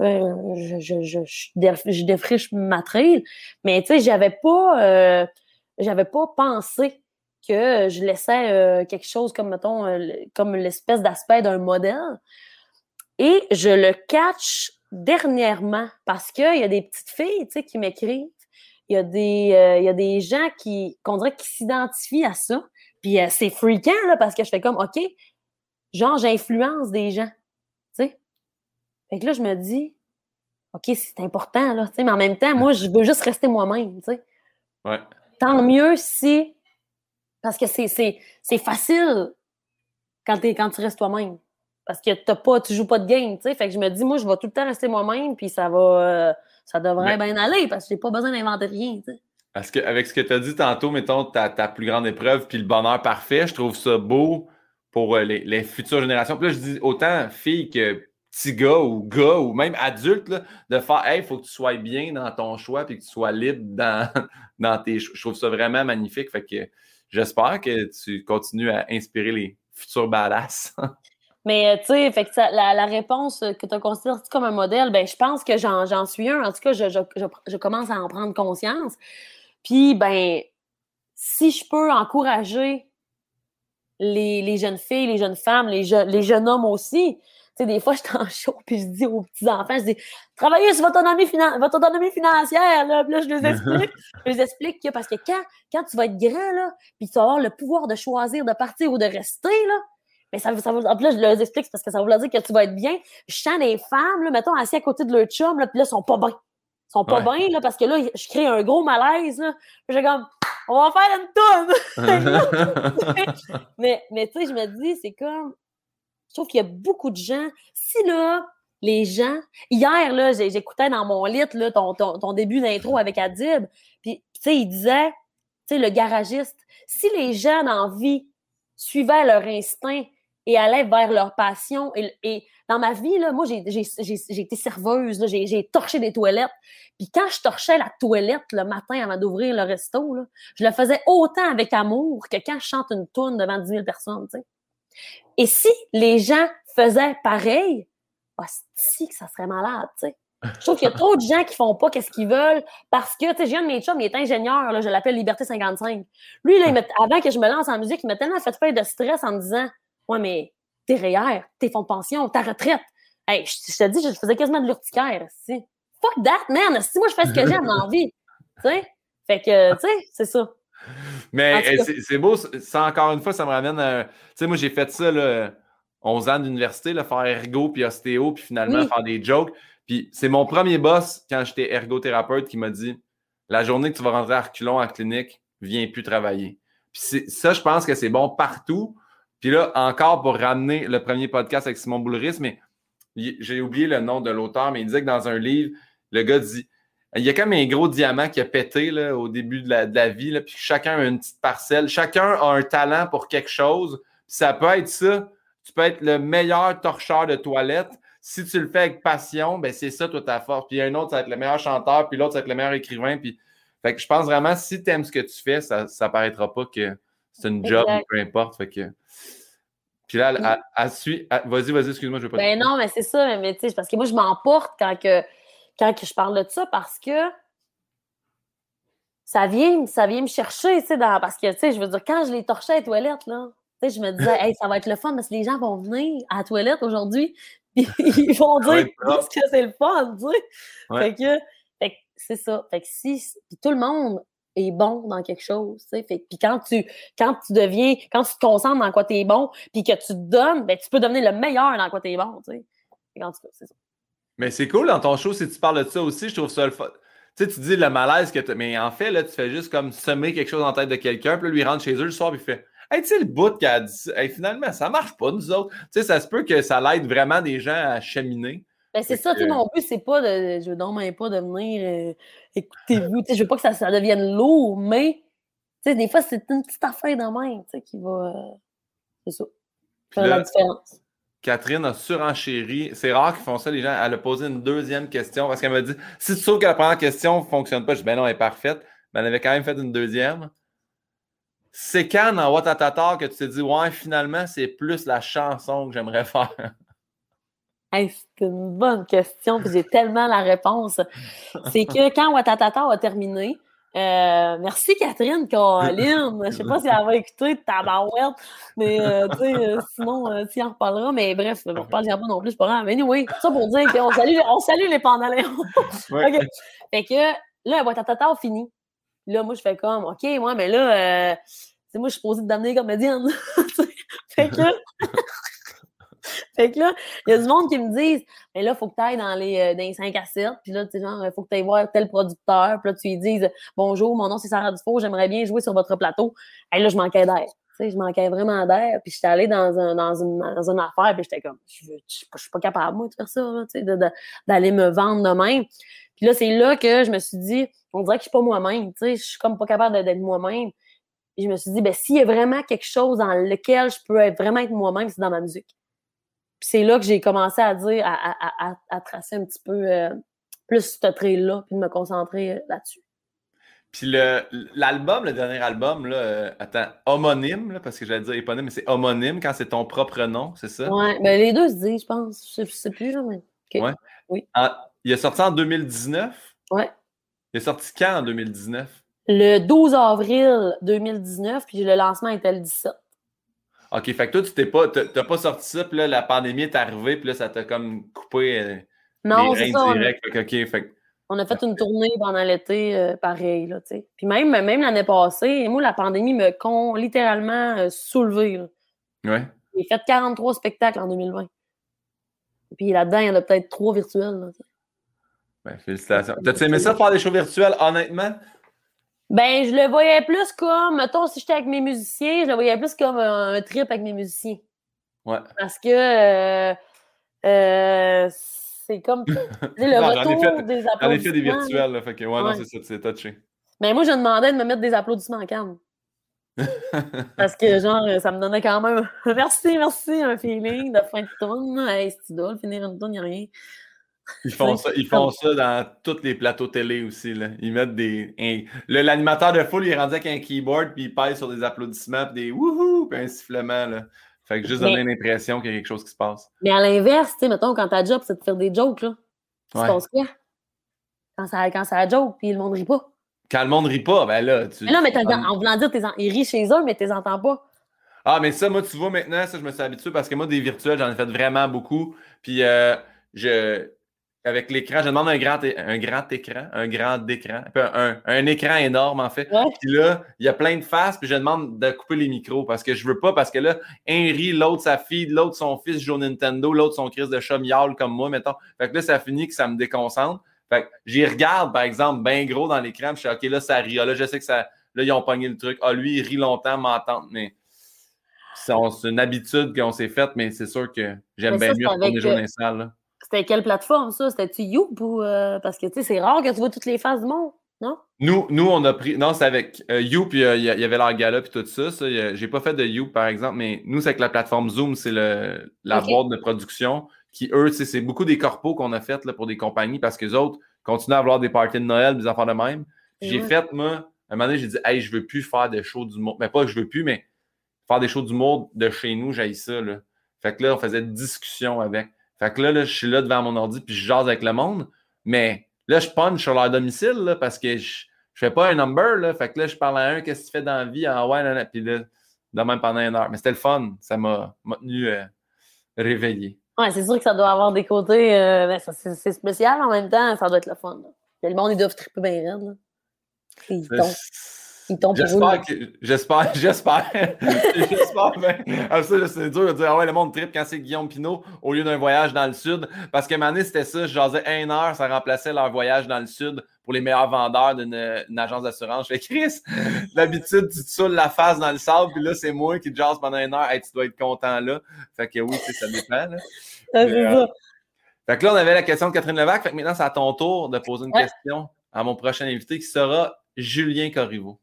je, je, je, je, défriche ma trail, mais, tu sais, j'avais pas, euh, j'avais pas pensé que je laissais euh, quelque chose comme, mettons, euh, comme l'espèce d'aspect d'un modèle. Et je le catch dernièrement parce qu'il y a des petites filles, tu sais, qui m'écrivent. Il y a des, il y a des gens qui, qu'on dirait, qui s'identifient à ça. Puis euh, c'est freakant, là, parce que je fais comme, OK, genre, j'influence des gens. Tu sais? Fait que là, je me dis, OK, c'est important, là, tu sais, mais en même temps, moi, je veux juste rester moi-même, tu sais. Ouais. Tant mieux si. Parce que c'est facile quand, quand tu restes toi-même. Parce que t'as pas, tu joues pas de game, tu sais. Fait que je me dis, moi, je vais tout le temps rester moi-même, puis ça va. Euh, ça devrait bien aller parce que j'ai pas besoin d'inventer rien, tu sais. Parce que, avec ce que tu as dit tantôt, mettons, ta, ta plus grande épreuve puis le bonheur parfait, je trouve ça beau pour euh, les, futures générations. Puis là, je dis autant filles que, petit gars ou gars ou même adulte de faire Hey, il faut que tu sois bien dans ton choix puis que tu sois libre dans, *laughs* dans tes choix. Je trouve ça vraiment magnifique. Fait que j'espère que tu continues à inspirer les futurs badass. *laughs* Mais tu sais, fait que la, réponse que tu as considérée comme un modèle, ben je pense que j'en suis un. En tout cas, je, je, commence à en prendre conscience. Puis, ben, si je peux encourager les, les, jeunes filles, les jeunes femmes, les, les jeunes hommes aussi. Tu sais, des fois, *laughs* je suis en show puis je dis aux petits-enfants, je dis travaillez sur votre autonomie, votre autonomie financière. Là. Puis là, je les *laughs* explique. je les explique que parce que quand, quand tu vas être grand, là, puis tu vas avoir le pouvoir de choisir de partir ou de rester, là, mais ça, ça veut, là, je leur explique parce que ça veut dire que tu vas être bien. Je sens des femmes, là, mettons, assis à côté de leur chum, là, puis là, ils sont pas bien. Ils sont pas bien, là, parce que là, je crée un gros malaise, là. J'ai comme, on va faire une toune! *laughs* mais mais tu sais, je me dis, c'est comme, je trouve qu'il y a beaucoup de gens, si là, les gens, hier, là, j'écoutais dans mon lit, là, ton, ton, début d'intro avec Adib, puis, tu sais, il disait, tu sais, le garagiste, si les gens en vie suivaient leur instinct et allaient vers leur passion et dans ma vie, là, moi, j'ai été serveuse, j'ai torché des toilettes. Puis quand je torchais la toilette le matin avant d'ouvrir le resto, là, je le faisais autant avec amour que quand je chante une toune devant 10 000 personnes. sais. Et si les gens faisaient pareil, bah, si que ça serait malade. sais. Je trouve qu'il y a trop de gens qui font pas qu'est-ce qu'ils veulent parce que, tu sais, j'ai un de mes chums, il est ingénieur, là, je l'appelle Liberté 55. Lui, là, il avant que je me lance en musique, il m'a tellement fait faire de stress en me disant, ouais, mais tes REER, tes fonds de pension, ta retraite. Hey, je, te dis, je faisais quasiment de l'urticaire. Fuck that, man! Si moi, je fais ce que j'aime dans la vie. sais? Fait que, tu sais, c'est ça. Mais c'est beau, ça, encore une fois, ça me ramène à. Tu sais, moi, j'ai fait ça, là, 11 ans d'université, faire ergo puis ostéo, puis finalement faire des jokes. Puis c'est mon premier boss, quand j'étais ergothérapeute, qui m'a dit La journée que tu vas rentrer à Reculon en clinique, viens plus travailler. Puis ça, je pense que c'est bon partout. Puis là, encore pour ramener le premier podcast avec Simon Boulris, mais j'ai oublié le nom de l'auteur, mais il disait que dans un livre, le gars dit il y a comme un gros diamant qui a pété là, au début de la, vie, là, puis chacun a une petite parcelle. Chacun a un talent pour quelque chose. ça peut être ça. Tu peux être le meilleur torcheur de toilette. Si tu le fais avec passion, ben c'est ça, toi, ta force. Puis un autre, ça va être le meilleur chanteur, puis l'autre, ça va être le meilleur écrivain. Puis... Fait que je pense vraiment, si tu aimes ce que tu fais, ça ne paraîtra pas que c'est une job, peu importe. Fait que... Puis là, elle, suit. Vas-y, vas-y, excuse-moi, je vais pas. Ben non, mais c'est ça, mais tu sais, parce que moi, je m'emporte quand que, quand que je parle de ça parce que ça vient, ça vient me chercher, tu sais, parce que, tu sais, je veux dire, quand je les torchais à la toilette, là, tu sais, je me disais, *laughs* hey, ça va être le fun parce que les gens vont venir à la toilette aujourd'hui, *laughs* puis ils vont dire que c'est le fun, tu sais. Fait que, fait que c'est ça. Fait que si, puis tout le monde, est bon dans quelque chose. Puis quand tu, quand tu deviens, quand tu te concentres dans quoi tu es bon, puis que tu te donnes, ben, tu peux devenir le meilleur dans quoi tu es bon. ça. Mais c'est cool dans ton show si tu parles de ça aussi. Je trouve ça le fun. Tu sais, tu dis le malaise que tu Mais en fait, là, tu fais juste comme semer quelque chose en tête de quelqu'un, puis lui rentre chez eux le soir, puis il fait Hey, tu sais, le bout qui a dit hey, finalement, ça marche pas, nous autres. Tu sais, ça se peut que ça l'aide vraiment des gens à cheminer. Ben, c'est ça, tu mon but, c'est pas de. Je veux donc même pas de venir euh, écoutez-vous. Je veux pas que ça, ça devienne lourd, mais des fois, c'est une petite affaire dans main qui va. Euh, c'est ça. Faire la différence. Catherine a surenchéri. C'est rare qu'ils font ça, les gens. Elle a posé une deuxième question parce qu'elle m'a dit si tu trouves que la première question ne fonctionne pas, je dis ben non, elle est parfaite. Mais elle avait quand même fait une deuxième. C'est quand dans Watatata que tu t'es dit ouais, finalement, c'est plus la chanson que j'aimerais *laughs* faire? C'est une bonne question, puis j'ai tellement la réponse. C'est que quand Watatata a terminé, euh, merci Catherine Caroline. Je sais pas si elle va écouter ta barouette, mais euh, tu sais, euh, sinon, euh, tu en reparlera. Mais bref, on ne reparlera pas non plus, c'est pas grave. Mais anyway, ça pour dire qu'on salue, on salue les pandaléons. ouais. *laughs* Fait que là, Watatata a fini. Là, moi, je fais comme, OK, moi, mais là, c'est moi, je suis posée de comme comédienne. *laughs* fait que fait que là, il y a du monde qui me disent Mais là, il faut que tu ailles dans les, euh, dans les 5 à 7. Puis là, tu sais, genre, il faut que tu ailles voir tel producteur. Puis là, tu lui dises Bonjour, mon nom c'est Sarah Dufault, j'aimerais bien jouer sur votre plateau. Et là, je manquais d'air. Tu sais, je manquais vraiment d'air. Puis j'étais allée dans, un, dans, une, dans affaire. Puis j'étais comme Je suis pas capable, moi, de faire ça, tu sais, d'aller me vendre de même. Puis là, c'est là que je me suis dit On dirait que je suis pas moi-même. Tu sais, je suis comme pas capable d'être moi-même. Puis je me suis dit, ben, s'il y a vraiment quelque chose dans lequel je peux être, vraiment être moi-même, c'est dans ma musique. Puis c'est là que j'ai commencé à dire, à, à, à, tracer un petit peu euh, plus ce trait-là, puis de me concentrer euh, là-dessus. Puis l'album, le, dernier album, là, euh, attends, homonyme, parce que j'allais dire éponyme, mais c'est homonyme quand c'est ton propre nom, c'est ça? Oui, ben, les deux se disent, je pense. Je sais, sais plus, mais. Ouais. Oui. il est sorti en 2019? Oui. Il est sorti quand en 2019? Le 12 avril 2019, puis le lancement était le 17. OK, fait que toi, tu t'es pas, t'as pas sorti ça, puis là, la pandémie est arrivée, puis là, ça t'a comme coupé euh, non, les reins direct. OK, fait on a fait une tournée pendant l'été, euh, pareil, là, tu sais. Puis même, même l'année passée, moi, la pandémie me con littéralement euh, soulevé. Là. Ouais. J'ai fait 43 spectacles en 2020. Puis là-dedans, il y en a peut-être trois virtuels. Là, ben, félicitations. T'as-tu aimé ça faire des shows virtuels, honnêtement? Ben, je le voyais plus comme, mettons, si j'étais avec mes musiciens, je le voyais plus comme un, trip avec mes musiciens. Ouais. Parce que euh, euh, c'est comme le *laughs* retour fait, des applaudissements. En effet, des virtuels, là, fait que, ouais, non, c'est ça, c'est touché. Mais moi, je demandais de me mettre des applaudissements en calme. *laughs* Parce que, genre, ça me donnait quand même *laughs* merci, merci, un feeling de fin de tourne. Hey, c'est idole, finir une tourne, il n'y a rien. Ils font, ça, ils font ça dans tous les plateaux télé aussi. Là. Ils mettent des. L'animateur de foule, il est rendu avec un keyboard, puis il pèse sur des applaudissements, puis des wouhou, puis un sifflement. Là. Fait que juste donner l'impression qu'il y a quelque chose qui se passe. Mais à l'inverse, tu sais, mettons, quand ta job, c'est de faire des jokes, là. Tu ouais. penses quoi? Quand ça, quand ça joke, puis le monde rit pas. Quand le monde rit pas, ben là, tu. Mais non, mais en voulant dire, en... ils rient chez eux, mais tu les entends pas. Ah, mais ça, moi, tu vois, maintenant, ça, je me suis habitué parce que moi, des virtuels, j'en ai fait vraiment beaucoup. Puis, euh, je avec l'écran, je demande un grand, un grand écran, un grand écran, un, écran énorme en fait. Puis là, il y a plein de faces, puis je demande de couper les micros parce que je veux pas, parce que là, un rit, l'autre sa fille, l'autre son fils joue Nintendo, l'autre son crise de miaule comme moi, mettons. Fait que là, ça finit que ça me déconcentre. Fait que j'y regarde, par exemple, bien gros dans l'écran, je suis OK, là, ça rit. Ah, là, je sais que ça. Là, ils ont pogné le truc. Ah, lui, il rit longtemps, m'entendre, mais c'est une habitude qu'on s'est faite, mais c'est sûr que j'aime bien mieux retourner les journées sales. C'était quelle plateforme, ça? C'était-tu You ou. Euh, parce que, tu sais, c'est rare que tu vois toutes les faces du monde, non? Nous, nous on a pris. Non, c'est avec euh, You, puis euh, il y, avait leur gala, puis tout ça. ça J'ai pas fait de You, par exemple, mais nous, c'est avec la plateforme Zoom, c'est la boîte de production qui, eux, c'est beaucoup des corpos qu'on a fait là, pour des compagnies parce que les autres continuent à avoir des parties de Noël, des enfants de même. J'ai fait, moi, à un moment donné, j'ai dit, hey, je veux plus faire des shows d'humour. Mais pas que je veux plus, mais faire des shows d'humour de chez nous, j'ai ça. Là. Fait que là, on faisait des discussions avec. Fait que là, là, je suis là devant mon ordi puis je jase avec le monde. Mais là, je punch sur leur domicile là, parce que je, je fais pas un number. Là. Fait que là, je parle à un, qu'est-ce que tu fais dans la vie? Ah ouais, là, Puis là, de même pendant une heure. Mais c'était le fun. Ça m'a tenu euh, réveillé. Ouais, c'est sûr que ça doit avoir des côtés. Euh, ben, c'est spécial en même temps. Ça doit être le fun. Le monde, ils doivent triper bien raide. Là. *laughs* J'espère, j'espère, j'espère, j'espère. Ah, ça, c'est dur de dire, ah ouais, le monde trip quand c'est Guillaume Pinot au lieu d'un voyage dans le sud. Parce que année, c'était ça, je jasais une heure, ça remplaçait leur voyage dans le sud pour les meilleurs vendeurs d'une agence d'assurance. Je fais, Chris, d'habitude, tu te saoules la face dans le sable, puis là, c'est moi qui te jase pendant une heure. Hey, tu dois être content là. Fait que oui, ça dépend. Là. Euh, fait que là, on avait la question de Catherine Levac. Fait que maintenant, c'est à ton tour de poser une question à mon prochain invité qui sera Julien Corriveau.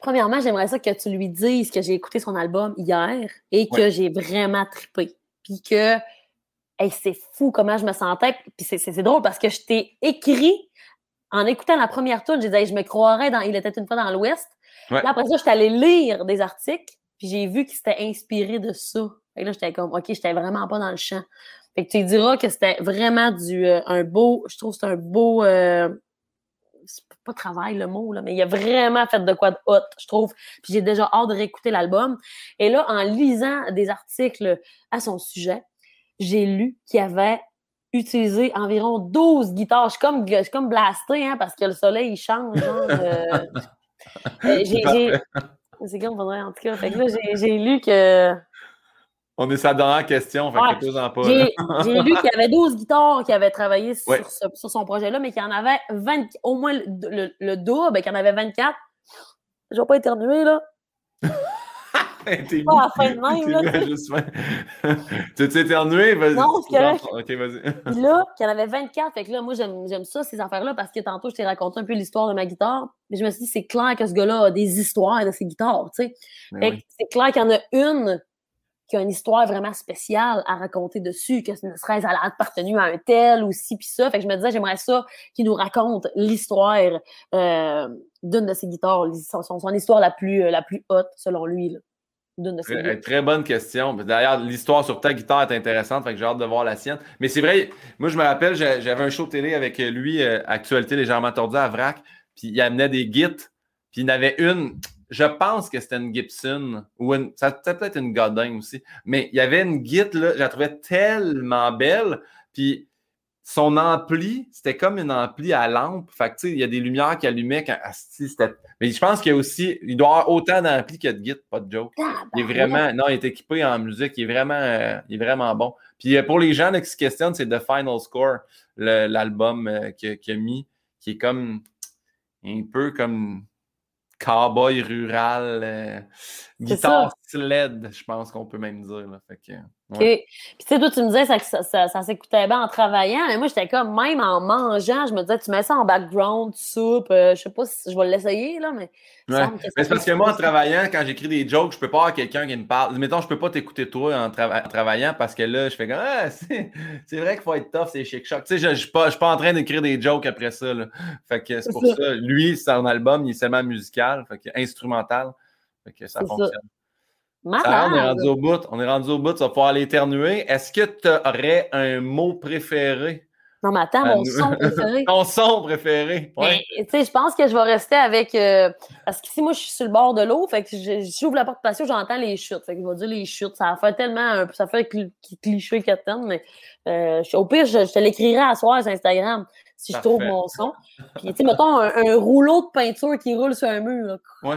Premièrement, j'aimerais ça que tu lui dises que j'ai écouté son album hier et que j'ai vraiment trippé. Puis que c'est fou comment je me sentais. Puis c'est drôle parce que je t'ai écrit en écoutant la première tune, j'ai dit je me croirais dans Il était une fois dans l'Ouest. Là, après ça, je suis allée lire des articles, puis j'ai vu qu'il s'était inspiré de ça. Et là, j'étais comme OK, j'étais vraiment pas dans le champ. Fait que tu diras que c'était vraiment du euh, un beau, je trouve que c'est un beau euh, pas travail le mot, là, mais il a vraiment fait de quoi de hot, je trouve. Puis j'ai déjà hâte de réécouter l'album. Et là, en lisant des articles à son sujet, j'ai lu qu'il avait utilisé environ 12 guitares. Je suis comme, je comme blasté, hein, parce que le soleil, il change. Euh, *laughs* euh, j'ai, c'est comme, en tout cas. Fait que là, j'ai lu que on est sa dernière question, fait que en pas. *laughs* J'ai lu qu'il y avait 12 guitares qui avaient travaillé sur, son projet-là, mais qu'il y en avait 20, au moins le, le, double, qu'il y en avait 24. Je vais pas éternuer, là. *laughs* T'es pas à la fin de même, tu *laughs* t'es éternué? Vas-y. Non, c'est correct. OK, vas-y. Là, qu'il y en avait 24. Fait que là, moi, j'aime ça, ces affaires-là, parce que tantôt, je t'ai raconté un peu l'histoire de ma guitare. Mais je me suis dit, c'est clair que ce gars-là a des histoires de ses guitares, tu sais. Ben c'est clair qu'il y en a une qui a une histoire vraiment spéciale à raconter dessus, que ne serait-ce a appartenu à un tel ou ci puis ça. Fait que je me disais, j'aimerais ça qu'il nous raconte l'histoire euh, d'une de ses guitares, son, son, histoire la plus, la plus haute, selon lui. Là. Très, très, bonne question. D'ailleurs, l'histoire sur ta guitare est intéressante, fait que j'ai hâte de voir la sienne. Mais c'est vrai, moi je me rappelle, j'avais un show télé avec lui, euh, Actualité légèrement tordue à Vrac, puis il amenait des guides, puis il y en avait une, je pense que c'était une Gibson, ou une, ça peut-être une Godin aussi, mais il y avait une guide, là, je la trouvais tellement belle, puis son ampli, c'était comme une ampli à lampe. Fait que, tu sais, il y a des lumières qui allumaient quand. c'était... Mais je pense qu'il y a aussi. Il doit y avoir autant d'ampli que de guide, pas de joke. Ah, il est ben vraiment. Non, il est équipé en musique. Il est vraiment, euh, il est vraiment bon. Puis euh, pour les gens qui se questionnent, c'est The Final Score, l'album euh, qu'il a mis, qui est comme. Un peu comme cowboy rural, euh, guitare sled, je pense qu'on peut même dire. Là. Fait que, OK. Puis tu sais, toi, tu me disais que ça, ça, ça, s'écoutait bien en travaillant, mais moi, j'étais comme, même en mangeant, je me disais, tu mets ça en background, soupe, euh, je sais pas si je vais l'essayer, là, mais... Ouais. Mais c'est parce que moi, en travaillant, quand j'écris des jokes, je peux pas avoir quelqu'un qui me parle. Mettons, je peux pas t'écouter toi en, travaillant parce que là, je fais comme, ah, *laughs* c'est vrai qu'il faut être tough, c'est chic choc. Tu sais, je, je, suis pas, pas en train d'écrire des jokes après ça, là. Fait que c'est pour ça. Lui, c'est un album, il est seulement musical, fait que instrumental. Fait que ça fonctionne on est rendu au bout. On est rendu au bout. Tu vas pouvoir l'éternuer. Est-ce que tu aurais un mot préféré? Non, mais attends, mon son préféré. *laughs* Ton son préféré. Ouais. Tu sais, je pense que je vais rester avec. Euh, parce qu'ici, moi, je suis sur le bord de l'eau. Fait que j'ouvre la porte patio, j'entends les chutes. Fait que je vais dire les chutes. Ça fait tellement. Ça fait cliché qu'attendre, mais euh, au pire, je, te l'écrirai à soir sur Instagram si je trouve mon son. Puis, tu sais, mettons un, rouleau de peinture qui roule sur un mur. Ouais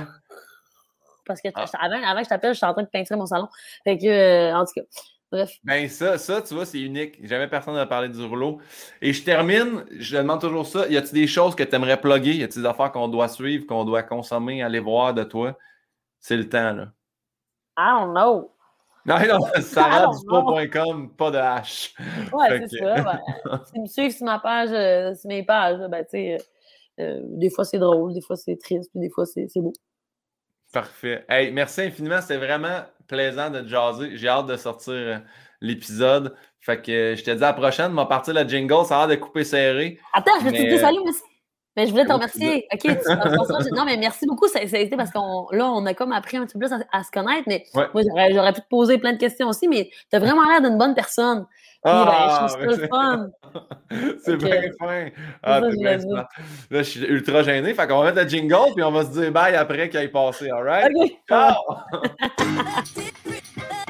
parce que ah. avant, avant que je t'appelle, je suis en train de peinturer mon salon. Fait que, euh, en tout cas, bref. Ben, ça, ça, tu vois, c'est unique. Jamais personne n'a parlé du rouleau. Et je termine, je demande toujours ça. Y a-t-il des choses que tu aimerais plugger? Y a-t-il des affaires qu'on doit suivre, qu'on doit consommer, aller voir de toi? C'est le temps, là. I don't know. *laughs* Non, non, *laughs* sarahdupo.com, pas de H. Ouais, c'est ça. *laughs* Si me suivent sur ma page, euh, sur mes pages, ben, tu sais, euh, des fois c'est drôle, des fois c'est triste, puis des fois c'est beau. Parfait. Hey, merci infiniment. C'était vraiment plaisant de jaser. J'ai hâte de sortir euh, l'épisode. Fait que euh, je te dis à la prochaine. Ma partie la jingle, ça a l'air de couper serré. Attends, je vais te dire salut, merci. Mais je voulais te remercier. OK, tu, *laughs* non, mais merci beaucoup. Ça, a été parce qu'on là, on a comme appris un petit peu plus à, se connaître. Mais moi, j'aurais pu te poser plein de questions aussi, mais tu as vraiment l'air d'une bonne personne. Ah, ben, *laughs* c'est bien fin. Ah, bien Là, je suis ultra gêné. Fait qu'on va mettre le jingle puis on va se dire bye après qu'il ait passé. All right? Ciao! *laughs*